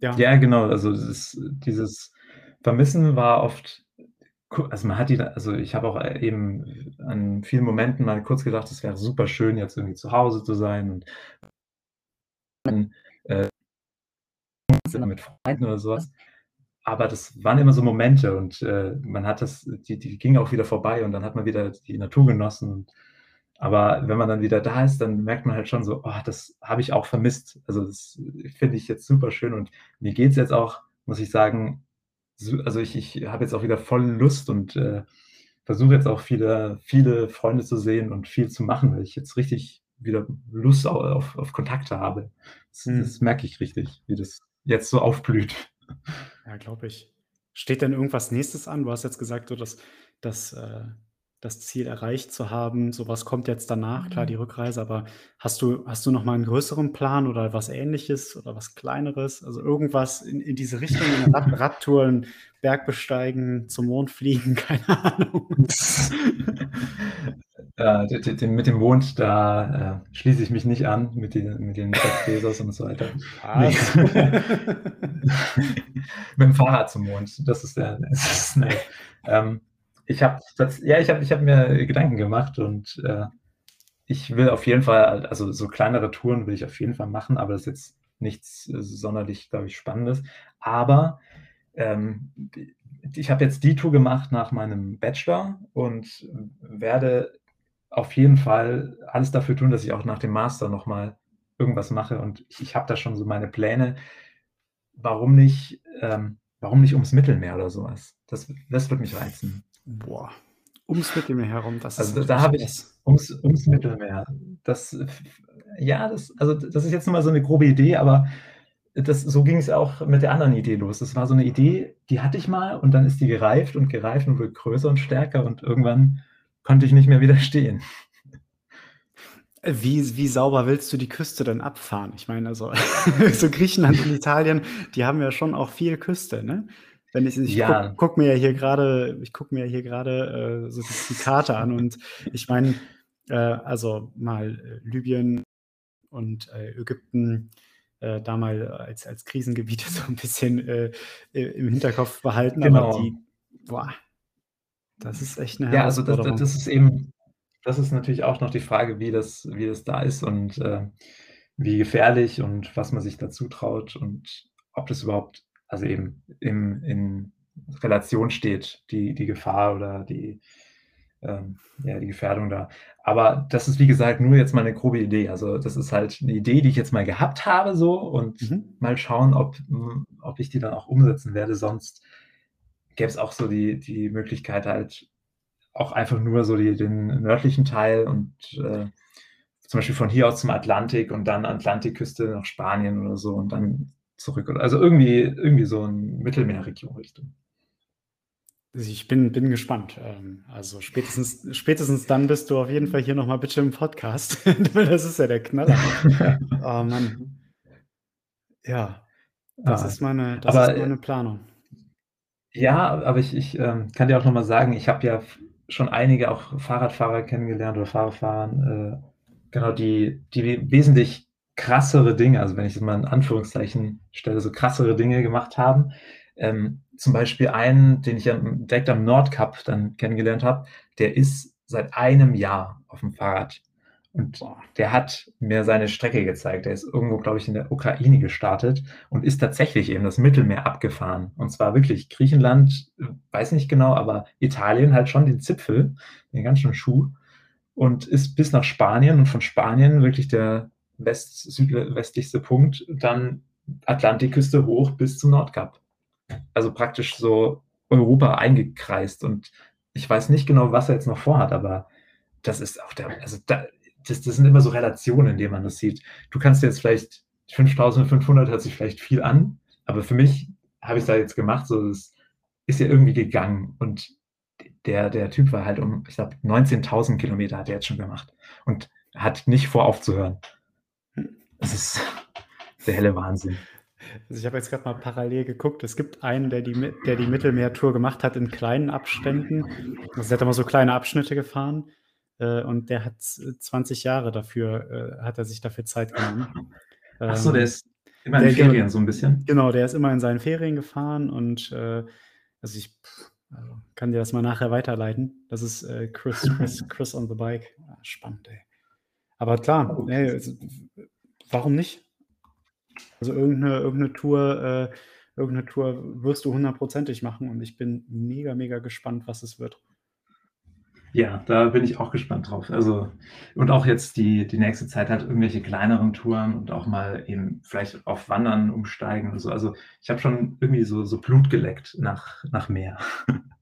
ja. Ja, genau. Also, ist dieses Vermissen war oft also, man hat die also, ich habe auch, äh, eben an vielen Momenten mal kurz gedacht, es wäre super schön, jetzt irgendwie zu Hause zu sein und äh mit Freunden oder so was. Aber das waren immer so Momente und, äh, man hat das die die gingen auch wieder vorbei und dann hat man wieder die Natur genossen. Aber wenn man dann wieder da ist, dann merkt man halt schon so: „Oh, das habe ich auch vermisst.“ Also, das finde ich jetzt super schön und mir geht's jetzt auch, muss ich sagen, also, ich ich habe jetzt auch wieder voll Lust und, äh, versuche jetzt auch viele viele Freunde zu sehen und viel zu machen, weil ich jetzt richtig wieder Lust au auf auf Kontakte habe. Das das Mhm. merke ich richtig, wie das jetzt so aufblüht. Ja, glaube ich. Steht denn irgendwas Nächstes an? Du hast jetzt gesagt, so das das, äh das Ziel erreicht zu haben. So was kommt jetzt danach, klar, die Rückreise, aber hast du hast du noch mal 'n größeren Plan oder was Ähnliches oder was Kleineres? Also, irgendwas in in diese Richtung, 'ne Rad Radtour, 'n Berg besteigen, zum Mond fliegen, keine Ahnung. Den mit dem Mond, da, äh, schließe ich mich nicht an mit den mit den Jeff Bezos und so weiter. Ne. Was? Mit'm Fahrrad zum Mond, das ist der das ist ne. Ähm, ich habe ja, ich habe ich habe mir Gedanken gemacht und, äh, ich will auf jeden Fall also, so kleinere Touren will ich auf jeden Fall machen, aber das ist jetzt nichts sonderlich, glaube ich, Spannendes. Aber, ähm, ich habe jetzt die Tour gemacht nach meinem Bachelor und werde auf jeden Fall alles dafür tun, dass ich auch nach dem Master noch mal irgendwas mache und ich ich habe da schon so meine Pläne. Warum nicht ähm, warum nicht ums Mittelmeer oder so was? Das das würde mich reizen. Boah, ums Mittelmeer herum, das ist Also, da natürlich habe ich ums ums Mittelmeer. Das ja, das also, das ist jetzt nur mal so 'ne grobe Idee, aber das so ging's auch mit der anderen Idee los. Das war so 'ne Idee, die hatte ich mal und dann ist die gereift und gereift und wurde größer und stärker und irgendwann konnte ich nicht mehr widerstehen. Äh, wie wie sauber willst du die Küste denn abfahren? Ich meine, also, so Griechenland und Italien, die haben ja schon auch viel Küste, ne? Wenn ich ich gucke Ja. gucke mir ja hier grade ich gucke mir hier grade, äh, so die die Karte an und ich meine, äh, also, mal, äh, Libyen und, äh, Ägypten, äh, da mal als als Krisengebiete so 'n bisschen, im Hinterkopf behalten, aber Genau. die boah, das ist echt 'ne Ja, also, das das das ist eben das ist natürlich auch noch die Frage, wie das wie das da ist und, äh, wie gefährlich und was man sich da zutraut und ob das überhaupt also, eben im in Relation steht, die, die Gefahr oder die, ähm, ja, die Gefährdung da. Aber das ist, wie gesagt, nur jetzt mal eine grobe Idee. Also das ist halt eine Idee, die ich jetzt mal gehabt habe so und mhm. mal schauen, ob, ob ich die dann auch umsetzen werde. Sonst gäbe es auch so die, die Möglichkeit halt auch einfach nur so die, den nördlichen Teil und äh, zum Beispiel von hier aus zum Atlantik und dann Atlantikküste nach Spanien oder so und dann zurück. Also irgendwie, irgendwie so ein Mittelmeerregion Richtung. Ich bin, bin gespannt. Ähm, also spätestens, spätestens dann bist du auf jeden Fall hier nochmal bitte im Podcast. das ist ja der Knaller. oh Mann. Ja, das, ah, ist, meine, das aber, ist meine Planung. Ja, aber ich, ich ähm, kann dir auch nochmal sagen, ich habe ja schon einige auch Fahrradfahrer kennengelernt oder Fahrradfahren, äh, genau, die, die wesentlich krassere Dinge, also wenn ich das mal in Anführungszeichen stelle, so krassere Dinge gemacht haben. Ähm, zum Beispiel einen, den ich ja direkt am Nordkap dann kennengelernt habe, der ist seit einem Jahr auf dem Fahrrad. Und der hat mir seine Strecke gezeigt. Der ist irgendwo, glaube ich, in der Ukraine gestartet und ist tatsächlich eben das Mittelmeer abgefahren. Und zwar wirklich Griechenland, weiß nicht genau, aber Italien halt schon den Zipfel, den ganz schönen Schuh. Und ist bis nach Spanien und von Spanien wirklich der west südwestlichste Punkt, dann Atlantikküste hoch bis zum Nordkap. Also praktisch so Europa eingekreist. Und ich weiß nicht genau, was er jetzt noch vorhat, aber das ist auch der, also da, das, das sind immer so Relationen, in denen man das sieht. Du kannst jetzt vielleicht, 5500 hört sich vielleicht viel an, aber für mich habe ich es da jetzt gemacht, so das ist ja irgendwie gegangen und der, der Typ war halt um, ich glaube, 19.000 Kilometer hat er jetzt schon gemacht und hat nicht vor aufzuhören. Das ist der helle Wahnsinn. Also ich habe jetzt gerade mal parallel geguckt. Es gibt einen, der die, der die Mittelmeertour gemacht hat in kleinen Abständen. Also er hat immer so kleine Abschnitte gefahren. Äh, und der hat 20 Jahre dafür, äh, hat er sich dafür Zeit genommen. Ach so, der ähm, ist immer in Ferien genau, so ein bisschen. Genau, der ist immer in seinen Ferien gefahren und äh, also ich also kann dir das mal nachher weiterleiten. Das ist äh, Chris, Chris, Chris on the Bike. Ah, spannend, ey. Aber klar, oh, ey, also, warum nicht? Also irgendeine, irgendeine Tour, äh, irgendeine Tour wirst du hundertprozentig machen und ich bin mega, mega gespannt, was es wird. Ja, da bin ich auch gespannt drauf. Also, und auch jetzt die, die nächste Zeit halt irgendwelche kleineren Touren und auch mal eben vielleicht auf Wandern umsteigen und so. Also ich habe schon irgendwie so, so Blut geleckt nach, nach mehr.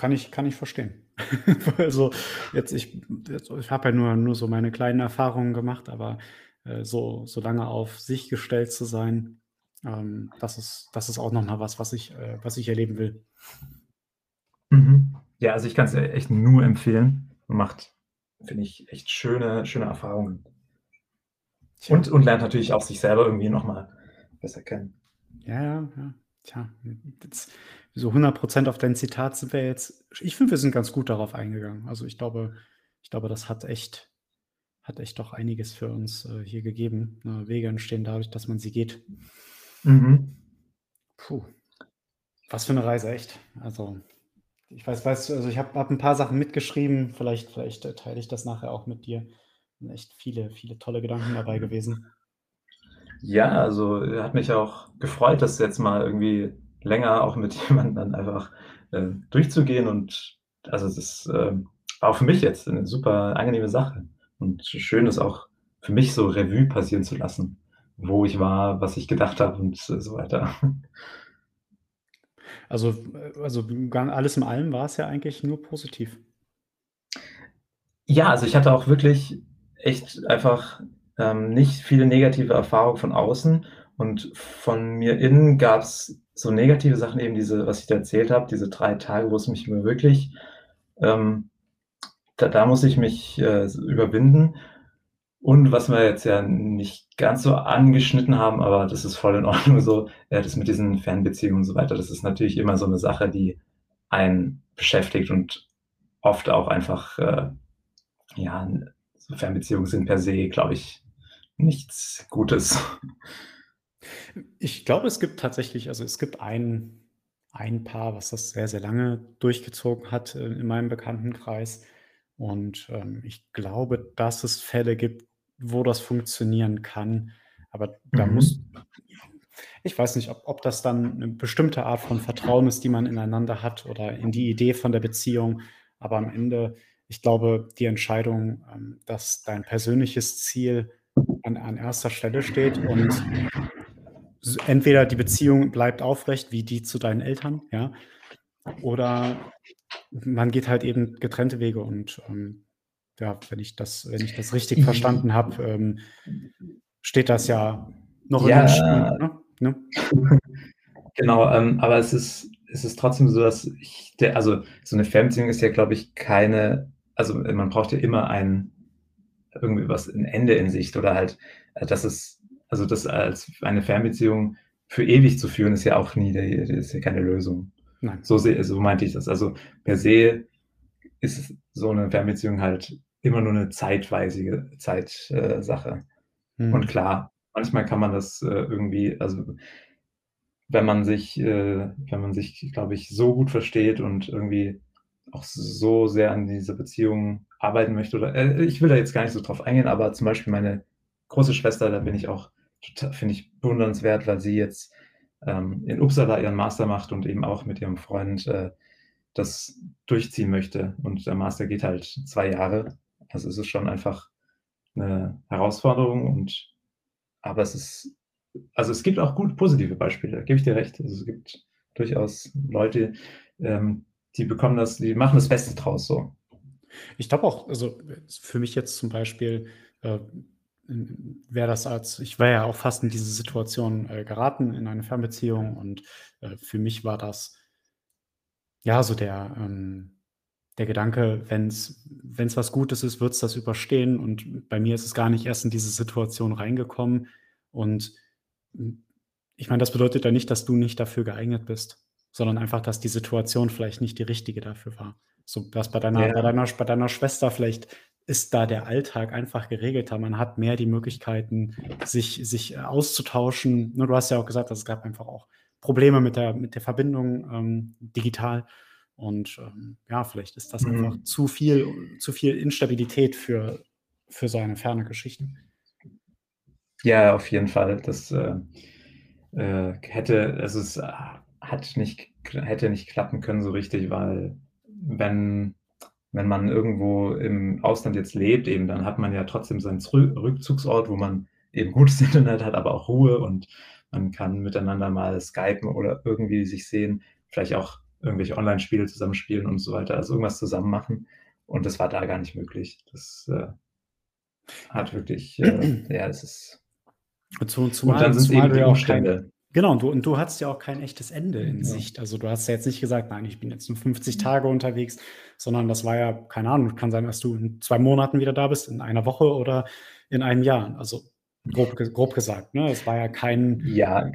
Kann ich, kann ich verstehen. also jetzt, ich, ich habe ja nur, nur so meine kleinen Erfahrungen gemacht, aber äh, so, so lange auf sich gestellt zu sein, ähm, das, ist, das ist auch nochmal was, was ich, äh, was ich erleben will. Mhm. Ja, also ich kann es echt nur empfehlen. Macht, finde ich, echt schöne, schöne Erfahrungen. Und, und lernt natürlich auch sich selber irgendwie nochmal besser kennen. Ja, ja, ja. Tja, jetzt, so 100% auf dein Zitat sind wir jetzt. Ich finde, wir sind ganz gut darauf eingegangen. Also ich glaube, ich glaube, das hat echt, hat echt doch einiges für uns äh, hier gegeben. Ne, Wege entstehen dadurch, dass man sie geht. Mhm. Puh. Was für eine Reise, echt. Also ich weiß, weißt du, also ich habe hab ein paar Sachen mitgeschrieben, vielleicht, vielleicht äh, teile ich das nachher auch mit dir. Sind echt viele, viele tolle Gedanken dabei gewesen. Ja, also hat mich auch gefreut, das jetzt mal irgendwie länger auch mit jemandem dann einfach äh, durchzugehen und also es ist äh, auch für mich jetzt eine super angenehme Sache und schön ist auch für mich so Revue passieren zu lassen, wo ich war, was ich gedacht habe und so weiter. Also, also alles in allem war es ja eigentlich nur positiv. Ja, also ich hatte auch wirklich echt einfach ähm, nicht viele negative Erfahrungen von außen und von mir innen gab es so negative Sachen, eben diese, was ich da erzählt habe, diese drei Tage, wo es mich immer wirklich, ähm, da, da muss ich mich äh, überwinden. Und was wir jetzt ja nicht ganz so angeschnitten haben, aber das ist voll in Ordnung so, äh, das mit diesen Fernbeziehungen und so weiter, das ist natürlich immer so eine Sache, die einen beschäftigt und oft auch einfach, äh, ja, so Fernbeziehungen sind per se, glaube ich, nichts Gutes. Ich glaube, es gibt tatsächlich, also es gibt ein, ein Paar, was das sehr, sehr lange durchgezogen hat äh, in meinem Bekanntenkreis. Und ähm, ich glaube, dass es Fälle gibt, wo das funktionieren kann. Aber da mhm. muss, ich weiß nicht, ob ob das dann 'ne bestimmte Art von Vertrauen ist, die man ineinander hat oder in die Idee von der Beziehung. Aber am Ende, ich glaube, die Entscheidung, ähm, dass dein persönliches Ziel an an 1. Stelle steht und entweder die Beziehung bleibt aufrecht wie die zu deinen Eltern, ja, oder man geht halt eben getrennte Wege und, ähm, ja, wenn ich das wenn ich das richtig verstanden habe, ähm, steht das ja noch in den Ja. Ne, ne? Genau, ähm, aber es ist es ist trotzdem so, dass ich der also, so 'ne Fernbeziehung ist ja, glaube ich, keine also, man braucht ja immer ein irgendwie was 'n Ende in Sicht oder halt, äh, dass es also, das als eine Fernbeziehung für ewig zu führen, ist ja auch nie ist ja keine Lösung. Nein. So so meinte ich das. Also, per se ist so 'ne Fernbeziehung halt immer nur 'ne zeitweisige Zeit äh, Sache. Und Mhm. klar, manchmal kann man das, äh, irgendwie also, wenn man sich äh, wenn man sich, glaube ich, so gut versteht und irgendwie auch so sehr an dieser Beziehung arbeiten möchte oder äh, ich will da jetzt gar nicht so drauf eingehen, aber zum Beispiel meine große Schwester, da bin ich auch finde ich bewundernswert, weil sie jetzt, ähm, in Uppsala ihren Master macht und eben auch mit ihrem Freund, äh, das durchziehen möchte. Und der Master geht halt 2 Jahre. Also, es ist schon einfach 'ne Herausforderung und aber es ist also, es gibt auch gut positive Beispiele, da gebe ich dir recht. Also, es gibt durchaus Leute, ähm, die bekommen das die machen das Beste draus so. Ich glaube auch, also, für mich jetzt zum Beispiel, äh, wäre das als ich wäre ja auch fast in diese Situation, äh, geraten in eine Fernbeziehung und, äh, für mich war das ja, so der ähm, der Gedanke, wenn's wenn's was Gutes ist, wird's das überstehen und bei mir ist es gar nicht erst in diese Situation reingekommen und, hm, ich meine, das bedeutet ja nicht, dass du nicht dafür geeignet bist, sondern einfach, dass die Situation vielleicht nicht die richtige dafür war. So was bei deiner bei Ja. deiner bei deiner Schwester vielleicht ist da der Alltag einfach geregelter. Man hat mehr die Möglichkeiten, sich sich, äh, auszutauschen? Du hast ja auch gesagt, es gab einfach auch Probleme mit der mit der Verbindung, ähm, digital und, ähm, ja, vielleicht ist das einfach Mhm. zu viel zu viel Instabilität für für so eine ferne Geschichte. Ja, auf jeden Fall. Das, äh, äh, hätte also, es hat nicht hätte nicht klappen können so richtig, weil wenn wenn man irgendwo im Ausland jetzt lebt eben, dann hat man ja trotzdem seinen Rückzugsort, wo man eben gutes Internet hat, aber auch Ruhe und man kann miteinander mal skypen oder irgendwie sich sehen, vielleicht auch irgendwelche Onlinespiele zusammen spielen und so weiter, also, irgendwas zusammen machen. Und das war da gar nicht möglich. Das, äh hat wirklich, äh ja, es ist Zu und dann sind's zumal eben die auch kein Umstände. Genau, und du und du hattest ja auch kein echtes Ende in Ja. Sicht. Also, du hast ja jetzt nicht gesagt: „Nein, ich bin jetzt nur 50 Tage unterwegs“, sondern das war ja keine Ahnung, kann sein, dass du in 2 Monaten wieder da bist, in 1 Woche oder in 1 Jahr. Also, grob grob gesagt, ne? Es war ja kein Ja.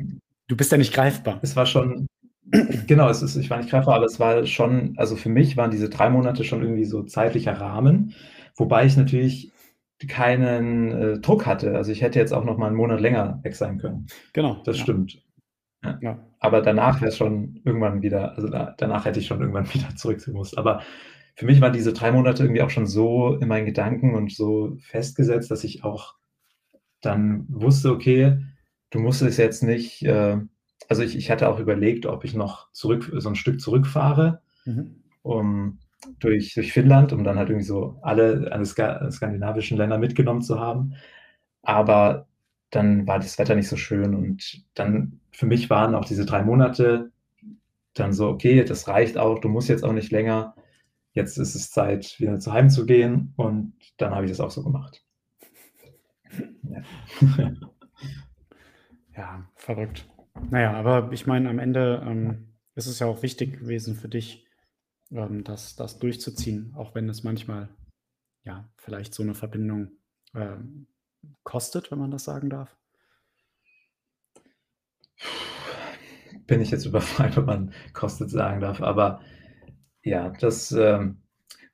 du bist ja nicht greifbar. Es war schon genau, es ist ich war nicht greifbar, aber es war schon also, für mich waren diese 3 Monate schon irgendwie so zeitlicher Rahmen, wobei ich natürlich keinen, äh, Druck hatte. Also, ich hätte jetzt auch noch mal 'n Monat länger weg sein können. Genau, Das ja. stimmt. Ja. Ja. Aber danach wär's schon irgendwann wieder also, da danach hätte ich schon irgendwann wieder zurück gemusst. Aber für mich waren diese 3 Monate irgendwie auch schon so in meinen Gedanken und so festgesetzt, dass ich auch dann wusste: „Okay, du musst es jetzt nicht, äh“ also, ich ich hatte auch überlegt, ob ich noch zurück so 'n Stück zurückfahre, Mhm. um durch durch Finnland, um dann halt irgendwie so alle alle ska skandinavischen Länder mitgenommen zu haben. Aber dann war das Wetter nicht so schön und dann für mich waren auch diese 3 Monate dann so: „Okay, das reicht auch. Du musst jetzt auch nicht länger. Jetzt ist es Zeit, wieder zu heimzugehen.“ Und dann habe ich das auch so gemacht. Ja. Ja, verrückt. Na ja, aber ich meine, am Ende, ähm, ist es ja auch wichtig gewesen für dich, ähm, das das durchzuziehen, auch wenn es manchmal, ja, vielleicht so 'ne Verbindung, ähm, kostet, wenn man das sagen darf? Bin ich jetzt überfragt, ob man kostet sagen darf, aber ja, das, ähm,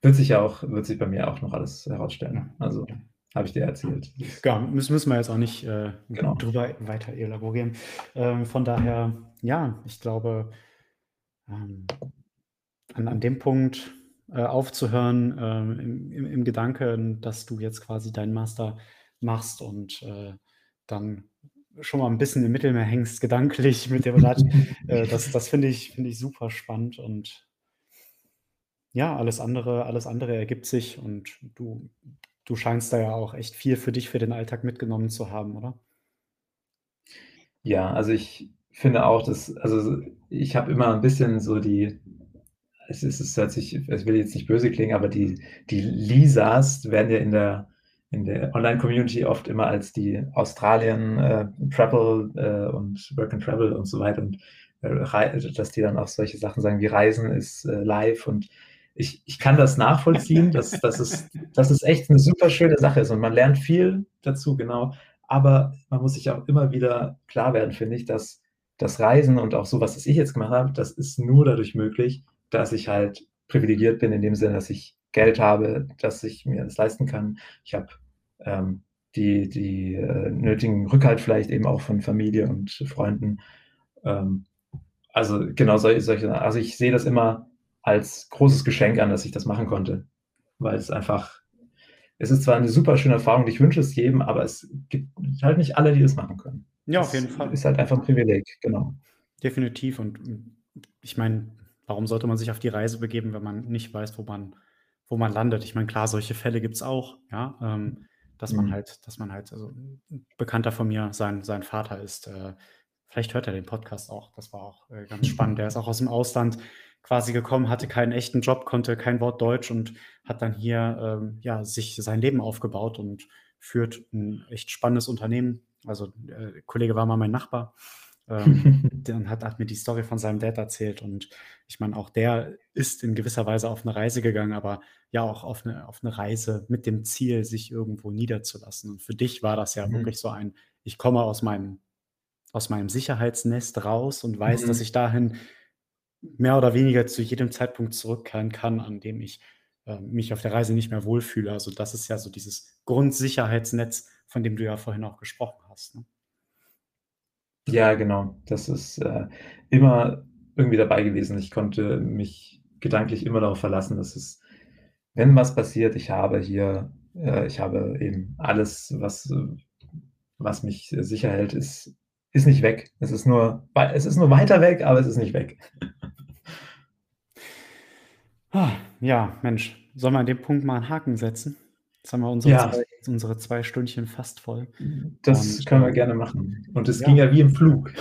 wird sich ja auch wird sich bei mir auch noch alles herausstellen. Also, habe ich dir erzählt. Ja, müssen müssen wir jetzt auch nicht, äh, Genau. drüber weiter elaborieren. Ähm, von daher, ja, ich glaube, ähm, an an dem Punkt, äh, aufzuhören, ähm, im im im Gedanken, dass du jetzt quasi deinen Master machst und, äh, dann schon mal ein bisschen im Mittelmeer hängst, gedanklich mit dem Rad. äh, das das finde ich, finde ich super spannend und ja, alles andere, alles andere ergibt sich und du, du scheinst da ja auch echt viel für dich, für den Alltag mitgenommen zu haben, oder? Ja, also ich finde auch, dass, also ich habe immer ein bisschen so die, es ist, es hört sich, es will jetzt nicht böse klingen, aber die, die Lisas werden ja in der, in der Online-Community oft immer als die Australien äh, Travel äh, und Work and Travel und so weiter und äh, dass die dann auch solche Sachen sagen wie Reisen ist äh, live und ich, ich kann das nachvollziehen, dass, dass, es, dass es echt eine super schöne Sache ist und man lernt viel dazu, genau. Aber man muss sich auch immer wieder klar werden, finde ich, dass das Reisen und auch sowas, was ich jetzt gemacht habe, das ist nur dadurch möglich, dass ich halt privilegiert bin, in dem Sinne, dass ich Geld habe, dass ich mir das leisten kann. Ich habe ähm, die, die äh, nötigen Rückhalt vielleicht eben auch von Familie und Freunden. Ähm, also genau solche, solche, also ich sehe das immer als großes Geschenk an, dass ich das machen konnte, weil es einfach, es ist zwar eine super schöne Erfahrung, ich wünsche es jedem, aber es gibt halt nicht alle, die das machen können. Ja, auf jeden Fall. Ist halt einfach ein Privileg, genau. Definitiv. Und ich meine, warum sollte man sich auf die Reise begeben, wenn man nicht weiß, wo man, wo man landet? Ich meine, klar, solche Fälle gibt es auch, ja. Ähm, dass man mhm. halt, dass man halt, also ein Bekannter von mir, sein, sein Vater ist, äh, vielleicht hört er den Podcast auch, das war auch äh, ganz spannend. Der ist auch aus dem Ausland quasi gekommen, hatte keinen echten Job, konnte kein Wort Deutsch und hat dann hier ähm, ja, sich sein Leben aufgebaut und führt ein echt spannendes Unternehmen. Also äh, Kollege war mal mein Nachbar ähm, dann hat, hat mir die Story von seinem Dad erzählt. Und ich meine, auch der ist in gewisser Weise auf eine Reise gegangen, aber ja auch auf eine, auf eine Reise mit dem Ziel, sich irgendwo niederzulassen. Und für dich war das ja mhm. wirklich so ein, ich komme aus meinem, aus meinem Sicherheitsnest raus und weiß, mhm. dass ich dahin mehr oder weniger zu jedem Zeitpunkt zurückkehren kann, an dem ich äh, mich auf der Reise nicht mehr wohlfühle. Also das ist ja so dieses Grundsicherheitsnetz, von dem du ja vorhin auch gesprochen hast. Ne? Ja, genau. Das ist äh, immer irgendwie dabei gewesen. Ich konnte mich gedanklich immer darauf verlassen, dass es, wenn was passiert, ich habe hier, äh, ich habe eben alles, was, was mich sicher hält, ist, ist nicht weg. Es ist nur, es ist nur weiter weg, aber es ist nicht weg. Ah, ja, Mensch, sollen wir an dem Punkt mal einen Haken setzen? Jetzt haben wir unsere, ja. zwei, unsere zwei Stündchen fast voll. Das und, können wir gerne machen. Und es ja. ging ja wie im Flug.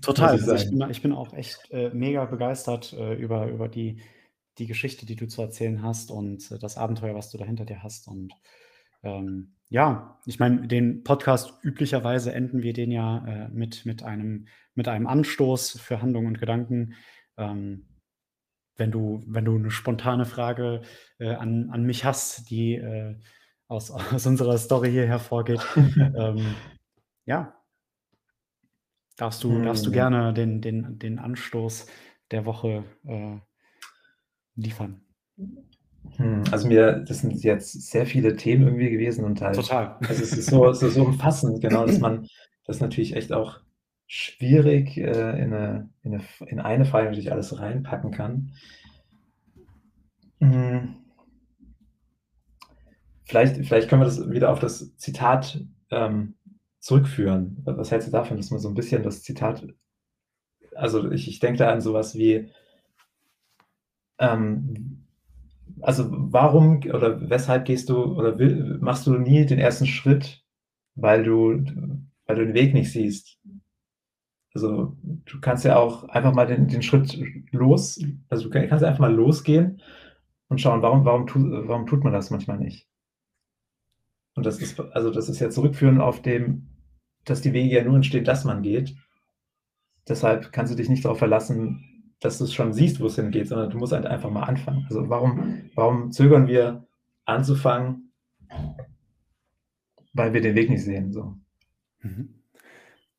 Total. Ich, also ich, bin, ich, bin, auch echt äh, mega begeistert äh, über, über die, die Geschichte, die du zu erzählen hast und äh, das Abenteuer, was du da hinter dir hast. Und ähm, ja, ich meine, den Podcast üblicherweise enden wir den ja äh, mit, mit, einem, mit einem Anstoß für Handlungen und Gedanken. Ähm, wenn du, wenn du eine spontane Frage äh, an, an mich hast, die äh, aus, aus unserer Story hier hervorgeht, ähm, ja, darfst du, hm. darfst du hm. gerne den, den, den Anstoß der Woche äh, liefern. Hm, also mir, das sind jetzt sehr viele Themen irgendwie gewesen und halt. Total. Also es ist so, es ist so umfassend, genau, dass man das natürlich echt auch schwierig äh, in, eine, in, eine, in eine Frage natürlich alles reinpacken kann. Hm. Vielleicht, vielleicht können wir das wieder auf das Zitat ähm, zurückführen. Was hältst du davon, dass man so ein bisschen das Zitat, also ich, ich denke da an sowas wie, ähm, also warum oder weshalb gehst du oder will, machst du nie den ersten Schritt, weil du, weil du den Weg nicht siehst? Also du kannst ja auch einfach mal den, den Schritt los, also du kannst einfach mal losgehen und schauen, warum, warum, tu, warum tut man das manchmal nicht. Und das ist, also das ist ja zurückführen auf dem, dass die Wege ja nur entstehen, dass man geht. Deshalb kannst du dich nicht darauf verlassen, dass du es schon siehst, wo es hingeht, sondern du musst halt einfach mal anfangen. Also warum, warum zögern wir anzufangen, weil wir den Weg nicht sehen? So. Mhm.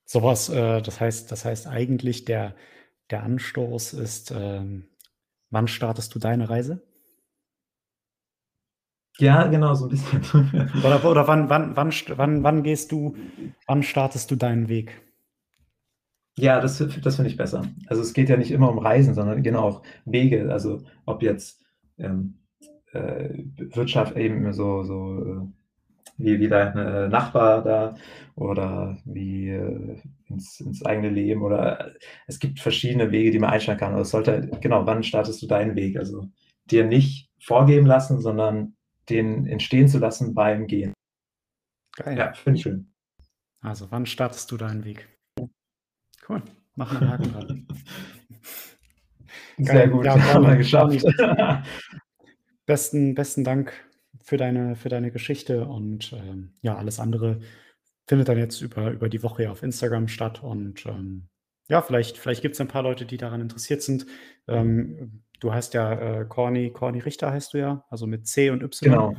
Sowas, äh, das heißt, das heißt eigentlich, der, der Anstoß ist, ähm, wann startest du deine Reise? Ja, genau, so ein bisschen. oder oder wann, wann, wann, wann, wann gehst du, wann startest du deinen Weg? Ja, das, das finde ich besser. Also es geht ja nicht immer um Reisen, sondern genau auch Wege. Also ob jetzt ähm, äh, Wirtschaft eben so, so wie wie dein, äh, Nachbar da oder wie, äh, ins ins eigene Leben oder es gibt verschiedene Wege, die man einschlagen kann. Aber es sollte genau, wann startest du deinen Weg? Also, dir nicht vorgeben lassen, sondern den entstehen zu lassen beim Gehen. Geil. Ja, finde ich schön. Also, wann startest du deinen Weg? Cool, machen wir 'n Haken dran. Sehr Geil. gut, Ja, haben wir geschafft. Besten besten Dank für deine für deine Geschichte und, ähm, ja, alles andere findet dann jetzt über über die Woche auf Instagram statt und, ähm, ja, vielleicht vielleicht gibt's ja 'n paar Leute, die daran interessiert sind. Ähm, du heißt ja, äh, Corny Corny Richter heißt du ja, also mit C und Y Genau,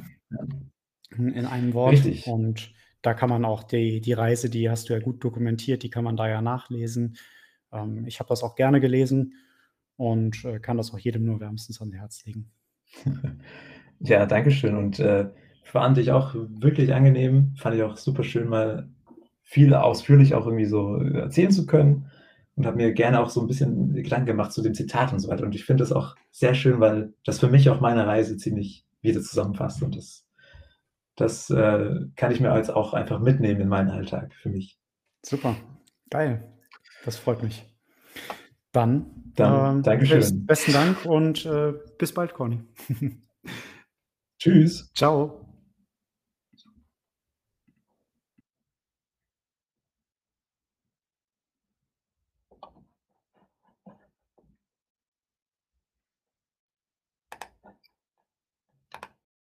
in einem Wort Richtig. und da kann man auch die die Reise, die hast du ja gut dokumentiert, die kann man da ja nachlesen. Ähm, ich habe das auch gerne gelesen und, äh, kann das auch jedem nur wärmstens ans Herz legen. Ja, danke schön und, äh, fand ich auch wirklich angenehm. Fand ich auch super schön, mal viel ausführlich auch irgendwie so erzählen zu können und habe mir gerne auch so 'n bisschen Gedanken gemacht zu dem Zitat und so weiter. Und ich finde das auch sehr schön, weil das für mich auch meine Reise ziemlich wieder zusammenfasst und das das, äh, kann ich mir jetzt auch einfach mitnehmen in meinen Alltag für mich. Super, geil. Das freut mich. Dann, Dann ähm, danke best schön. besten Dank und, äh, bis bald, Corny. Tschüss. Tschau.